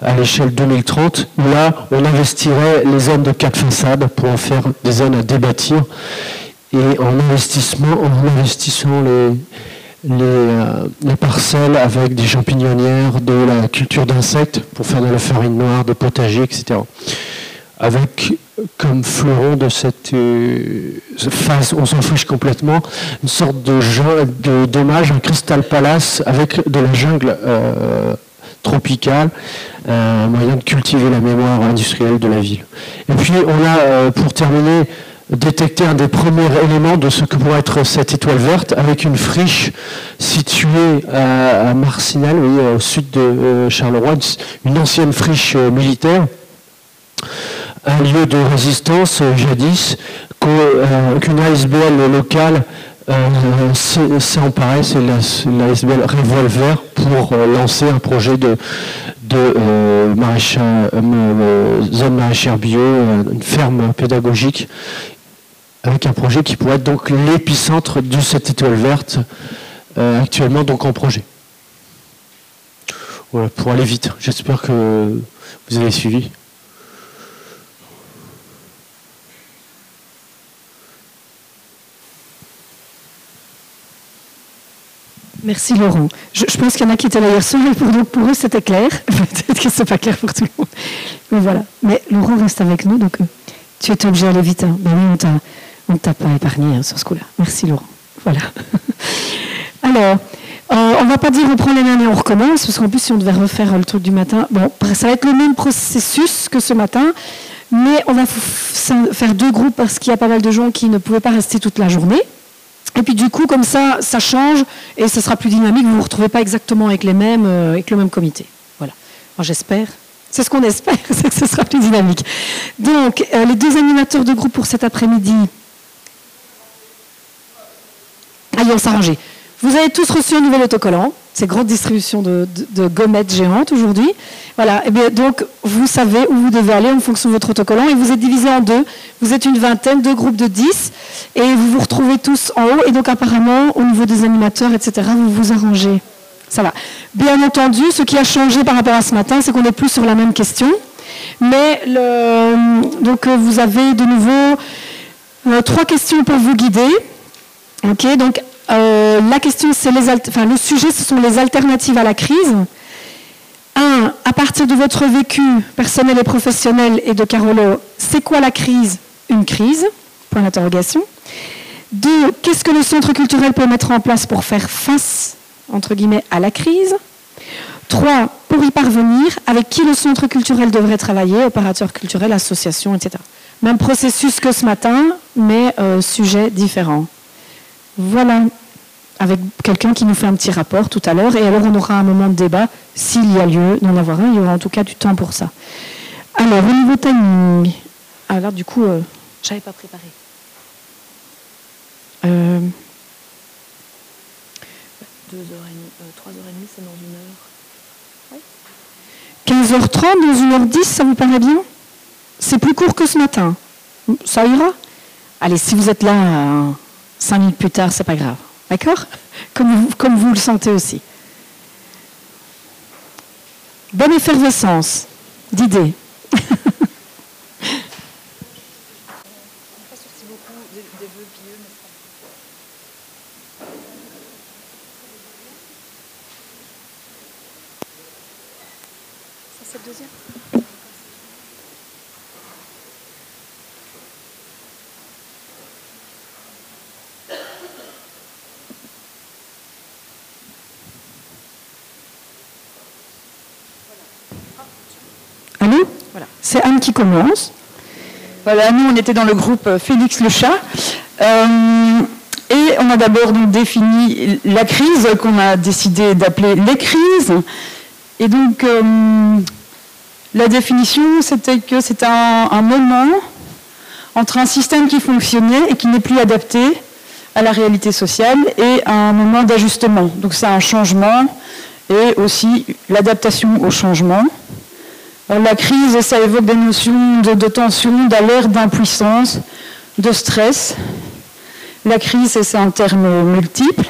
à l'échelle 2030. Où là, on investirait les zones de quatre façades pour en faire des zones à débâtir. Et en investissement, en investissant les, les, euh, les, parcelles avec des champignonnières, de la culture d'insectes pour faire de la farine noire, des potagers, etc. avec comme fleuron de cette euh, phase, on s'en fiche complètement, une sorte de, de dommage, un cristal palace avec de la jungle euh, tropicale, euh, un moyen de cultiver la mémoire industrielle de la ville. Et puis on a, pour terminer, détecté un des premiers éléments de ce que pourrait être cette étoile verte avec une friche située à, Marcinelle, au sud de Charleroi, une ancienne friche militaire. Un lieu de résistance euh, jadis euh, qu'une ASBL locale euh, s'est emparé, c'est l'ASBL Revolver, pour lancer un projet de, de zone maraîchère bio, une ferme pédagogique, avec un projet qui pourrait être donc l'épicentre de cette étoile verte, actuellement donc en projet. Voilà, pour aller vite, j'espère que vous avez suivi. Merci Laurent. Je, pense qu'il y en a qui étaient là hier soir et pour, donc pour eux c'était clair. Peut-être que c'est pas clair pour tout le monde. Mais voilà. Mais Laurent reste avec nous, donc euh, tu es obligé d'aller vite. Hein. Ben oui, on ne t'a pas épargné hein, sur ce coup-là. Merci Laurent. Voilà. Alors, euh, on ne va pas dire on prend les mains et on recommence, parce qu'en plus si on devait refaire le truc du matin, bon, ça va être le même processus que ce matin, mais on va faire deux groupes parce qu'il y a pas mal de gens qui ne pouvaient pas rester toute la journée. Et puis du coup, comme ça, ça change et ça sera plus dynamique. Vous ne vous retrouvez pas exactement avec les mêmes, euh, avec le même comité. Voilà. J'espère. C'est ce qu'on espère, c'est que ce sera plus dynamique. Donc, euh, les deux animateurs de groupe pour cet après-midi. Allez, on s'arranger. Vous avez tous reçu un nouvel autocollant ces grandes distributions de, gommettes géantes aujourd'hui. Voilà, et bien donc vous savez où vous devez aller en fonction de votre autocollant et vous êtes divisé en deux. Vous êtes une vingtaine, deux groupes de dix et vous vous retrouvez tous en haut et donc apparemment au niveau des animateurs, etc., vous vous arrangez. Ça va. Bien entendu, ce qui a changé par rapport à ce matin, c'est qu'on n'est plus sur la même question. Mais le, donc vous avez de nouveau euh, trois questions pour vous guider. Ok, donc euh, la question, c'est les le sujet, ce sont les alternatives à la crise. Un, à partir de votre vécu personnel et professionnel et de Carolo, c'est quoi la crise? Une crise? Point d'interrogation. Deux, qu'est-ce que le centre culturel peut mettre en place pour faire face, entre guillemets, à la crise? Trois, pour y parvenir, avec qui le centre culturel devrait travailler, opérateur culturel, association, etc. Même processus que ce matin, mais euh, sujet différent. Voilà, avec quelqu'un qui nous fait un petit rapport tout à l'heure. Et alors, on aura un moment de débat, s'il y a lieu d'en avoir un. Il y aura en tout cas du temps pour ça. Alors, au niveau timing. Alors, du coup, euh, je n'avais pas préparé. Euh, 2h30, euh, 3h30, c'est dans une heure. 15h30, dans 1h10, ça vous paraît bien? C'est plus court que ce matin. Ça ira? Allez, si vous êtes là 5 minutes plus tard, c'est pas grave. D'accord comme, comme vous le sentez aussi. Bonne effervescence d'idées. C'est Anne qui commence. Voilà, nous, on était dans le groupe Félix le chat. Euh, et on a d'abord défini la crise qu'on a décidé d'appeler les crises. Et donc, euh, la définition, c'était que c'est un, un, moment entre un système qui fonctionnait et qui n'est plus adapté à la réalité sociale et un moment d'ajustement. Donc, c'est un changement et aussi l'adaptation au changement. La crise, ça évoque des notions de, tension, d'alerte, d'impuissance, de stress. La crise, c'est un terme multiple.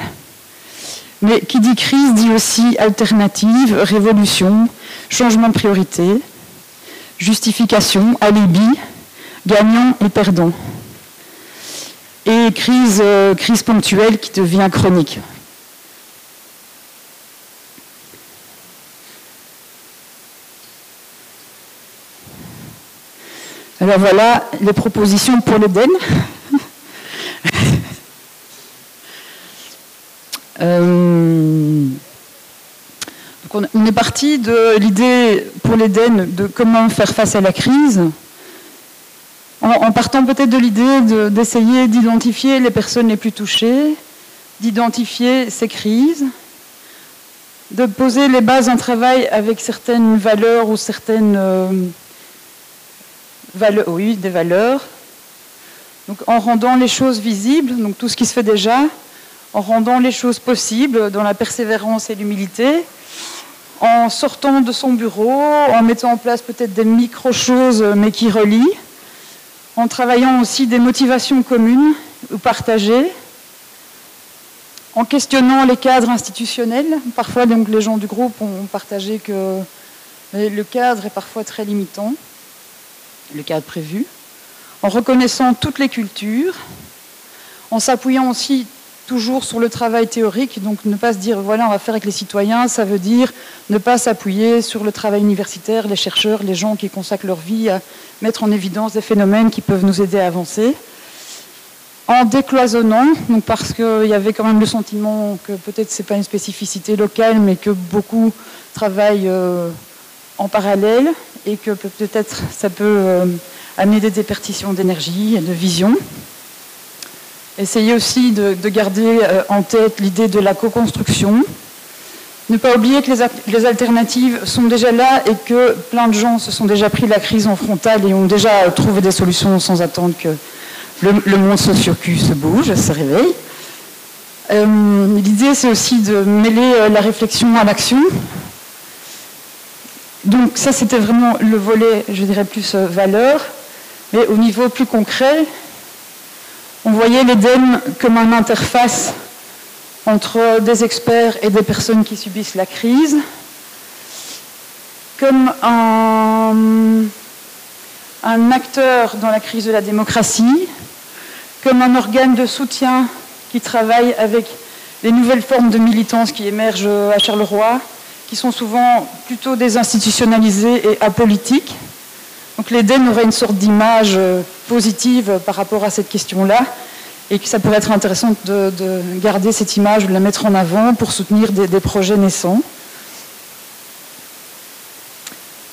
Mais qui dit crise dit aussi alternative, révolution, changement de priorité, justification, alibi, gagnant et perdant. Et crise, euh, crise ponctuelle qui devient chronique. Alors voilà les propositions pour l'Éden. Euh, on est parti de l'idée pour l'Éden de comment faire face à la crise, en, partant peut-être de l'idée d'essayer d'identifier les personnes les plus touchées, d'identifier ces crises, de poser les bases d'un travail avec certaines valeurs ou certaines euh, oui, des valeurs, donc en rendant les choses visibles, donc tout ce qui se fait déjà, en rendant les choses possibles dans la persévérance et l'humilité, en sortant de son bureau, en mettant en place peut-être des micro-choses mais qui relient, en travaillant aussi des motivations communes ou partagées, en questionnant les cadres institutionnels. Parfois, donc, les gens du groupe ont partagé que le cadre est parfois très limitant, le cadre prévu, en reconnaissant toutes les cultures, en s'appuyant aussi toujours sur le travail théorique, donc ne pas se dire voilà on va faire avec les citoyens, ça veut dire ne pas s'appuyer sur le travail universitaire, les chercheurs, les gens qui consacrent leur vie à mettre en évidence des phénomènes qui peuvent nous aider à avancer. En décloisonnant, donc parce qu'il y avait quand même le sentiment que peut-être ce n'est pas une spécificité locale, mais que beaucoup travaillent euh, en parallèle et que peut-être ça peut euh, amener des dépertitions d'énergie et de vision. Essayez aussi de, garder euh, en tête l'idée de la co-construction. Ne pas oublier que les, alternatives sont déjà là et que plein de gens se sont déjà pris la crise en frontale et ont déjà trouvé des solutions sans attendre que le, monde socio-cul se bouge, se réveille. Euh, l'idée, c'est aussi de mêler euh, la réflexion à l'action. Donc ça, c'était vraiment le volet, je dirais, plus euh, valeur. Mais au niveau plus concret, on voyait l'EDEN comme une interface entre des experts et des personnes qui subissent la crise, comme un, un acteur dans la crise de la démocratie, comme un organe de soutien qui travaille avec les nouvelles formes de militance qui émergent à Charleroi, qui sont souvent plutôt désinstitutionnalisées et apolitiques. Donc l'Éden aurait une sorte d'image euh, positive par rapport à cette question-là, et que ça pourrait être intéressant de, garder cette image, de la mettre en avant pour soutenir des, projets naissants.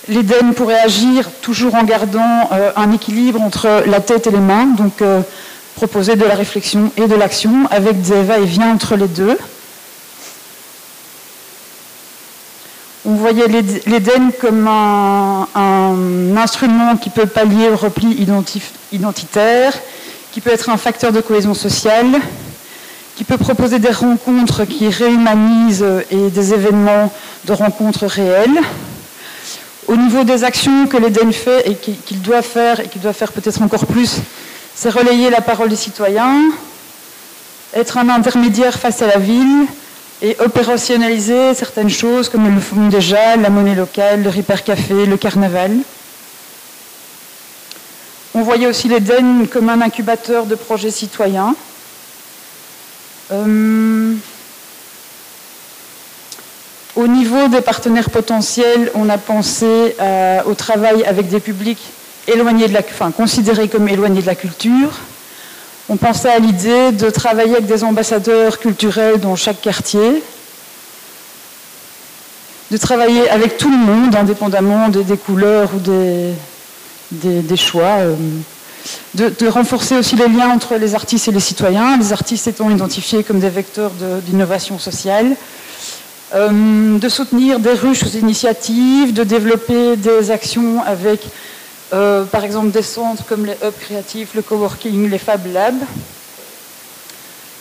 L'Éden pourrait agir toujours en gardant euh, un équilibre entre la tête et les mains, donc euh, proposer de la réflexion et de l'action avec des va-et-vient entre les deux. On voyait l'Éden comme un, instrument qui peut pallier au repli identitaire, qui peut être un facteur de cohésion sociale, qui peut proposer des rencontres qui réhumanisent et des événements de rencontres réelles. Au niveau des actions que l'Éden fait et qu'il doit faire, et qu'il doit faire peut-être encore plus, c'est relayer la parole des citoyens, être un intermédiaire face à la ville et opérationnaliser certaines choses comme le font déjà la monnaie locale, le Ripper Café, le carnaval. On voyait aussi l'Éden comme un incubateur de projets citoyens. Euh, au niveau des partenaires potentiels, on a pensé euh, au travail avec des publics éloigné de la, enfin, considérés comme éloignés de la culture. On pensait à l'idée de travailler avec des ambassadeurs culturels dans chaque quartier, de travailler avec tout le monde, indépendamment des, couleurs ou des, choix, euh, de, renforcer aussi les liens entre les artistes et les citoyens, les artistes étant identifiés comme des vecteurs d'innovation sociale, euh, de soutenir des ruches aux initiatives, de développer des actions avec euh, par exemple des centres comme les hubs créatifs, le coworking, les Fab Labs.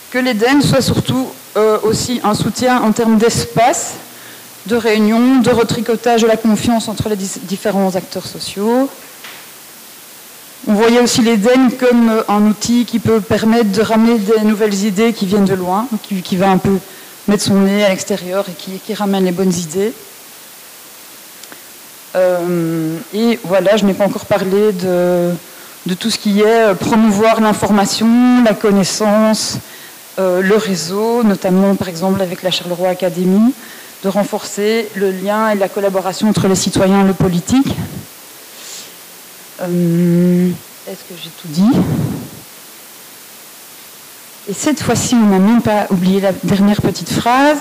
Que l'EDEN soit surtout euh, aussi un soutien en termes d'espace, de réunion, de retricotage de la confiance entre les différents acteurs sociaux. On voyait aussi l'EDEN comme euh, un outil qui peut permettre de ramener des nouvelles idées qui viennent de loin, qui, va un peu mettre son nez à l'extérieur et qui, qui ramène les bonnes idées. Euh, et voilà, je n'ai pas encore parlé de, tout ce qui est euh, promouvoir l'information, la connaissance, euh, le réseau, notamment par exemple avec la Charleroi Academy, de renforcer le lien et la collaboration entre les citoyens et le politique. Est-ce que j'ai tout dit? Et cette fois-ci, on n'a même pas oublié la dernière petite phrase.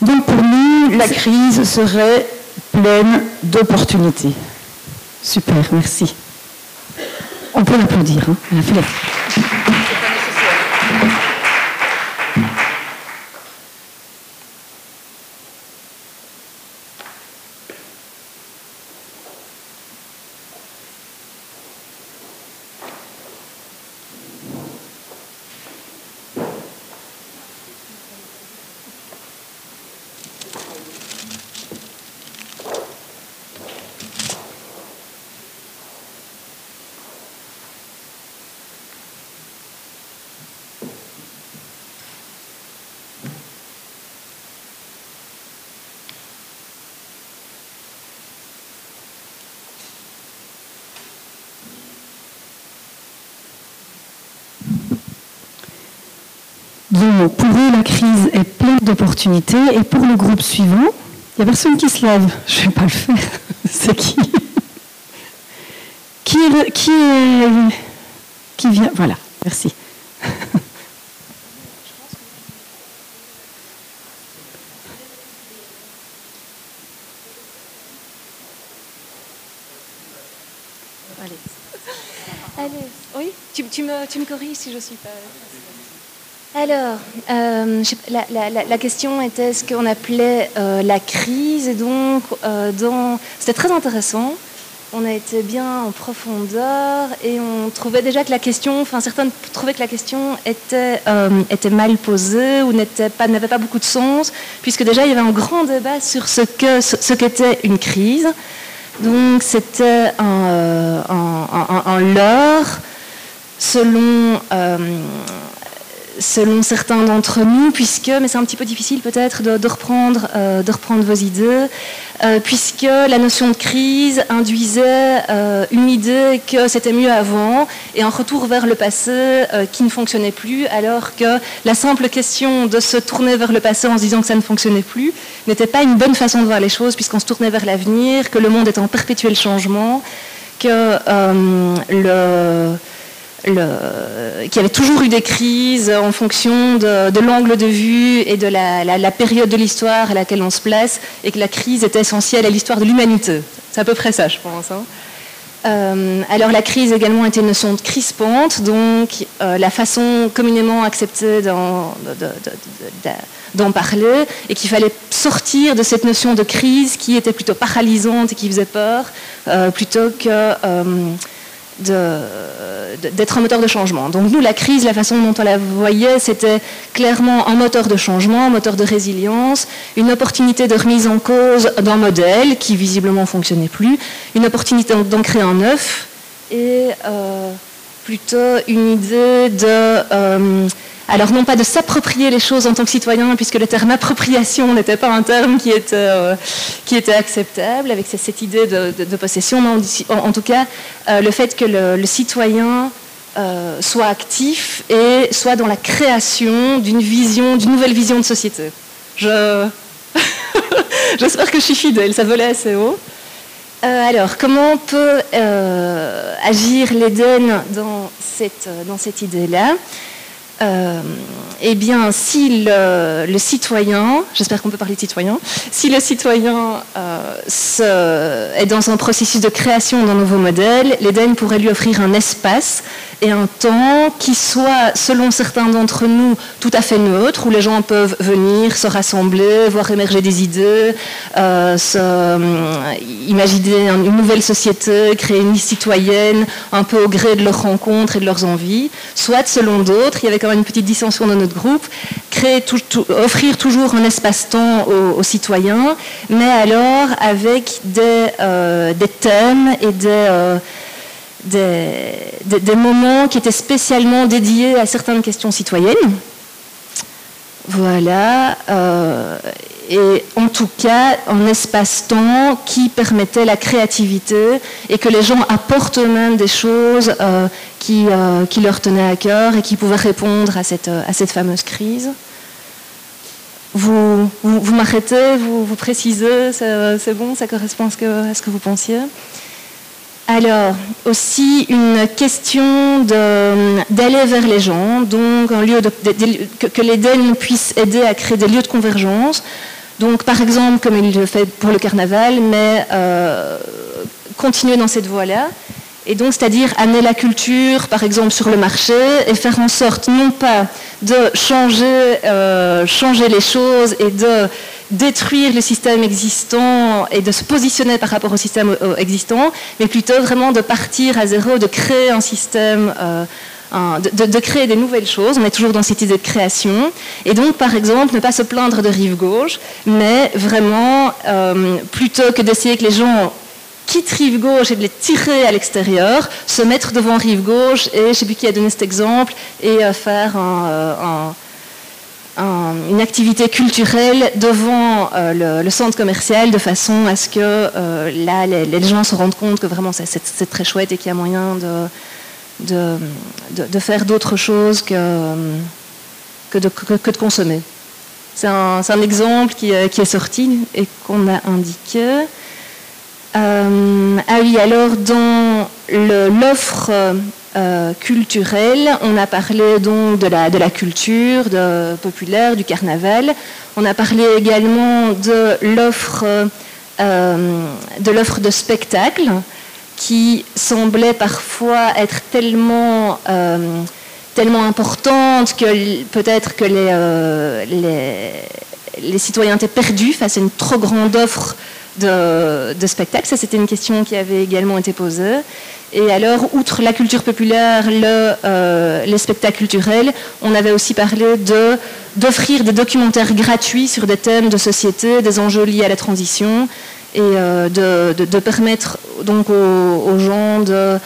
Donc pour nous, la crise serait pleine d'opportunités. Super, merci. On peut l'applaudir. Hein. Elle a fait la- Donc, pour eux, la crise est pleine d'opportunités. Et pour le groupe suivant, il n'y a personne qui se lève. Je ne vais pas le faire. C'est qui qui est, qui Qui vient Voilà, merci. Allez, oui, tu, tu me, tu me corriges si je suis pas. Alors, euh, la, question était ce qu'on appelait euh, la crise, et donc euh, c'était très intéressant. On a été bien en profondeur et on trouvait déjà que la question, enfin certains trouvaient que la question était, mal posée ou n'avait pas beaucoup de sens, puisque déjà il y avait un grand débat sur ce que ce, qu'était une crise. Donc c'était un, un, leurre selon, selon certains d'entre nous, puisque, mais c'est un petit peu difficile peut-être de, reprendre, euh, de reprendre vos idées, euh, puisque la notion de crise induisait euh, une idée que c'était mieux avant et un retour vers le passé qui ne fonctionnait plus, alors que la simple question de se tourner vers le passé en se disant que ça ne fonctionnait plus n'était pas une bonne façon de voir les choses, puisqu'on se tournait vers l'avenir, que le monde est en perpétuel changement, que le le- qu'il avait toujours eu des crises en fonction de, l'angle de vue et de la, période de l'histoire à laquelle on se place, et que la crise était essentielle à l'histoire de l'humanité. C'est à peu près ça, je pense. hein. Euh, alors la crise également était une notion de crispante, donc euh, la façon communément acceptée d'en de- de- de- de- d'en parler, et qu'il fallait sortir de cette notion de crise qui était plutôt paralysante et qui faisait peur, euh, plutôt que d'être un moteur de changement. Donc nous, la crise, la façon dont on la voyait, c'était clairement un moteur de changement, un moteur de résilience, une opportunité de remise en cause d'un modèle qui visiblement fonctionnait plus, une opportunité d'en créer un neuf, et euh, plutôt une idée de... euh, alors non pas de s'approprier les choses en tant que citoyen, puisque le terme appropriation n'était pas un terme qui était, euh, était acceptable, avec cette- idée de, possession, mais en, tout cas euh, le fait que le, citoyen euh, soit actif et soit dans la création d'une vision, d'une nouvelle vision de société. Je... J'espère que je suis fidèle, ça volait assez haut. Alors, comment peut agir l'Éden dans cette, dans cette idée-là? Euh, Eh bien, si le, le citoyen, j'espère qu'on peut parler de citoyen, si le citoyen euh, est dans un processus de création d'un nouveau modèle, l'Éden pourrait lui offrir un espace et un temps qui soit, selon certains d'entre nous, tout à fait neutre, où les gens peuvent venir, se rassembler, voir émerger des idées, euh, euh, imaginer un- une nouvelle société, créer une vie citoyenne, un peu au gré de leurs rencontres et de leurs envies, soit selon d'autres, il y avait quand même une petite dissension dans notre groupe, créer tout- offrir toujours un espace-temps aux, citoyens, mais alors avec des, euh, des thèmes et des, des, des- moments qui étaient spécialement dédiés à certaines questions citoyennes. Voilà. euh, et en tout cas, un espace-temps qui permettait la créativité et que les gens apportent eux-mêmes des choses euh, qui, euh, qui leur tenaient à cœur et qui pouvaient répondre à cette, à cette fameuse crise. vous, vous, m'arrêtez, vous, vous précisez, c'est bon, ça correspond à ce que vous pensiez alors, aussi une question d'aller vers les gens, donc un lieu que, les DEN puissent aider à créer des lieux de convergence. Donc, par exemple, comme il le fait pour le carnaval, mais euh, continuer dans cette voie-là. Et donc, c'est-à-dire amener la culture, par exemple, sur le marché et faire en sorte non pas de changer, euh, changer les choses et de détruire le système existant et de se positionner par rapport au système euh, existant, mais plutôt vraiment de partir à zéro, de créer un système, euh, de, créer des nouvelles choses. On est toujours dans cette idée de création. Et donc, par exemple, ne pas se plaindre de rive gauche, mais vraiment, euh, plutôt que d'essayer que les gens quittent rive gauche et de les tirer à l'extérieur, se mettre devant rive gauche et, je ne sais plus qui a donné cet exemple, et faire un une activité culturelle devant euh, le, centre commercial de façon à ce que euh, là, les, gens se rendent compte que vraiment c'est très chouette et qu'il y a moyen de, de, faire d'autres choses que, que, de, consommer. C'est un, exemple qui, qui, est sorti et qu'on a indiqué. Euh, ah oui, alors dans l'offre euh, culturelle, on a parlé donc de la, de la culture populaire, du carnaval. On a parlé également de l'offre euh, de l'offre de spectacle qui semblait parfois être tellement tellement importante que peut-être que les, les citoyens étaient perdus face à une trop grande offre de, spectacle. Ça, c'était une question qui avait également été posée. Et alors, outre la culture populaire, euh, les spectacles culturels, on avait aussi parlé d'offrir des documentaires gratuits sur des thèmes de société, des enjeux liés à la transition, et euh, de, permettre donc aux, gens de,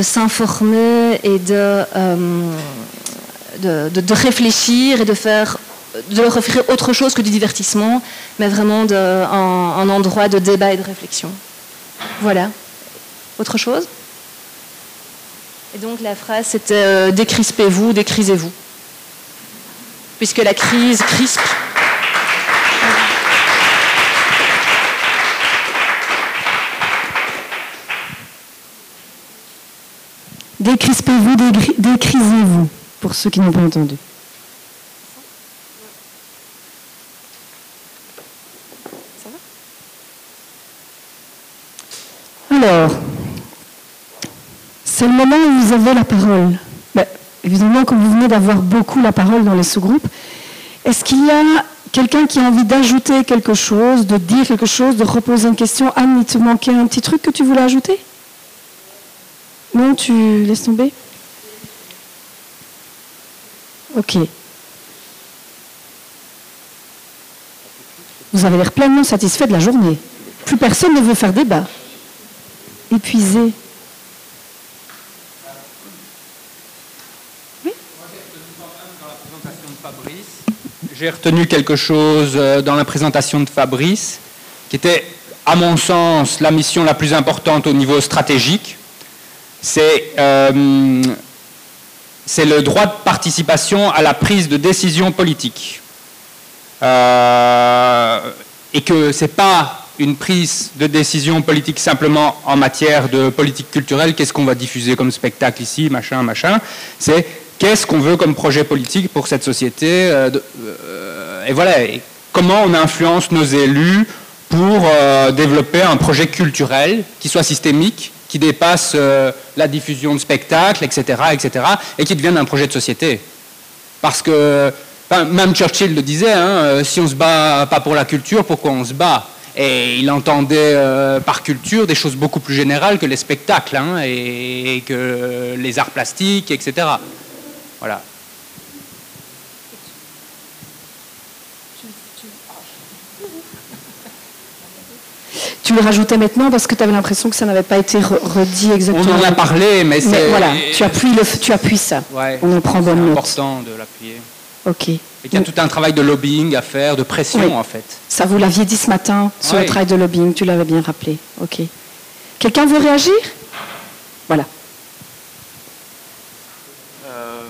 s'informer et euh, de, de, réfléchir et de faire de leur offrir autre chose que du divertissement, mais vraiment un, endroit de débat et de réflexion. Voilà. Autre chose? Et donc la phrase c'était euh, décrispez-vous, décrisez-vous. Puisque la crise crispe. Décrispez-vous, décrisez-vous, pour ceux qui n'ont pas entendu. Alors, c'est le moment où vous avez la parole. Ben, évidemment, comme vous venez d'avoir beaucoup la parole dans les sous-groupes, est-ce qu'il y a quelqu'un qui a envie d'ajouter quelque chose, de dire quelque chose, de reposer une question Anne, il te manquait un petit truc que tu voulais ajouter? Non, tu laisses tomber? Ok. Vous avez l'air pleinement satisfait de la journée. Plus personne ne veut faire débat épuisé. J'ai retenu quelque chose euh, dans la présentation de Fabrice, qui était, à mon sens, la mission la plus importante au niveau stratégique. C'est euh, le droit de participation à la prise de décision politique. Euh, et que ce n'est pas une prise de décision politique simplement en matière de politique culturelle, qu'est-ce qu'on va diffuser comme spectacle ici, machin, machin. C'est qu'est-ce qu'on veut comme projet politique pour cette société. Euh, euh, et voilà, comment on influence nos élus pour euh, développer un projet culturel qui soit systémique, qui dépasse la diffusion de spectacles, etc., etc., et qui devienne un projet de société. Parce que, même Churchill le disait, hein, si on ne se bat pas pour la culture, pourquoi on se bat? Et il entendait euh, par culture des choses beaucoup plus générales que les spectacles hein, et, que les arts plastiques, etc. Voilà. Tu le rajoutais maintenant parce que tu avais l'impression que ça n'avait pas été redit exactement. On en a parlé, mais c'est. Voilà, tu appuies, le, tu appuies ça. On en prend bonne note. C'est important de l'appuyer. Ok. Il y a tout un travail de lobbying à faire, de pression en fait. Ça, vous l'aviez dit ce matin sur le travail de lobbying, tu l'avais bien rappelé. Ok. Quelqu'un veut réagir? Voilà. Euh,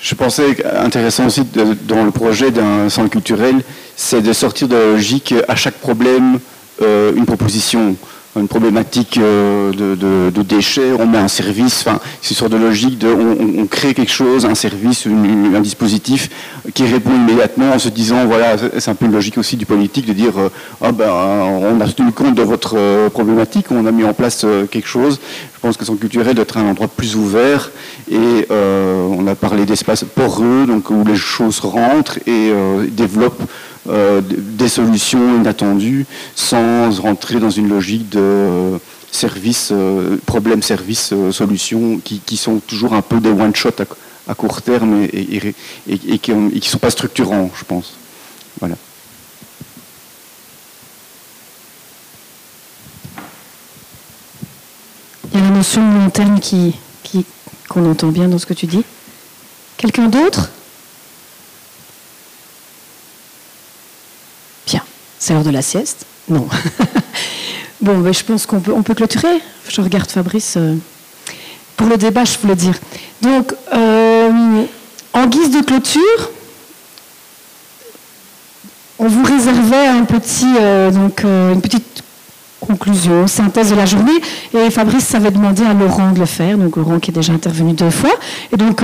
Je pensais intéressant aussi dans le projet d'un centre culturel, c'est de sortir de la logique à chaque problème une proposition une problématique euh, de, déchets, on met un service, enfin, c'est sur de logique de, on, crée quelque chose, un service, un dispositif qui répond immédiatement en se disant, voilà, c'est un peu une logique aussi du politique de dire, euh, ah ben, on a tenu compte de votre euh, problématique, on a mis en place quelque chose. Je pense que son culturel doit être un endroit plus ouvert et on a parlé d'espaces poreux, donc où les choses rentrent et développent euh, des solutions inattendues sans rentrer dans une logique de euh, service, euh, problème, service, solution qui, sont toujours un peu des one-shot à, court terme et, qui ne sont pas structurants, je pense. Voilà. Il y a la notion de long terme qui, qu'on entend bien dans ce que tu dis. Quelqu'un d'autre? C'est l'heure de la sieste Non. bon, ben, je pense qu'on peut, on peut clôturer. Je regarde Fabrice. Euh, pour le débat, je voulais dire. Donc, euh, en guise de clôture, on vous réservait un petit, euh, donc, une petite conclusion, synthèse de la journée. Et Fabrice avait demandé à Laurent de le faire, donc Laurent qui est déjà intervenu deux fois. Et donc,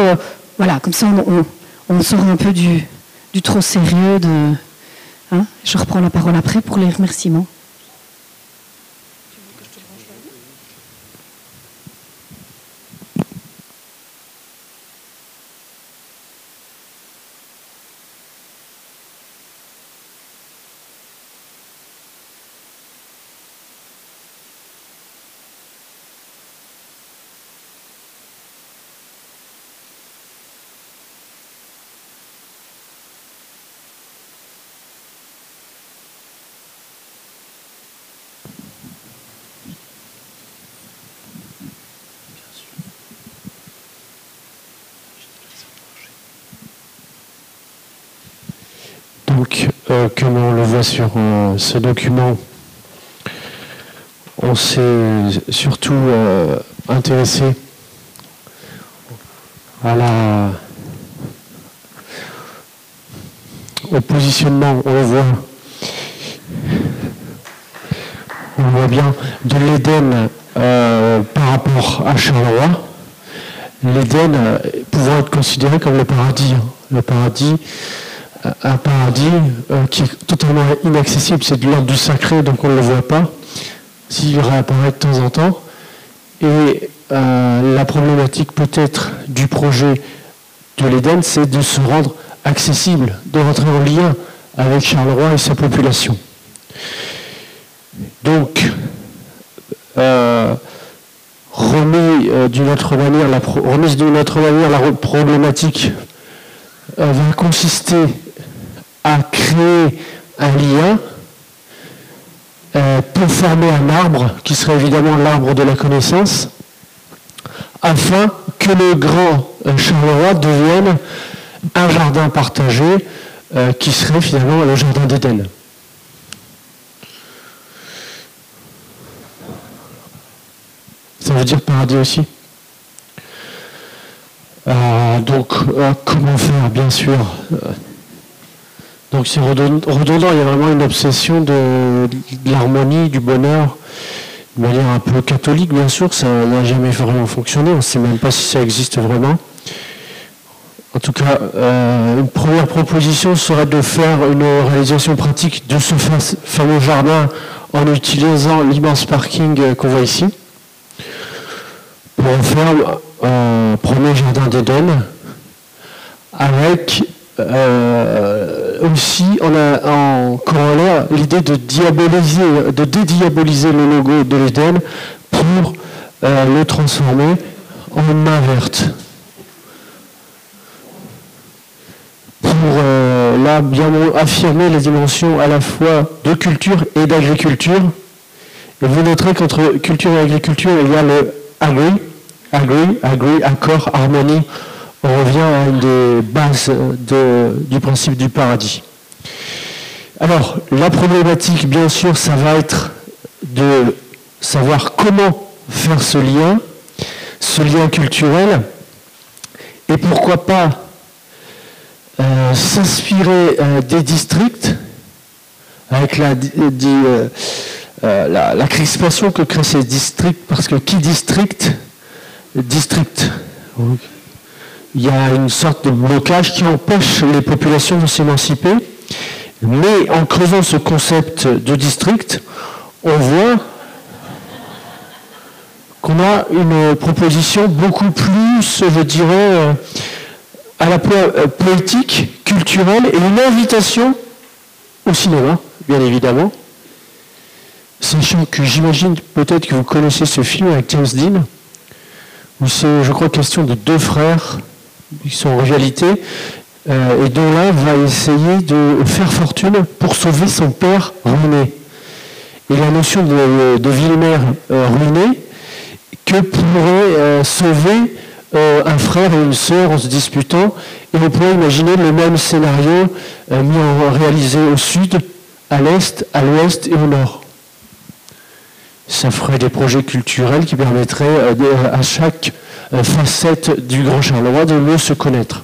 voilà, comme ça, on, on, sort un peu du, du trop sérieux de, Hein je reprends la parole après pour les remerciements. Euh, comme on le sur euh, ce document, on s'est surtout euh, intéressé à la, au positionnement, on voit, on voit bien, de l'Éden par rapport à Charleroi. L'Éden pouvant être considéré comme le paradis. Hein. Le paradis, un paradis euh, qui est totalement inaccessible, c'est de l'ordre du sacré, donc on ne le voit pas, s'il réapparaît de temps en temps. Et euh, la problématique peut-être du projet de l'Éden, c'est de se rendre accessible, de rentrer en lien avec Charleroi et sa population. Donc, euh, remis d'une autre manière, la remise d'une autre manière, la problématique va consister à créer un lien euh, pour former un arbre, qui serait évidemment l'arbre de la connaissance, afin que le grand euh, Charleroi devienne un jardin partagé, euh, qui serait finalement le jardin d'Éden. Ça veut dire paradis aussi. donc, comment faire, bien sûr donc c'est redondant, il y a vraiment une obsession de, l'harmonie, du bonheur, de manière un peu catholique bien sûr, ça n'a jamais vraiment fonctionné, on ne sait même pas si ça existe vraiment. En tout cas, euh, une première proposition serait de faire une réalisation pratique de ce fameux jardin en utilisant l'immense parking euh, qu'on voit ici, pour en faire un premier jardin d'Éden avec euh, aussi, on a en corollaire l'idée de diaboliser, de dédiaboliser le logo de l'Éden pour euh, le transformer en main verte. Pour euh, là bien affirmer les dimensions à la fois de culture et d'agriculture. Et vous noterez qu'entre culture et agriculture, il y a le agri, agri, agri, accord, harmonie on revient à une des bases du principe du paradis. Alors, la problématique, bien sûr, ça va être de savoir comment faire ce lien, ce lien culturel, et pourquoi pas euh, s'inspirer euh, des districts avec la, la, crispation que créent ces districts, parce que qui district, district. Il y a une sorte de blocage qui empêche les populations de s'émanciper. Mais en creusant ce concept de district, on voit qu'on a une proposition beaucoup plus, je dirais, euh, à la fois euh, poétique, culturelle et une invitation au cinéma, bien évidemment. Sachant que j'imagine peut-être que vous connaissez ce film avec James Dean, où c'est, je crois, question de deux frères qui sont en rivalité, euh, et dont l'un va essayer de faire fortune pour sauver son père ruiné. Et la notion de, de Villemère ruiné, que pourrait euh, sauver euh, un frère et une sœur en se disputant. Et on pourrait imaginer le même scénario euh, mis en, réalisé au sud, à l'est, à l'ouest et au nord. Ça ferait des projets culturels qui permettraient à chaque facette du Grand Charleroi de mieux se connaître.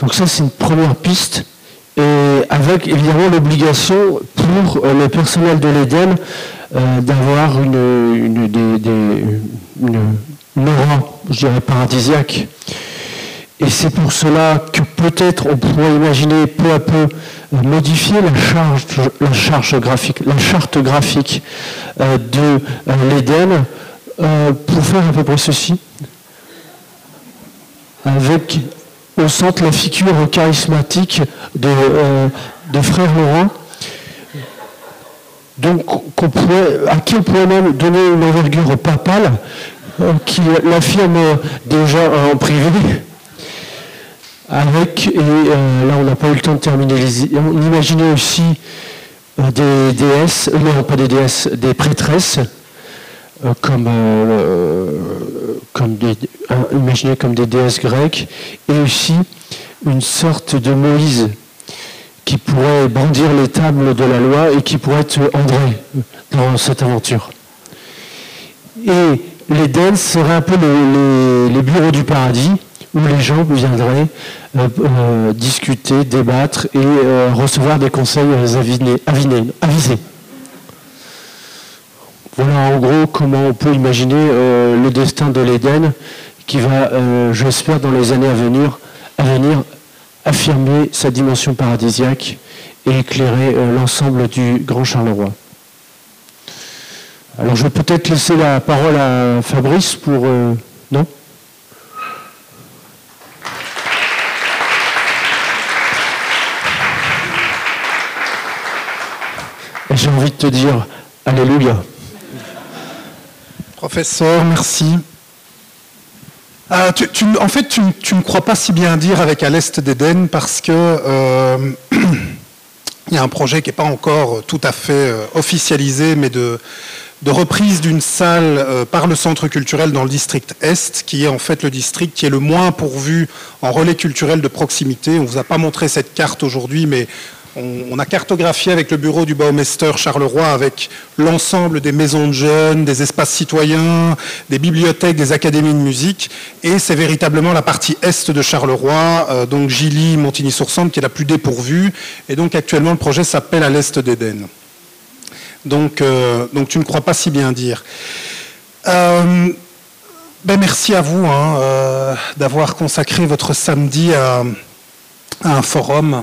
Donc ça, c'est une première piste et avec évidemment l'obligation pour le personnel de l'Éden euh, d'avoir une, aura, je dirais, paradisiaque. Et c'est pour cela que peut-être on pourrait imaginer peu à peu euh, modifier la charge, graphique, charte graphique euh, de l'Éden pour faire à peu près ceci. Avec au centre la figure charismatique de, de Frère Laurent donc à qui on pourrait même donner une envergure papale, euh, qui l'affirme déjà en privé. Avec, et euh, là on n'a pas eu le temps de terminer, on imaginait aussi euh, des déesses, non pas des déesses, des prêtresses, comme, comme des, imaginées comme des déesses grecques, et aussi une sorte de Moïse qui pourrait brandir les tables de la loi et qui pourrait être André dans cette aventure. Et l'Éden serait un peu les, bureaux du paradis où les gens viendraient euh, euh, discuter, débattre et euh, recevoir des conseils avisés. Voilà en gros comment on peut imaginer le destin de l'Éden qui va, j'espère, dans les années à venir, venir affirmer sa dimension paradisiaque et éclairer euh, l'ensemble du Grand Charleroi. Alors je vais peut-être laisser la parole à Fabrice pour... Euh, non? J'ai envie de te dire Alléluia. Professeur, merci. Euh, en fait, tu, ne crois pas si bien dire avec à l'est d'Éden parce que euh, il y a un projet qui n'est pas encore tout à fait euh, officialisé, mais de, reprise d'une salle par le centre culturel dans le district Est, qui est en fait le district qui est le moins pourvu en relais culturel de proximité. On ne vous a pas montré cette carte aujourd'hui, mais on, a cartographié avec le bureau du Baumeister Charleroi, avec l'ensemble des maisons de jeunes, des espaces citoyens, des bibliothèques, des académies de musique. Et c'est véritablement la partie est de Charleroi, euh, donc Gilly, Montigny-sur-Sambre, qui est la plus dépourvue. Et donc actuellement, le projet s'appelle à l'est d'Éden. Donc, euh, tu ne crois pas si bien dire. Euh, ben merci à vous hein, d'avoir consacré votre samedi à, un forum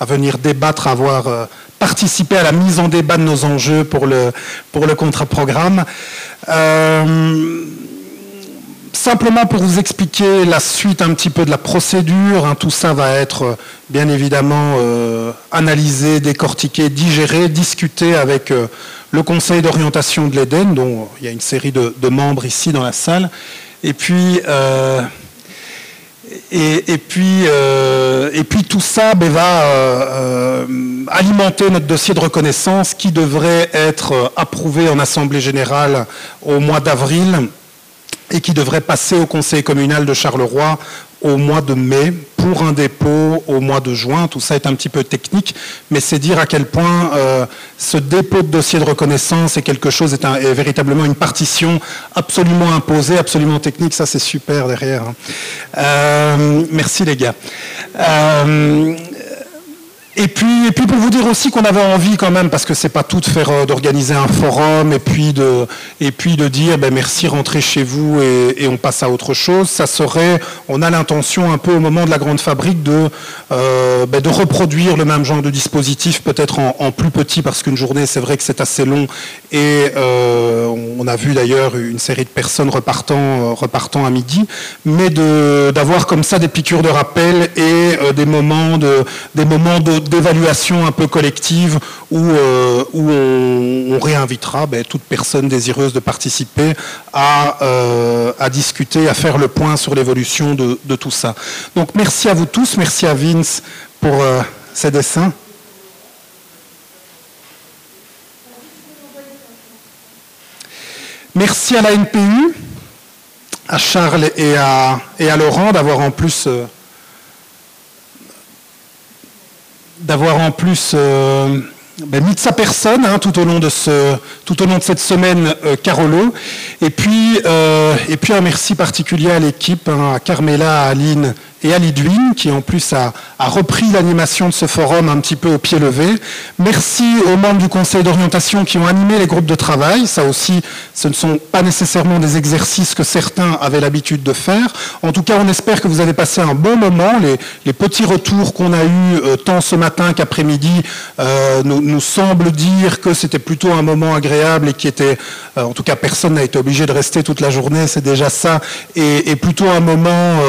à venir débattre, à avoir euh, participé à la mise en débat de nos enjeux pour le, pour le contrat-programme. Euh, simplement pour vous expliquer la suite un petit peu de la procédure, hein, tout ça va être euh, bien évidemment analysé, décortiqué, digéré, discuté avec le Conseil d'orientation de l'Éden, dont il y a une série de, de, membres ici dans la salle. Et puis et, puis, euh, et puis tout ça ben, va euh, euh, alimenter notre dossier de reconnaissance qui devrait être approuvé en Assemblée générale au mois d'avril et qui devrait passer au Conseil communal de Charleroi au mois de mai pour un dépôt au mois de juin. Tout ça est un petit peu technique, mais c'est dire à quel point euh, ce dépôt de dossier de reconnaissance est quelque chose, est, véritablement une partition absolument imposée, absolument technique. Ça, c'est super derrière. Hein. Euh, merci les gars. Euh, et puis, et puis pour vous dire aussi qu'on avait envie quand même, parce que c'est pas tout de faire euh, d'organiser un forum et puis de et puis de dire ben merci rentrez chez vous et, on passe à autre chose. Ça serait, on a l'intention un peu au moment de la grande fabrique de euh, ben de reproduire le même genre de dispositif, peut-être en, plus petit parce qu'une journée c'est vrai que c'est assez long et euh, on a vu d'ailleurs une série de personnes repartant repartant à midi, mais d'avoir comme ça des piqûres de rappel et des moments de des moments de d'évaluation un peu collective où, euh, où on, réinvitera ben, toute personne désireuse de participer à, euh, à, discuter, à faire le point sur l'évolution de, tout ça. Donc merci à vous tous, merci à Vince pour euh, ces dessins. Merci à la NPU, à Charles et à, et à Laurent d'avoir en plus d'avoir en plus euh, ben, mis de sa personne hein, tout, au long de cette semaine euh, Carolo. Et puis, euh, et puis un merci particulier à l'équipe, hein, à Carmela, à Aline et à Lidwin, qui en plus a, repris l'animation de ce forum un petit peu au pied levé. Merci aux membres du conseil d'orientation qui ont animé les groupes de travail. Ça aussi, ce ne sont pas nécessairement des exercices que certains avaient l'habitude de faire. En tout cas, on espère que vous avez passé un bon moment. Les, petits retours qu'on a eus euh, tant ce matin qu'après-midi euh, nous, semblent dire que c'était plutôt un moment agréable et qui était, euh, en tout cas, personne n'a été obligé de rester toute la journée, c'est déjà ça, et, et plutôt un moment,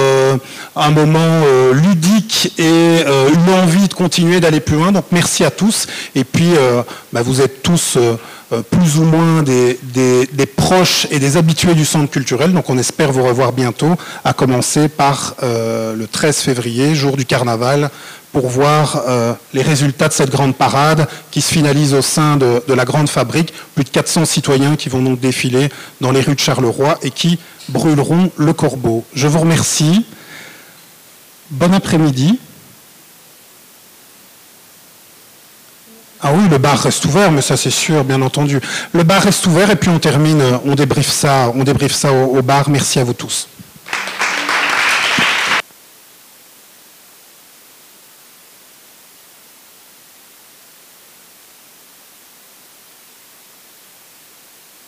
un moment euh, ludique et euh, une envie de continuer d'aller plus loin. Donc merci à tous. Et puis euh, bah, vous êtes tous plus ou moins des, proches et des habitués du centre culturel. Donc on espère vous revoir bientôt, à commencer par le 13 février, jour du carnaval, pour voir les résultats de cette grande parade qui se finalise au sein de, de, la grande fabrique. Plus de 400 citoyens qui vont donc défiler dans les rues de Charleroi et qui brûleront le corbeau. Je vous remercie. Bon après-midi. Ah oui, le bar reste ouvert, mais ça c'est sûr, bien entendu. Le bar reste ouvert et puis on termine, on débriefe ça, on débriefe ça au, au bar. Merci à vous tous.